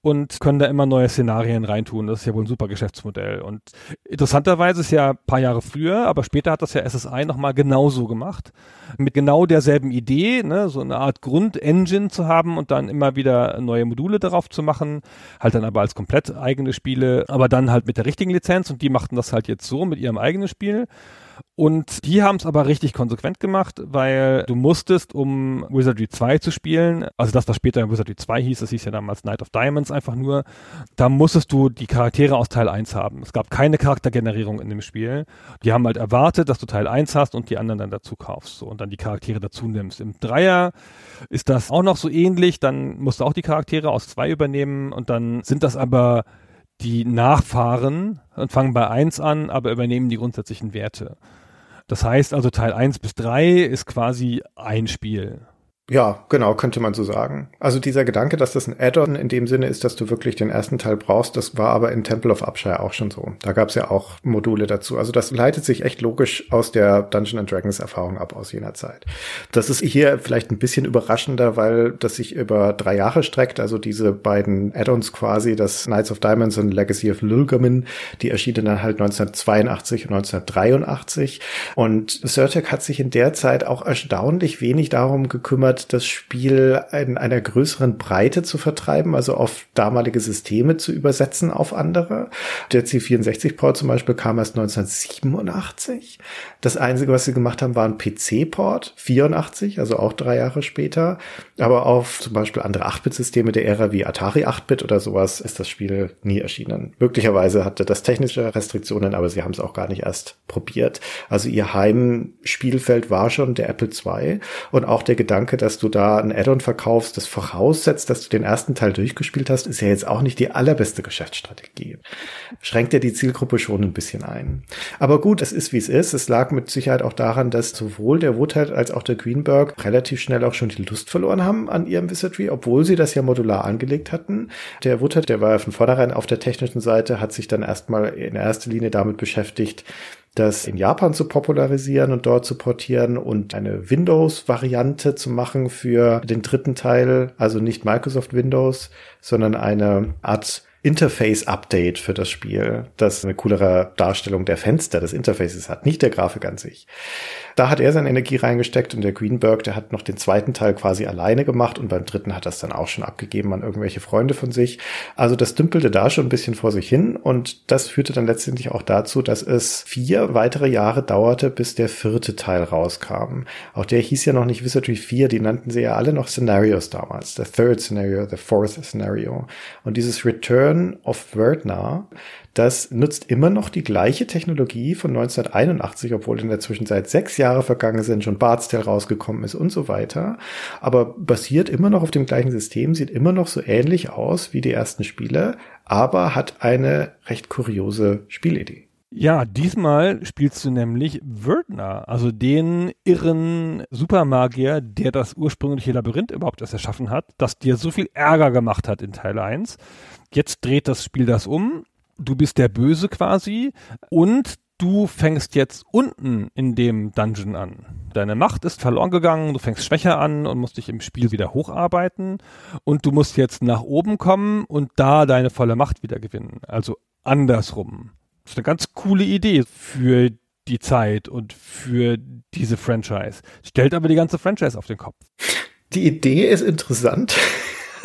und können da immer neue Szenarien reintun. Das ist ja wohl ein super Geschäftsmodell. Und interessanterweise ist ja ein paar Jahre früher, aber später hat das ja SSI nochmal genauso gemacht. Mit genau derselben Idee, ne, so eine Art Grundengine zu haben und dann immer wieder neue Module darauf zu machen. Halt dann aber als komplett eigene Spiele, aber dann halt mit der richtigen Lizenz und die machten das halt jetzt so mit ihrem eigenen Spiel. Und die haben es aber richtig konsequent gemacht, weil du musstest, um Wizardry 2 zu spielen, also das, was später Wizardry 2 hieß, das hieß ja damals Night of Diamonds einfach nur, da musstest du die Charaktere aus Teil 1 haben. Es gab keine Charaktergenerierung in dem Spiel. Die haben halt erwartet, dass du Teil 1 hast und die anderen dann dazu kaufst so, und dann die Charaktere dazu nimmst. Im Dreier ist das auch noch so ähnlich, dann musst du auch die Charaktere aus 2 übernehmen und dann sind das aber die Nachfahren und fangen bei 1 an, aber übernehmen die grundsätzlichen Werte. Das heißt also Teil 1 bis 3 ist quasi ein Spiel. Ja, genau, könnte man so sagen. Also dieser Gedanke, dass das ein Add-on in dem Sinne ist, dass du wirklich den ersten Teil brauchst, das war aber in Temple of Upshire auch schon so. Da gab es ja auch Module dazu. Also das leitet sich echt logisch aus der Dungeon and Dragons Erfahrung ab aus jener Zeit. Das ist hier vielleicht ein bisschen überraschender, weil das sich über drei Jahre streckt. Also diese beiden Add-ons quasi, das Knights of Diamonds und Legacy of Lulgamin, die erschienen dann halt 1982 und 1983. Und Certec hat sich in der Zeit auch erstaunlich wenig darum gekümmert, angeheuert, das Spiel in einer größeren Breite zu vertreiben, also auf damalige Systeme zu übersetzen auf andere. Der C64-Port zum Beispiel kam erst 1987. Das Einzige, was sie gemacht haben, war ein PC-Port, 84, also auch drei Jahre später. Aber auf zum Beispiel andere 8-Bit-Systeme der Ära wie Atari 8-Bit oder sowas ist das Spiel nie erschienen. Möglicherweise hatte das technische Restriktionen, aber sie haben es auch gar nicht erst probiert. Also ihr Heimspielfeld war schon der Apple II und auch der Gedanke, dass du da ein Add-on verkaufst, das voraussetzt, dass du den ersten Teil durchgespielt hast, ist ja jetzt auch nicht die allerbeste Geschäftsstrategie. Schränkt ja die Zielgruppe schon ein bisschen ein. Aber gut, es ist wie es ist. Es lag mit Sicherheit auch daran, dass sowohl der Woodhead als auch der Greenberg relativ schnell auch schon die Lust verloren haben an ihrem Wizardry, obwohl sie das ja modular angelegt hatten. Der Woodhead, der war ja von vornherein auf der technischen Seite, hat sich dann erstmal in erster Linie damit beschäftigt, das in Japan zu popularisieren und dort zu portieren und eine Windows-Variante zu machen für den dritten Teil, also nicht Microsoft Windows, sondern eine Art Interface-Update für das Spiel, das eine coolere Darstellung der Fenster des Interfaces hat, nicht der Grafik an sich. Da hat er seine Energie reingesteckt und der Greenberg, der hat noch den zweiten Teil quasi alleine gemacht und beim dritten hat das dann auch schon abgegeben an irgendwelche Freunde von sich. Also das dümpelte da schon ein bisschen vor sich hin und das führte dann letztendlich auch dazu, dass es vier weitere Jahre dauerte, bis der vierte Teil rauskam. Auch der hieß ja noch nicht Wizardry 4, die nannten sie ja alle noch Scenarios damals. The Third Scenario, The Fourth Scenario. Und dieses Return of Verdna, das nutzt immer noch die gleiche Technologie von 1981, obwohl in der Zwischenzeit sechs Jahre vergangen sind, schon Bart's Tale rausgekommen ist und so weiter. Aber basiert immer noch auf dem gleichen System, sieht immer noch so ähnlich aus wie die ersten Spiele, aber hat eine recht kuriose Spielidee. Ja, diesmal spielst du nämlich Wördner, also den irren Supermagier, der das ursprüngliche Labyrinth überhaupt erst erschaffen hat, das dir so viel Ärger gemacht hat in Teil 1. Jetzt dreht das Spiel das um du bist der Böse quasi und du fängst jetzt unten in dem Dungeon an. Deine Macht ist verloren gegangen, du fängst schwächer an und musst dich im Spiel wieder hocharbeiten und du musst jetzt nach oben kommen und da deine volle Macht wieder gewinnen. Also andersrum. Das ist eine ganz coole Idee für die Zeit und für diese Franchise. Stellt aber die ganze Franchise auf den Kopf. Die Idee ist interessant.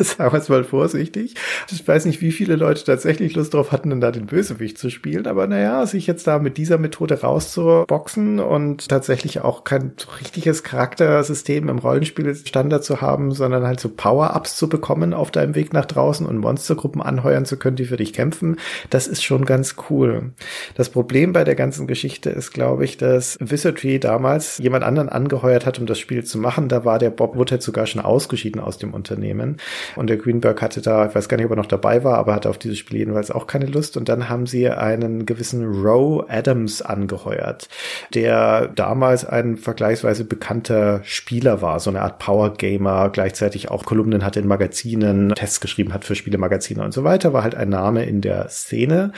sagen wir es mal vorsichtig. Ich weiß nicht, wie viele Leute tatsächlich Lust drauf hatten, dann da den Bösewicht zu spielen, aber naja, sich jetzt da mit dieser Methode rauszuboxen und tatsächlich auch kein richtiges Charaktersystem im Rollenspiel zu haben, sondern halt so Power-Ups zu bekommen auf deinem Weg nach draußen und Monstergruppen anheuern zu können, die für dich kämpfen, das ist schon ganz cool. Das Problem bei der ganzen Geschichte ist, glaube ich, dass Wizardry damals jemand anderen angeheuert hat, um das Spiel zu machen. Da war der Bob Woodhead sogar schon ausgeschieden aus dem Unternehmen. Und der Greenberg hatte da, ich weiß gar nicht, ob er noch dabei war, aber hatte auf dieses Spiel jedenfalls auch keine Lust. Und dann haben sie einen gewissen Roe Adams angeheuert, der damals ein vergleichsweise bekannter Spieler war, so eine Art Power Gamer, gleichzeitig auch Kolumnen hatte in Magazinen, Tests geschrieben hat für Spielemagazine und so weiter, war halt ein Name in der Szene.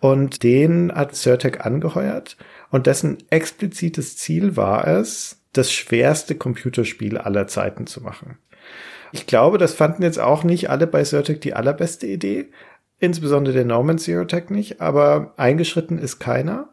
Und den hat Certec angeheuert. Und dessen explizites Ziel war es, das schwerste Computerspiel aller Zeiten zu machen. Ich glaube, das fanden jetzt auch nicht alle bei Certec die allerbeste Idee. Insbesondere der Norman Zero Tech nicht, aber eingeschritten ist keiner.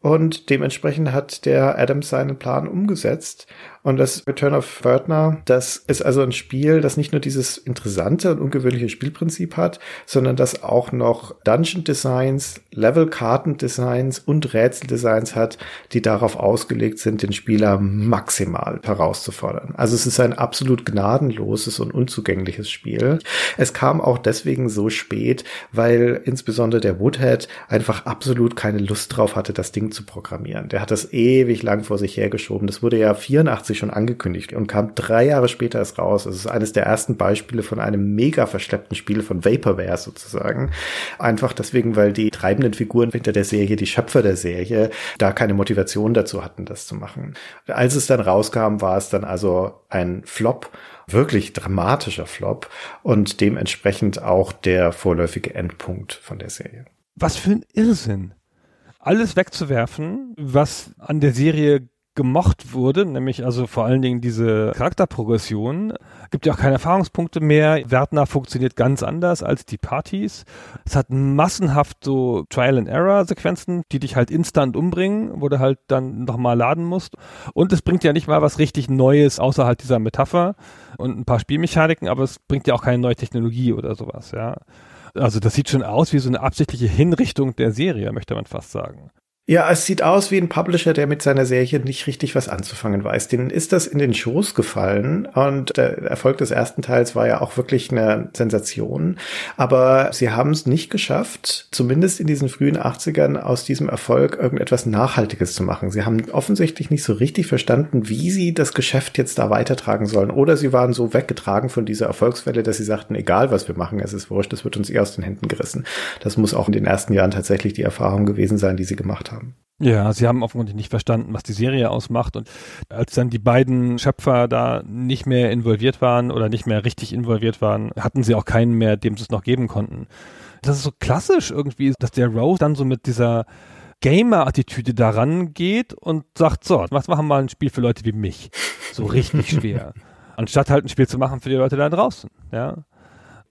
Und dementsprechend hat der Adams seinen Plan umgesetzt. Und das Return of Wörtner, das ist also ein Spiel, das nicht nur dieses interessante und ungewöhnliche Spielprinzip hat, sondern das auch noch Dungeon Designs, Level Karten Designs und Rätsel Designs hat, die darauf ausgelegt sind, den Spieler maximal herauszufordern. Also es ist ein absolut gnadenloses und unzugängliches Spiel. Es kam auch deswegen so spät, weil insbesondere der Woodhead einfach absolut keine Lust drauf hatte, das Ding zu programmieren. Der hat das ewig lang vor sich hergeschoben. Das wurde ja 84 sich schon angekündigt und kam drei Jahre später erst raus. Es ist eines der ersten Beispiele von einem mega verschleppten Spiel von Vaporware sozusagen. Einfach deswegen, weil die treibenden Figuren hinter der Serie, die Schöpfer der Serie, da keine Motivation dazu hatten, das zu machen. Als es dann rauskam, war es dann also ein Flop wirklich dramatischer Flop und dementsprechend auch der vorläufige Endpunkt von der Serie. Was für ein Irrsinn. Alles wegzuwerfen, was an der Serie gemocht wurde, nämlich also vor allen Dingen diese Charakterprogression. Gibt ja auch keine Erfahrungspunkte mehr. Wertner funktioniert ganz anders als die Partys. Es hat massenhaft so Trial-and-Error-Sequenzen, die dich halt instant umbringen, wo du halt dann nochmal laden musst. Und es bringt ja nicht mal was richtig Neues außerhalb dieser Metapher und ein paar Spielmechaniken, aber es bringt ja auch keine neue Technologie oder sowas, ja. Also das sieht schon aus wie so eine absichtliche Hinrichtung der Serie, möchte man fast sagen. Ja, es sieht aus wie ein Publisher, der mit seiner Serie nicht richtig was anzufangen weiß. Denen ist das in den Schoß gefallen und der Erfolg des ersten Teils war ja auch wirklich eine Sensation. Aber sie haben es nicht geschafft, zumindest in diesen frühen 80ern aus diesem Erfolg irgendetwas Nachhaltiges zu machen. Sie haben offensichtlich nicht so richtig verstanden, wie sie das Geschäft jetzt da weitertragen sollen. Oder sie waren so weggetragen von dieser Erfolgswelle, dass sie sagten, egal was wir machen, es ist wurscht, das wird uns eh aus den Händen gerissen. Das muss auch in den ersten Jahren tatsächlich die Erfahrung gewesen sein, die sie gemacht haben haben. Ja, sie haben offensichtlich nicht verstanden, was die Serie ausmacht. Und als dann die beiden Schöpfer da nicht mehr involviert waren oder nicht mehr richtig involviert waren, hatten sie auch keinen mehr, dem sie es noch geben konnten. Das ist so klassisch irgendwie, dass der Rose dann so mit dieser Gamer-Attitüde daran geht und sagt, so, was machen wir mal ein Spiel für Leute wie mich? So richtig schwer. Anstatt halt ein Spiel zu machen für die Leute da draußen, ja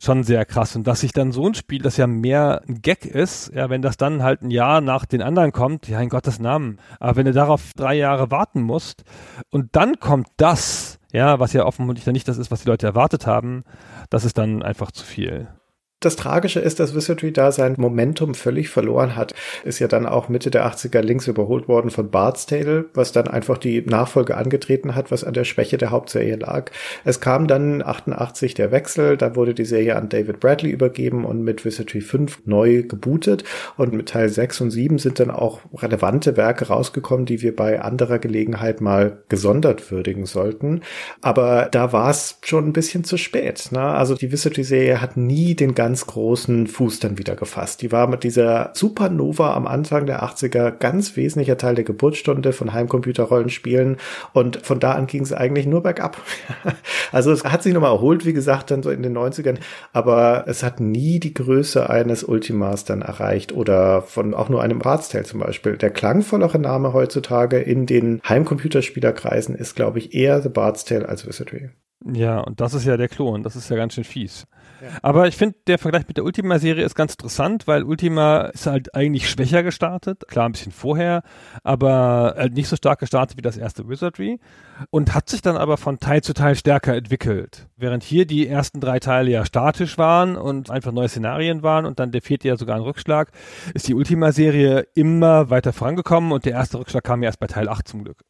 schon sehr krass. Und dass sich dann so ein Spiel, das ja mehr ein Gag ist, ja, wenn das dann halt ein Jahr nach den anderen kommt, ja, in Gottes Namen. Aber wenn du darauf drei Jahre warten musst und dann kommt das, ja, was ja offensichtlich dann nicht das ist, was die Leute erwartet haben, das ist dann einfach zu viel. Das Tragische ist, dass Wizardry da sein Momentum völlig verloren hat. Ist ja dann auch Mitte der 80er links überholt worden von Bard's Tale, was dann einfach die Nachfolge angetreten hat, was an der Schwäche der Hauptserie lag. Es kam dann 88 der Wechsel, da wurde die Serie an David Bradley übergeben und mit Wizardry 5 neu gebootet und mit Teil 6 und 7 sind dann auch relevante Werke rausgekommen, die wir bei anderer Gelegenheit mal gesondert würdigen sollten. Aber da war es schon ein bisschen zu spät. Ne? Also die Wizardry-Serie hat nie den ganzen ganz großen Fuß dann wieder gefasst. Die war mit dieser Supernova am Anfang der 80er ganz wesentlicher Teil der Geburtsstunde von Heimcomputer-Rollenspielen und von da an ging es eigentlich nur bergab. also es hat sich nochmal erholt, wie gesagt, dann so in den 90ern, aber es hat nie die Größe eines Ultimas dann erreicht oder von auch nur einem Bard's zum Beispiel. Der klangvollere Name heutzutage in den Heimcomputerspielerkreisen ist, glaube ich, eher The Bard's Tale als Wizardry. Ja, und das ist ja der Klon, das ist ja ganz schön fies. Aber ich finde, der Vergleich mit der Ultima-Serie ist ganz interessant, weil Ultima ist halt eigentlich schwächer gestartet, klar ein bisschen vorher, aber halt nicht so stark gestartet wie das erste Wizardry und hat sich dann aber von Teil zu Teil stärker entwickelt. Während hier die ersten drei Teile ja statisch waren und einfach neue Szenarien waren und dann der vierte ja sogar ein Rückschlag, ist die Ultima-Serie immer weiter vorangekommen und der erste Rückschlag kam ja erst bei Teil 8 zum Glück.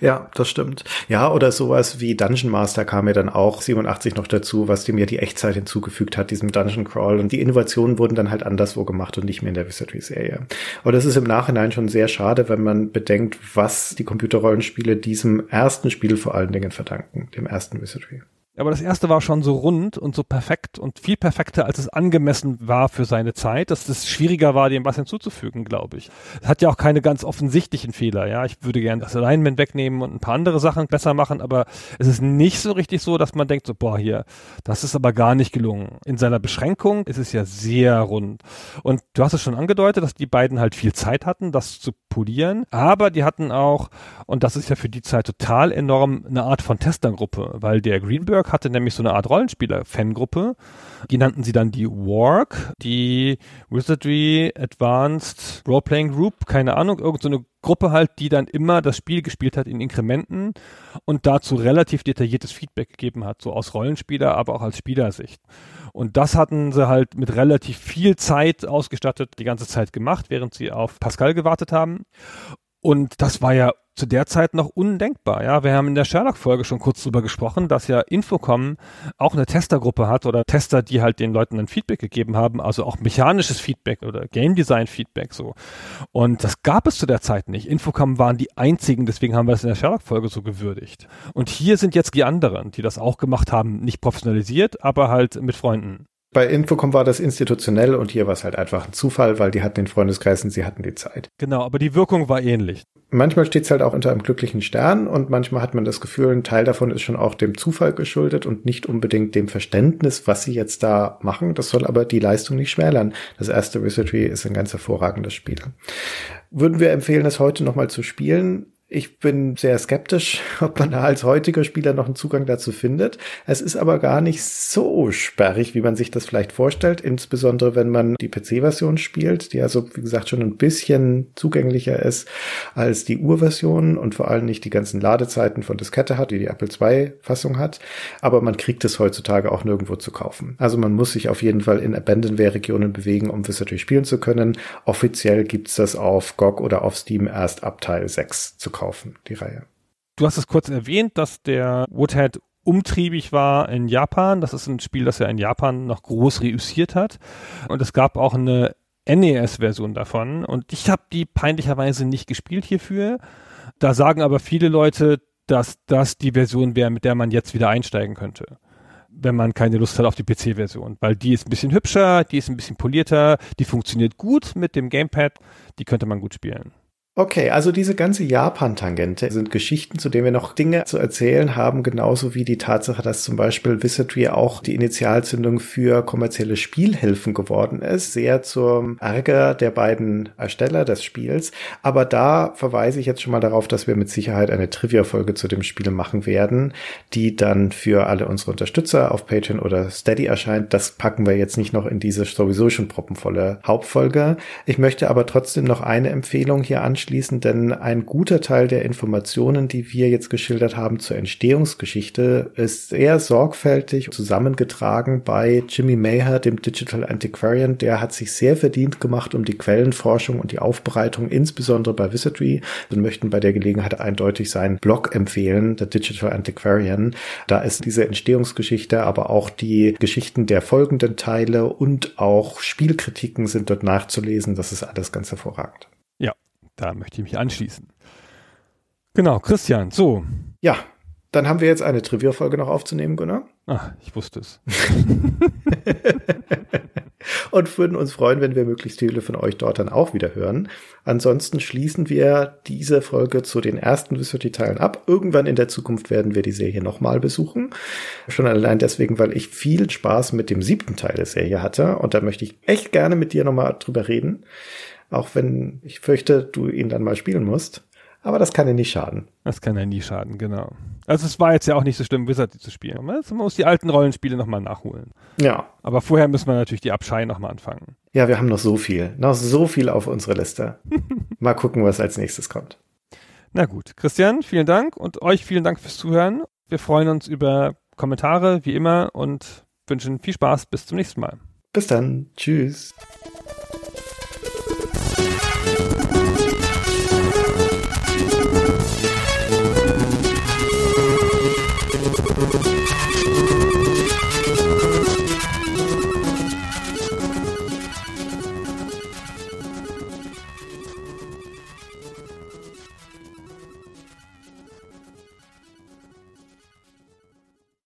Ja, das stimmt. Ja, oder sowas wie Dungeon Master kam ja dann auch 87 noch dazu, was dem ja die Echtzeit hinzugefügt hat, diesem Dungeon Crawl. Und die Innovationen wurden dann halt anderswo gemacht und nicht mehr in der Wizardry-Serie. Aber das ist im Nachhinein schon sehr schade, wenn man bedenkt, was die Computerrollenspiele diesem ersten Spiel vor allen Dingen verdanken, dem ersten Wizardry. Aber das erste war schon so rund und so perfekt und viel perfekter, als es angemessen war für seine Zeit, dass es schwieriger war, dem was hinzuzufügen, glaube ich. Es hat ja auch keine ganz offensichtlichen Fehler, ja. Ich würde gerne das Alignment wegnehmen und ein paar andere Sachen besser machen, aber es ist nicht so richtig so, dass man denkt so, boah, hier, das ist aber gar nicht gelungen. In seiner Beschränkung ist es ja sehr rund. Und du hast es schon angedeutet, dass die beiden halt viel Zeit hatten, das zu polieren, aber die hatten auch, und das ist ja für die Zeit total enorm, eine Art von Testergruppe, weil der Greenberg Network hatte nämlich so eine Art Rollenspieler-Fangruppe. Die nannten sie dann die WARC, die Wizardry Advanced Role-Playing Group, keine Ahnung, irgendeine so Gruppe halt, die dann immer das Spiel gespielt hat in Inkrementen und dazu relativ detailliertes Feedback gegeben hat, so aus Rollenspieler, aber auch als Spielersicht. Und das hatten sie halt mit relativ viel Zeit ausgestattet die ganze Zeit gemacht, während sie auf Pascal gewartet haben. Und das war ja zu der Zeit noch undenkbar. Ja, wir haben in der Sherlock-Folge schon kurz drüber gesprochen, dass ja Infocom auch eine Testergruppe hat oder Tester, die halt den Leuten ein Feedback gegeben haben, also auch mechanisches Feedback oder Game Design Feedback so. Und das gab es zu der Zeit nicht. Infocom waren die einzigen, deswegen haben wir es in der Sherlock-Folge so gewürdigt. Und hier sind jetzt die anderen, die das auch gemacht haben, nicht professionalisiert, aber halt mit Freunden. Bei Infocom war das institutionell und hier war es halt einfach ein Zufall, weil die hatten den Freundeskreis und sie hatten die Zeit. Genau, aber die Wirkung war ähnlich. Manchmal steht es halt auch unter einem glücklichen Stern und manchmal hat man das Gefühl, ein Teil davon ist schon auch dem Zufall geschuldet und nicht unbedingt dem Verständnis, was sie jetzt da machen. Das soll aber die Leistung nicht schmälern. Das erste Wizardry ist ein ganz hervorragendes Spiel. Würden wir empfehlen, es heute nochmal zu spielen? Ich bin sehr skeptisch, ob man da als heutiger Spieler noch einen Zugang dazu findet. Es ist aber gar nicht so sperrig, wie man sich das vielleicht vorstellt, insbesondere wenn man die PC-Version spielt, die also, wie gesagt, schon ein bisschen zugänglicher ist als die Urversion und vor allem nicht die ganzen Ladezeiten von Diskette hat, die die Apple II-Fassung hat. Aber man kriegt es heutzutage auch nirgendwo zu kaufen. Also man muss sich auf jeden Fall in Abandonware-Regionen bewegen, um Wizardry spielen zu können. Offiziell gibt's das auf GOG oder auf Steam erst ab Teil 6 zu kaufen, die Reihe. Du hast es kurz erwähnt, dass der Woodhead umtriebig war in Japan. Das ist ein Spiel, das er in Japan noch groß reüssiert hat. Und es gab auch eine NES-Version davon. Und ich habe die peinlicherweise nicht gespielt hierfür. Da sagen aber viele Leute, dass das die Version wäre, mit der man jetzt wieder einsteigen könnte. Wenn man keine Lust hat auf die PC-Version. Weil die ist ein bisschen hübscher, die ist ein bisschen polierter, die funktioniert gut mit dem Gamepad, die könnte man gut spielen. Okay, also diese ganze Japan-Tangente sind Geschichten, zu denen wir noch Dinge zu erzählen haben, genauso wie die Tatsache, dass zum Beispiel Wizardry auch die Initialzündung für kommerzielle Spielhilfen geworden ist, sehr zum Ärger der beiden Ersteller des Spiels. Aber da verweise ich jetzt schon mal darauf, dass wir mit Sicherheit eine Trivia-Folge zu dem Spiel machen werden, die dann für alle unsere Unterstützer auf Patreon oder Steady erscheint. Das packen wir jetzt nicht noch in diese sowieso schon proppenvolle Hauptfolge. Ich möchte aber trotzdem noch eine Empfehlung hier anschließen anschließen, denn ein guter Teil der Informationen, die wir jetzt geschildert haben zur Entstehungsgeschichte, ist sehr sorgfältig zusammengetragen bei Jimmy Maher, dem Digital Antiquarian. Der hat sich sehr verdient gemacht um die Quellenforschung und die Aufbereitung, insbesondere bei Wizardry. Wir möchten bei der Gelegenheit eindeutig seinen Blog empfehlen, der Digital Antiquarian. Da ist diese Entstehungsgeschichte, aber auch die Geschichten der folgenden Teile und auch Spielkritiken sind dort nachzulesen. Das ist alles ganz hervorragend. Da möchte ich mich anschließen. Genau, Christian, so. Ja, dann haben wir jetzt eine Trivia-Folge noch aufzunehmen, Gunnar. Ach, ich wusste es. und würden uns freuen, wenn wir möglichst viele von euch dort dann auch wieder hören. Ansonsten schließen wir diese Folge zu den ersten Wizardry-Teilen ab. Irgendwann in der Zukunft werden wir die Serie nochmal besuchen. Schon allein deswegen, weil ich viel Spaß mit dem siebten Teil der Serie hatte. Und da möchte ich echt gerne mit dir nochmal drüber reden. Auch wenn ich fürchte, du ihn dann mal spielen musst. Aber das kann ja nicht schaden. Das kann ja nie schaden, genau. Also es war jetzt ja auch nicht so schlimm, Wizard zu spielen. Man muss die alten Rollenspiele nochmal nachholen. Ja. Aber vorher müssen wir natürlich die Abschei nochmal anfangen. Ja, wir haben noch so viel. Noch so viel auf unserer Liste. mal gucken, was als nächstes kommt. Na gut. Christian, vielen Dank und euch vielen Dank fürs Zuhören. Wir freuen uns über Kommentare, wie immer, und wünschen viel Spaß. Bis zum nächsten Mal. Bis dann. Tschüss.